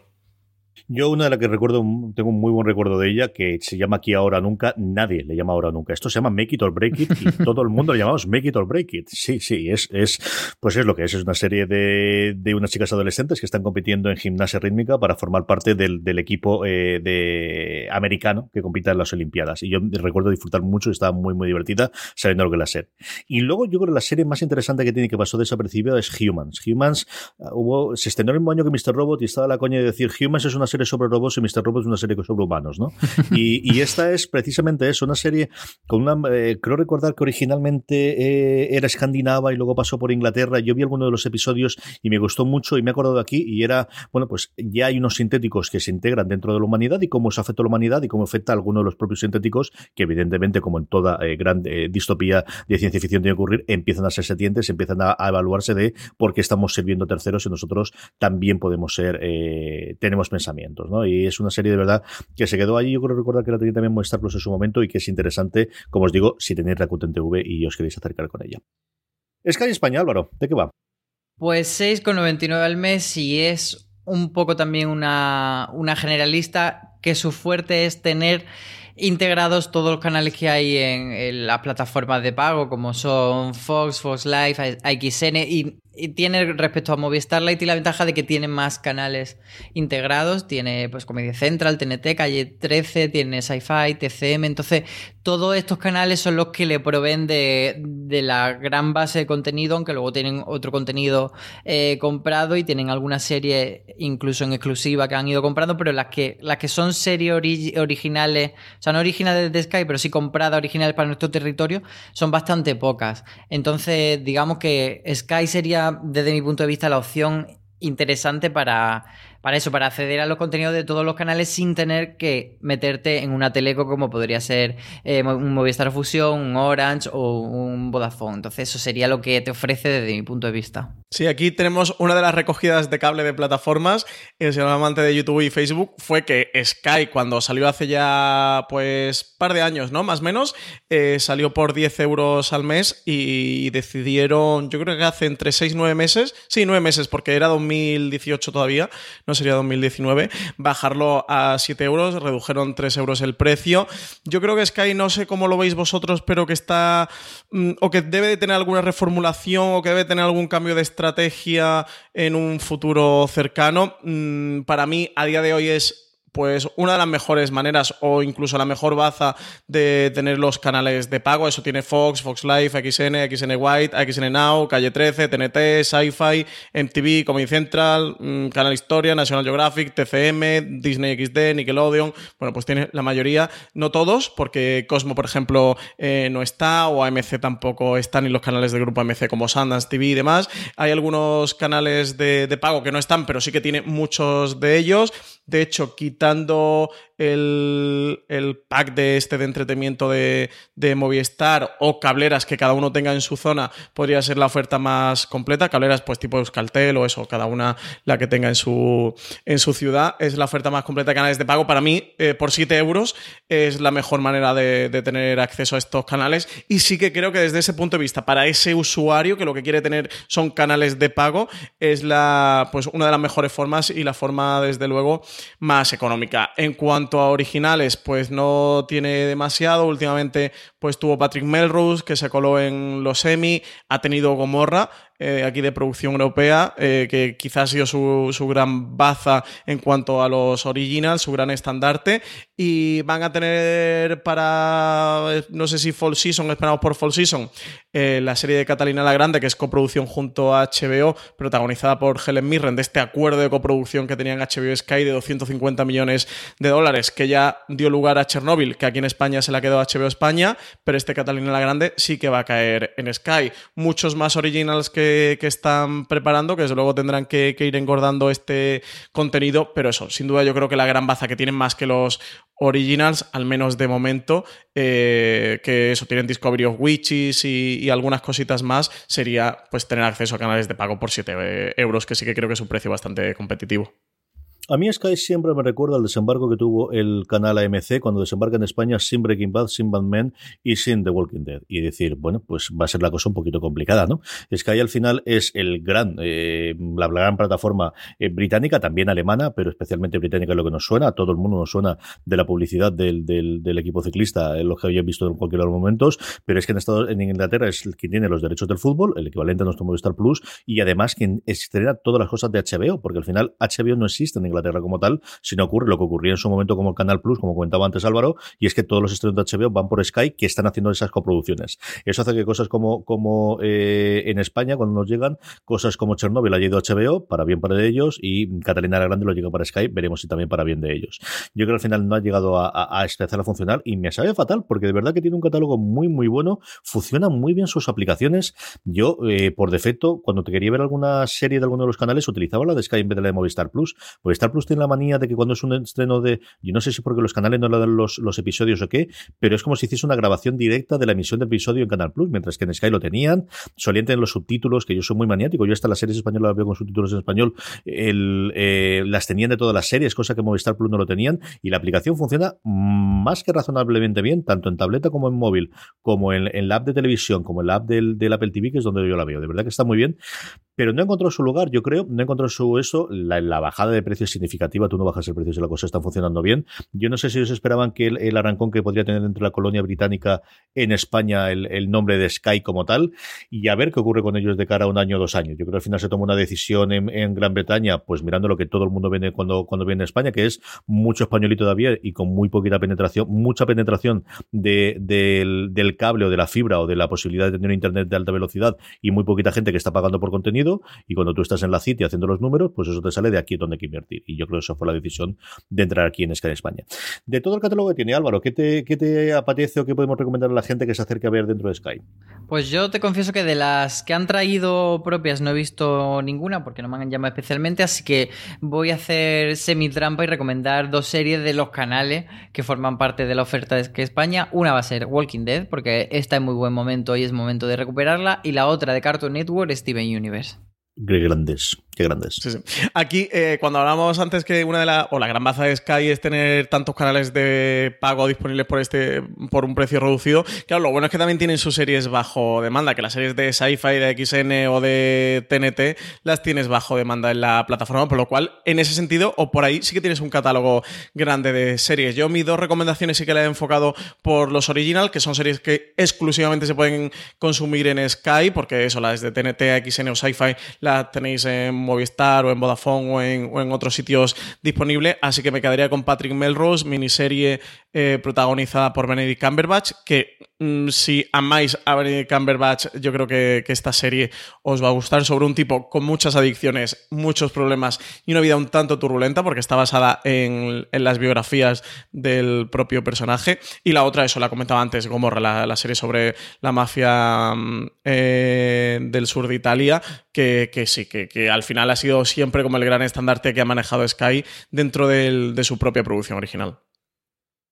Yo una de las que recuerdo, tengo un muy buen recuerdo de ella, que se llama Aquí Ahora Nunca, nadie le llama Ahora Nunca. Esto se llama Make It or Break It y [laughs] todo el mundo le llamamos Make It or Break It. Sí, sí, es, es, pues es lo que es. Es una serie de, de unas chicas adolescentes que están compitiendo en gimnasia rítmica para formar parte del, del equipo eh, de americano que compita en las Olimpiadas. Y yo recuerdo disfrutar mucho y estaba muy, muy divertida sabiendo lo que la serie. Y luego yo creo que la serie más interesante que tiene que pasó desapercibida es Humans. Humans uh, hubo, se estrenó el mismo año que Mr. Robot y estaba la coña de decir Humans es una serie sobre robots y Mr. Robot es una serie sobre humanos, ¿no? Y, y esta es precisamente eso, una serie con una, eh, creo recordar que originalmente eh, era escandinava y luego pasó por Inglaterra. Yo vi alguno de los episodios y me gustó mucho y me he acordado aquí y era, bueno, pues ya hay unos sintéticos que se integran dentro de la humanidad y cómo eso afecta a la humanidad y cómo afecta a alguno de los propios sintéticos que evidentemente, como en toda eh, gran eh, distopía de ciencia ficción tiene que ocurrir, empiezan a ser setientes, empiezan a, a, evaluarse de por qué estamos sirviendo terceros y nosotros también podemos ser, eh, tenemos Y es una serie de verdad que se quedó allí. Yo creo recordar que la tenía también Movistar Plus en su momento y que es interesante, como os digo, si tenéis Rakuten TV y os queréis acercar con ella. Sky España, Álvaro, ¿de qué va? Pues 6,99 al mes y es un poco también una, una generalista que su fuerte es tener integrados todos los canales que hay en, en, las plataformas de pago, como son Fox, Fox Live, XN, y y tiene respecto a Movistar Lite la ventaja de que tiene más canales integrados. Tiene pues Comedia Central, TNT, Calle 13, tiene Sci-Fi, TCM. Entonces, todos estos canales son los que le proveen de, de la gran base de contenido, aunque luego tienen otro contenido eh, comprado y tienen algunas series incluso en exclusiva que han ido comprando, pero las que, las que son series ori originales, o sea, no originales de Sky, pero sí compradas originales para nuestro territorio, son bastante pocas. Entonces, digamos que Sky sería desde mi punto de vista, la opción interesante para, para eso, para acceder a los contenidos de todos los canales sin tener que meterte en una teleco como podría ser eh, un Movistar Fusión, un Orange o un Vodafone. Entonces eso sería lo que te ofrece desde mi punto de vista. Sí, aquí tenemos una de las recogidas de cable de plataformas. El señor amante de YouTube y Facebook fue que Sky, cuando salió hace ya, pues, par de años, ¿no? Más o menos, eh, salió por 10 euros al mes y decidieron, yo creo que hace entre 6 y 9 meses, sí, 9 meses, porque era 2018 todavía, no sería 2019, bajarlo a 7 euros, redujeron 3 euros el precio. Yo creo que Sky, no sé cómo lo veis vosotros, pero que está, mm, o que debe de tener alguna reformulación, o que debe tener algún cambio de estrategia en un futuro cercano. Mm, para mí, a día de hoy es pues una de las mejores maneras o incluso la mejor baza de tener los canales de pago. Eso tiene Fox, Fox Life, XN, XN White, XN Now, Calle 13, TNT, Sci-Fi, MTV, Comedy Central, mm, Canal Historia, National Geographic, TCM, Disney XD, Nickelodeon. Bueno, pues tiene la mayoría, no todos, porque Cosmo, por ejemplo, eh, no está, o AMC tampoco están, ni los canales del grupo AMC como Sundance TV y demás. Hay algunos canales de, de pago que no están, pero sí que tiene muchos de ellos. De hecho, quitando el, pack de este de entretenimiento de, Movistar o cableras que cada uno tenga en su zona, podría ser la oferta más completa. Cableras, pues tipo Euskaltel o eso, cada una la que tenga en su, en su ciudad, es la oferta más completa de canales de pago. Para mí, eh, por 7 euros es la mejor manera de, de tener acceso a estos canales. Y sí que creo que desde ese punto de vista, para ese usuario que lo que quiere tener son canales de pago, es la, pues, una de las mejores formas y la forma, desde luego, más económica. En cuanto a originales, pues no tiene demasiado. Últimamente, pues tuvo Patrick Melrose, que se coló en los semi, ha tenido Gomorra, eh, aquí de producción europea, eh, que quizás ha sido su, su, gran baza en cuanto a los originals, su gran estandarte. Y van a tener para, no sé si Fall Season, esperamos por Fall Season, eh, la serie de Catalina la Grande, que es coproducción junto a HBO, protagonizada por Helen Mirren, de este acuerdo de coproducción que tenían HBO Sky de 250 millones de dólares, que ya dio lugar a Chernobyl, que aquí en España se la quedó HBO España, pero este Catalina la Grande sí que va a caer en Sky. Muchos más originals que que, están preparando, que desde luego tendrán que, ir engordando este contenido, pero eso, sin duda yo creo que la gran baza que tienen más que los originals, al menos de momento, eh, que eso, tienen Discovery of Witches y, y, algunas cositas más, sería pues tener acceso a canales de pago por 7 euros, que sí que creo que es un precio bastante competitivo. A mí Sky siempre me recuerda al desembarco que tuvo el canal AMC cuando desembarca en España sin Breaking Bad, sin Men y sin The Walking Dead. Y decir, bueno, pues va a ser la cosa un poquito complicada, ¿no? Sky al final es el gran, eh, la gran plataforma eh, británica, también alemana, pero especialmente británica es lo que nos suena. A todo el mundo nos suena de la publicidad del, del, equipo ciclista, es lo que habían visto en cualquier de los momentos. Pero es que en, Estados, en Inglaterra es quien tiene los derechos del fútbol, el equivalente a nuestro Movistar Plus, y además quien estrena todas las cosas de HBO, porque al final HBO no existe en Inglaterra como tal, si no ocurre lo que ocurría en su momento como Canal Plus, como comentaba antes Álvaro, y es que todos los estrenos de HBO van por Sky que están haciendo esas coproducciones. Eso hace que cosas como, como eh, en España, cuando nos llegan, cosas como Chernobyl ha ido a HBO, para bien para ellos, y Catalina la Grande lo llega para Sky, veremos si también para bien de ellos. Yo creo que al final no ha llegado a, a, a funcionar y me sabe fatal, porque de verdad que tiene un catálogo muy, muy bueno, funciona muy bien sus aplicaciones. Yo, eh, por defecto, cuando te quería ver alguna serie de alguno de los canales, utilizaba la de Sky en vez de la de Movistar Plus. Movistar Plus tiene la manía de que cuando es un estreno de, yo no sé si porque los canales no le dan los, episodios o qué, pero es como si hiciese una grabación directa de la emisión del episodio en Canal Plus, mientras que en Sky lo tenían, solían tener los subtítulos, que yo soy muy maniático, yo hasta las series españolas las veo con subtítulos en español, eh, las tenían de todas las series, cosa que Movistar Plus no lo tenían, y la aplicación funciona más que razonablemente bien, tanto en tableta como en móvil, como en, en la app de televisión, como en la app del Apple TV, que es donde yo la veo. De verdad que está muy bien, pero no encontró su lugar, yo creo, no encontró su eso, la, bajada de precios significativa, tú no bajas el precio si la cosa está funcionando bien. Yo no sé si ellos esperaban que el, el arrancón que podría tener dentro de la colonia británica en España el, nombre de Sky como tal, y a ver qué ocurre con ellos de cara a un año o dos años. Yo creo que al final se toma una decisión en, Gran Bretaña, pues mirando lo que todo el mundo viene cuando, cuando viene a España, que es mucho españolito todavía y con muy poquita penetración, mucha penetración de, del, del cable o de la fibra o de la posibilidad de tener un internet de alta velocidad y muy poquita gente que está pagando por contenido y cuando tú estás en la City haciendo los números, pues eso te sale de aquí donde hay que invertir. Y yo creo que esa fue la decisión de entrar aquí en Sky España. De todo el catálogo que tiene Álvaro, ¿qué te, apetece o qué podemos recomendar a la gente que se acerque a ver dentro de Sky? Pues yo te confieso que de las que han traído propias no he visto ninguna porque no me han llamado especialmente, así que voy a hacer semi-trampa y recomendar dos series de los canales que forman parte de la oferta de Sky España. Una va a ser Walking Dead, porque está en muy buen momento y es momento de recuperarla, y la otra de Cartoon Network, Steven Universe grandes. Qué grandes. Sí, sí. Aquí, eh, cuando hablábamos antes que una de las, o la gran baza de Sky es tener tantos canales de pago disponibles por este, por un precio reducido, claro, lo bueno es que también tienen sus series bajo demanda, que las series de Sci-Fi, de XN o de TNT las tienes bajo demanda en la plataforma, por lo cual, en ese sentido, o por ahí sí que tienes un catálogo grande de series. Yo mis dos recomendaciones sí que le he enfocado por los original, que son series que exclusivamente se pueden consumir en Sky, porque eso, las de TNT, XN o Sci-Fi, las tenéis en Movistar o en Vodafone o en, otros sitios disponibles. Así que me quedaría con Patrick Melrose, miniserie eh, protagonizada por Benedict Cumberbatch, que mm, si amáis a Benedict Cumberbatch, yo creo que, esta serie os va a gustar sobre un tipo con muchas adicciones, muchos problemas y una vida un tanto turbulenta, porque está basada en, las biografías del propio personaje. Y la otra, eso la comentaba antes, Gomorra, la, serie sobre la mafia eh, del sur de Italia, que, sí, que, que, al final ha sido siempre como el gran estandarte que ha manejado Sky dentro de su propia producción original.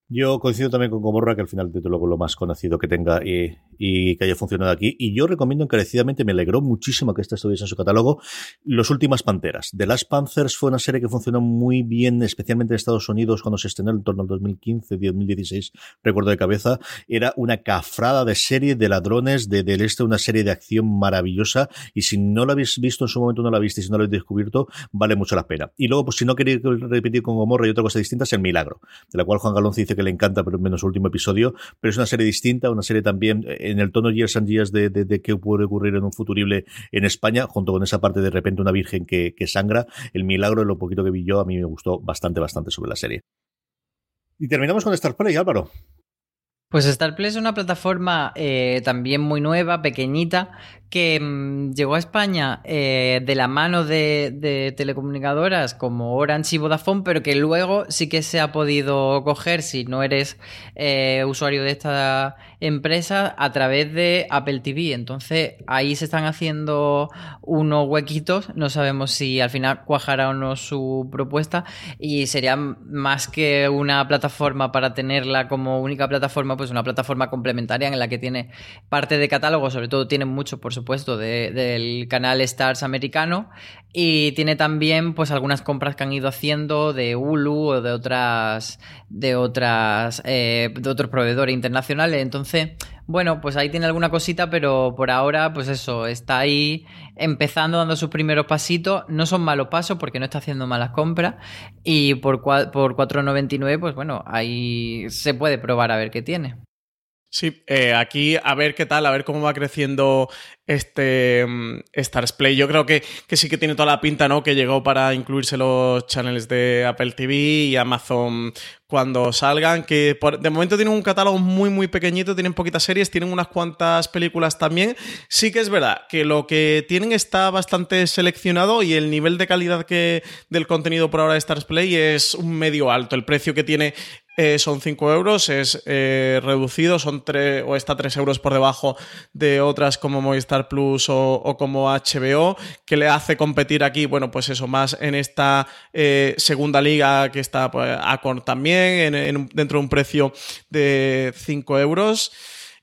Yo coincido también con Gomorra, que al final es lo, lo más conocido que tenga y, y, que haya funcionado aquí. Y yo recomiendo encarecidamente, me alegró muchísimo que esta estuviese en su catálogo, Los Últimas Panteras. The Last Panthers fue una serie que funcionó muy bien, especialmente en Estados Unidos, cuando se estrenó en torno al 2015, 2016, recuerdo de cabeza. Era una cafrada de serie de ladrones de, del este, una serie de acción maravillosa. Y si no la habéis visto en su momento, no la visto y si no la habéis descubierto, vale mucho la pena. Y luego, pues si no queréis repetir con Gomorra y otra cosa distinta, es El Milagro, de la cual Juan Galón dice que le encanta, pero menos el último episodio, pero es una serie distinta, una serie también en el tono Years and Years de, de, qué puede ocurrir en un futurible en España, junto con esa parte de repente una virgen que, que sangra, el milagro, lo poquito que vi yo, a mí me gustó bastante, bastante sobre la serie. Y terminamos con Star Play, Álvaro. Pues StarPlay es una plataforma eh, también muy nueva, pequeñita, que mmm, llegó a España eh, de la mano de, de, telecomunicadoras como Orange y Vodafone, pero que luego sí que se ha podido coger si no eres eh, usuario de esta empresa a través de Apple TV. Entonces ahí se están haciendo unos huequitos, no sabemos si al final cuajará o no su propuesta y sería más que una plataforma para tenerla como única plataforma, pues una plataforma complementaria en la que tiene parte de catálogo, sobre todo tiene mucho por supuesto, de, del canal Stars americano. Y tiene también, pues, algunas compras que han ido haciendo de Hulu o de otras. de otras. Eh, de otros proveedores internacionales. Entonces, bueno, pues ahí tiene alguna cosita, pero por ahora, pues eso, está ahí empezando, dando sus primeros pasitos. No son malos pasos porque no está haciendo malas compras. Y por, por 4.99, pues bueno, ahí se puede probar a ver qué tiene. Sí, eh, aquí a ver qué tal, a ver cómo va creciendo este um, Stars Play. Yo creo que, que, sí que tiene toda la pinta, ¿no? Que llegó para incluirse los channels de Apple TV y Amazon cuando salgan. Que por, de momento tienen un catálogo muy, muy pequeñito, tienen poquitas series, tienen unas cuantas películas también. Sí que es verdad que lo que tienen está bastante seleccionado y el nivel de calidad que del contenido por ahora de Stars Play es un medio alto. El precio que tiene eh, son 5 euros, es eh, reducido, son 3 o está 3 euros por debajo de otras como Movistar Plus o, o, como HBO, que le hace competir aquí, bueno, pues eso, más en esta eh, segunda liga que está pues, Acorn también, en, en, dentro de un precio de 5 euros.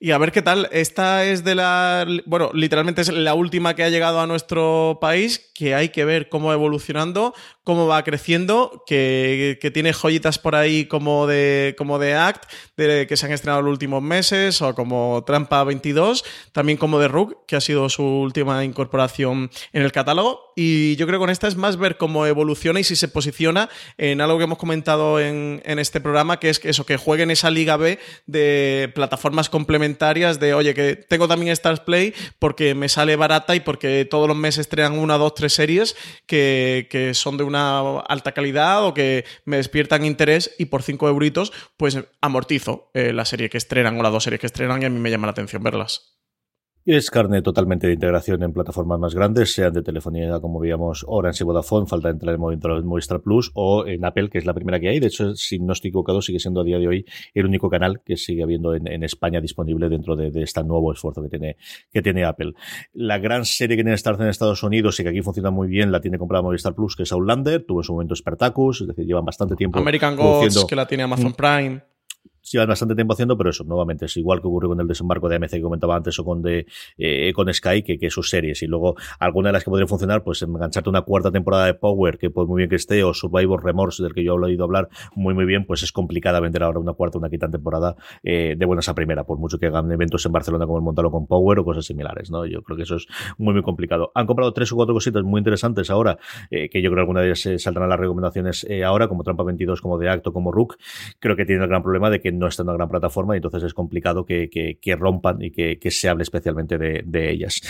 Y a ver qué tal. Esta es de la. Bueno, literalmente es la última que ha llegado a nuestro país, que hay que ver cómo va evolucionando, cómo va creciendo, que, que tiene joyitas por ahí como de, como de Act, de, que se han estrenado en los últimos meses, o como Trampa 22, también como de Rook, que ha sido su última incorporación en el catálogo. Y yo creo que con esta es más ver cómo evoluciona y si se posiciona en algo que hemos comentado en, en este programa, que es eso, que juegue en esa Liga B de plataformas complementarias de, oye, que tengo también Stars Play porque me sale barata y porque todos los meses estrenan una, dos, tres series que, que son de una alta calidad o que me despiertan interés y por cinco euritos pues amortizo eh, la serie que estrenan o las dos series que estrenan y a mí me llama la atención verlas. Es carne totalmente de integración en plataformas más grandes, sean de telefonía, como veíamos, Orange y Vodafone, falta entrar en Movistar Plus o en Apple, que es la primera que hay. De hecho, si no estoy equivocado, sigue siendo a día de hoy el único canal que sigue habiendo en, en España disponible dentro de, de, este nuevo esfuerzo que tiene, que tiene Apple. La gran serie que tiene Star en Estados Unidos y que aquí funciona muy bien, la tiene comprada Movistar Plus, que es Outlander, tuvo en su momento Spartacus, es decir, llevan bastante tiempo. American Gods, que la tiene Amazon Prime. Llevan bastante tiempo haciendo, pero eso, nuevamente, es igual que ocurrió con el desembarco de AMC que comentaba antes o con, de, eh, con Sky, que, que sus series. Y luego, alguna de las que podrían funcionar, pues engancharte una cuarta temporada de Power, que pues muy bien que esté, o Survivor Remorse, del que yo he oído hablar muy, muy bien, pues es complicada vender ahora una cuarta, una quinta temporada eh, de buenas a primera, por mucho que hagan eventos en Barcelona como el Montalo con Power o cosas similares, ¿no? Yo creo que eso es muy, muy complicado. Han comprado tres o cuatro cositas muy interesantes ahora, eh, que yo creo que alguna de ellas eh, saldrán las recomendaciones eh, ahora, como Trampa 22, como de Acto, como Rook. Creo que tienen el gran problema de que no está en una gran plataforma y entonces es complicado que, que, rompan y que, que, se hable especialmente de, de, ellas.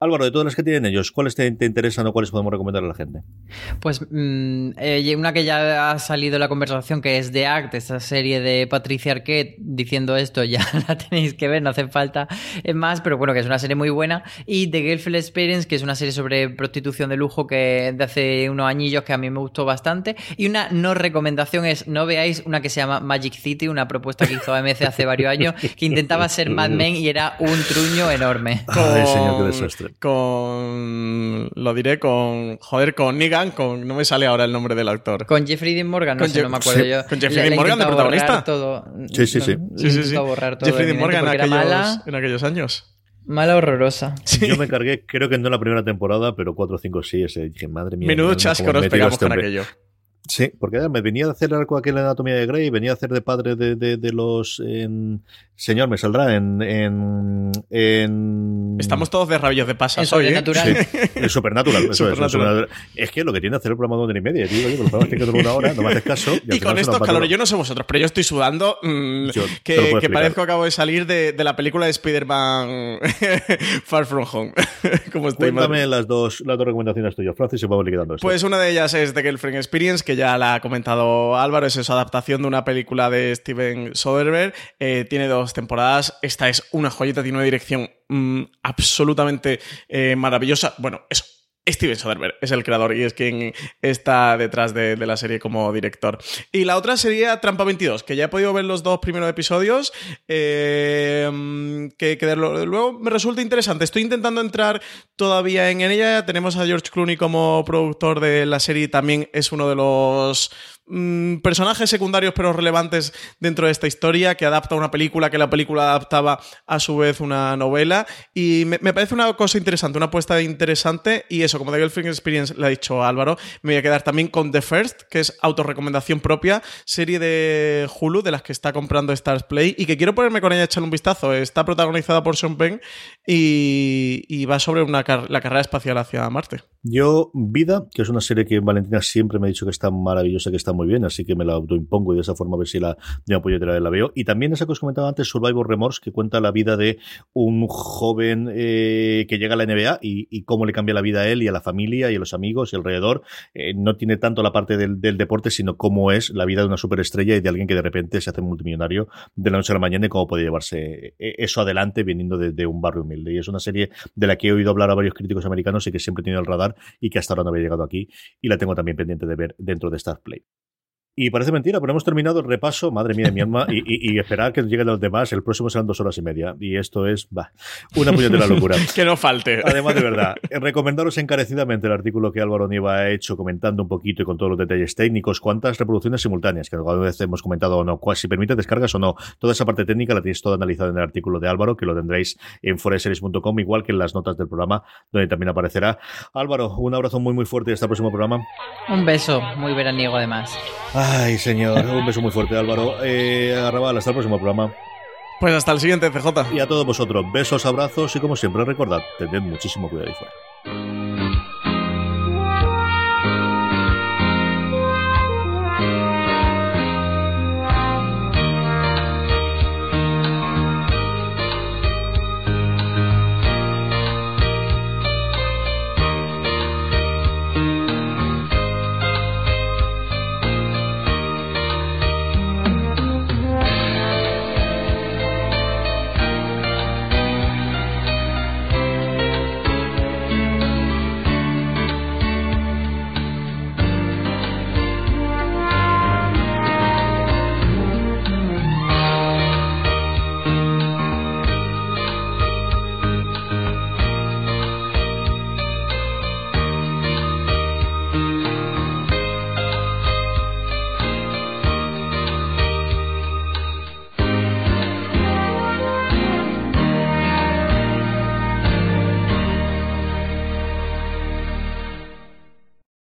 Álvaro, de todas las que tienen ellos, ¿cuáles te, te interesan o cuáles podemos recomendar a la gente? Pues mmm, eh, una que ya ha salido la conversación, que es The Act, esta serie de Patricia Arquette, diciendo esto [laughs] ya la tenéis que ver, no hace falta más, pero bueno, que es una serie muy buena. Y The Girlfriend Experience, que es una serie sobre prostitución de lujo que de hace unos añillos que a mí me gustó bastante. Y una no recomendación es, no veáis una que se llama Magic City, una propuesta que hizo AMC hace varios años, [laughs] que intentaba ser Mad Men y era un truño enorme. Con, [laughs] Ay, señor, qué desastre. Con, lo diré, con, joder, con Negan, con, no me sale ahora el nombre del actor. Con Jeffrey Dean Morgan, no, sé, Je no me acuerdo sí, yo. Con Jeffrey Dean Morgan de protagonista. Todo. Sí, sí, sí. No, sí, sí, sí. borrar todo Jeffrey Dean Morgan en aquellos, mala, en aquellos años. Mala horrorosa. Sí. [laughs] Yo me cargué, creo que no la primera temporada, pero 4 o 5 sí. Ese, dije, madre mía. Menudo chasco nos pegamos este con aquello. Sí, porque me venía a hacer algo aquí en la anatomía de Grey, venía a hacer de padre de, de, de los. En... Señor, me saldrá en, en, en. Estamos todos de rabillos de pasas en hoy. Supernatural. ¿eh? Sí, en Supernatural. Eso Supernatural. Es, Supernatural. es que lo que tiene que hacer el programa de una y media, tío. Oye, los programas tienen que durar una hora, no me haces caso. Y, y con estos calores, yo no sé vosotros, pero yo estoy sudando. Mmm, yo que, que parezco que acabo de salir de, de la película de Spider-Man [laughs] Far From Home. [laughs] Como estoy Cuéntame las dos, las dos recomendaciones tuyas, Francis, y vamos liquidando esto. Pues una de ellas es The Girlfriend Experience, que ya la ha comentado Álvaro, es su adaptación de una película de Steven Soderbergh. Eh, tiene dos temporadas. Esta es una joyita, tiene una dirección mmm, absolutamente eh, maravillosa. Bueno, eso. Steven Soderbergh es el creador y es quien está detrás de, la serie como director. Y la otra sería Trampa 22, que ya he podido ver los dos primeros episodios, eh, que, que de luego me resulta interesante. Estoy intentando entrar todavía en, en ella. Tenemos a George Clooney como productor de la serie, también es uno de los mmm, personajes secundarios pero relevantes dentro de esta historia, que adapta una película, que la película adaptaba a su vez una novela. Y me, parece una cosa interesante, una apuesta interesante. Y eso, como The Girlfriend Experience le ha dicho Álvaro, me voy a quedar también con The First, que es autorrecomendación propia, serie de Hulu, de las que está comprando Stars Play, y que quiero ponerme con ella a echarle un vistazo. Está protagonizada por Sean Penn y, va sobre una la carrera espacial hacia Marte. Yo, Vida, que es una serie que Valentina siempre me ha dicho que está maravillosa, que está muy bien, así que me la autoimpongo y de esa forma a ver si la de apoyo la veo. Y también esa que os comentaba antes, Survivor Remorse, que cuenta la vida de un joven eh, que llega a la NBA y, cómo le cambia la vida a él y a la familia y a los amigos y alrededor. Eh, no tiene tanto la parte del, deporte, sino cómo es la vida de una superestrella y de alguien que de repente se hace multimillonario de la noche a la mañana y cómo puede llevarse eso adelante viniendo de, de un barrio humilde. Y es una serie de la que he oído hablar a varios críticos americanos y que siempre he tenido el radar y que hasta ahora no había llegado aquí y la tengo también pendiente de ver dentro de Star Play. Y parece mentira, pero hemos terminado el repaso, madre mía de mi alma, y, y, y, esperar que lleguen los demás. El próximo serán dos horas y media. Y esto es, va, una puñetera [laughs] locura. que no falte. Además, de verdad, recomendaros encarecidamente el artículo que Álvaro Nieva ha hecho comentando un poquito y con todos los detalles técnicos, cuántas reproducciones simultáneas, que alguna vez hemos comentado o no, si permite descargas o no. Toda esa parte técnica la tenéis toda analizada en el artículo de Álvaro, que lo tendréis en foreseries.com, igual que en las notas del programa, donde también aparecerá. Álvaro, un abrazo muy, muy fuerte y hasta el próximo programa. Un beso, muy veraniego además. Ay, señor, un beso muy fuerte, Álvaro. Eh, Arrabal, hasta el próximo programa. Pues hasta el siguiente, CJ. Y a todos vosotros, besos, abrazos y como siempre, recordad, tened muchísimo cuidado y fuera.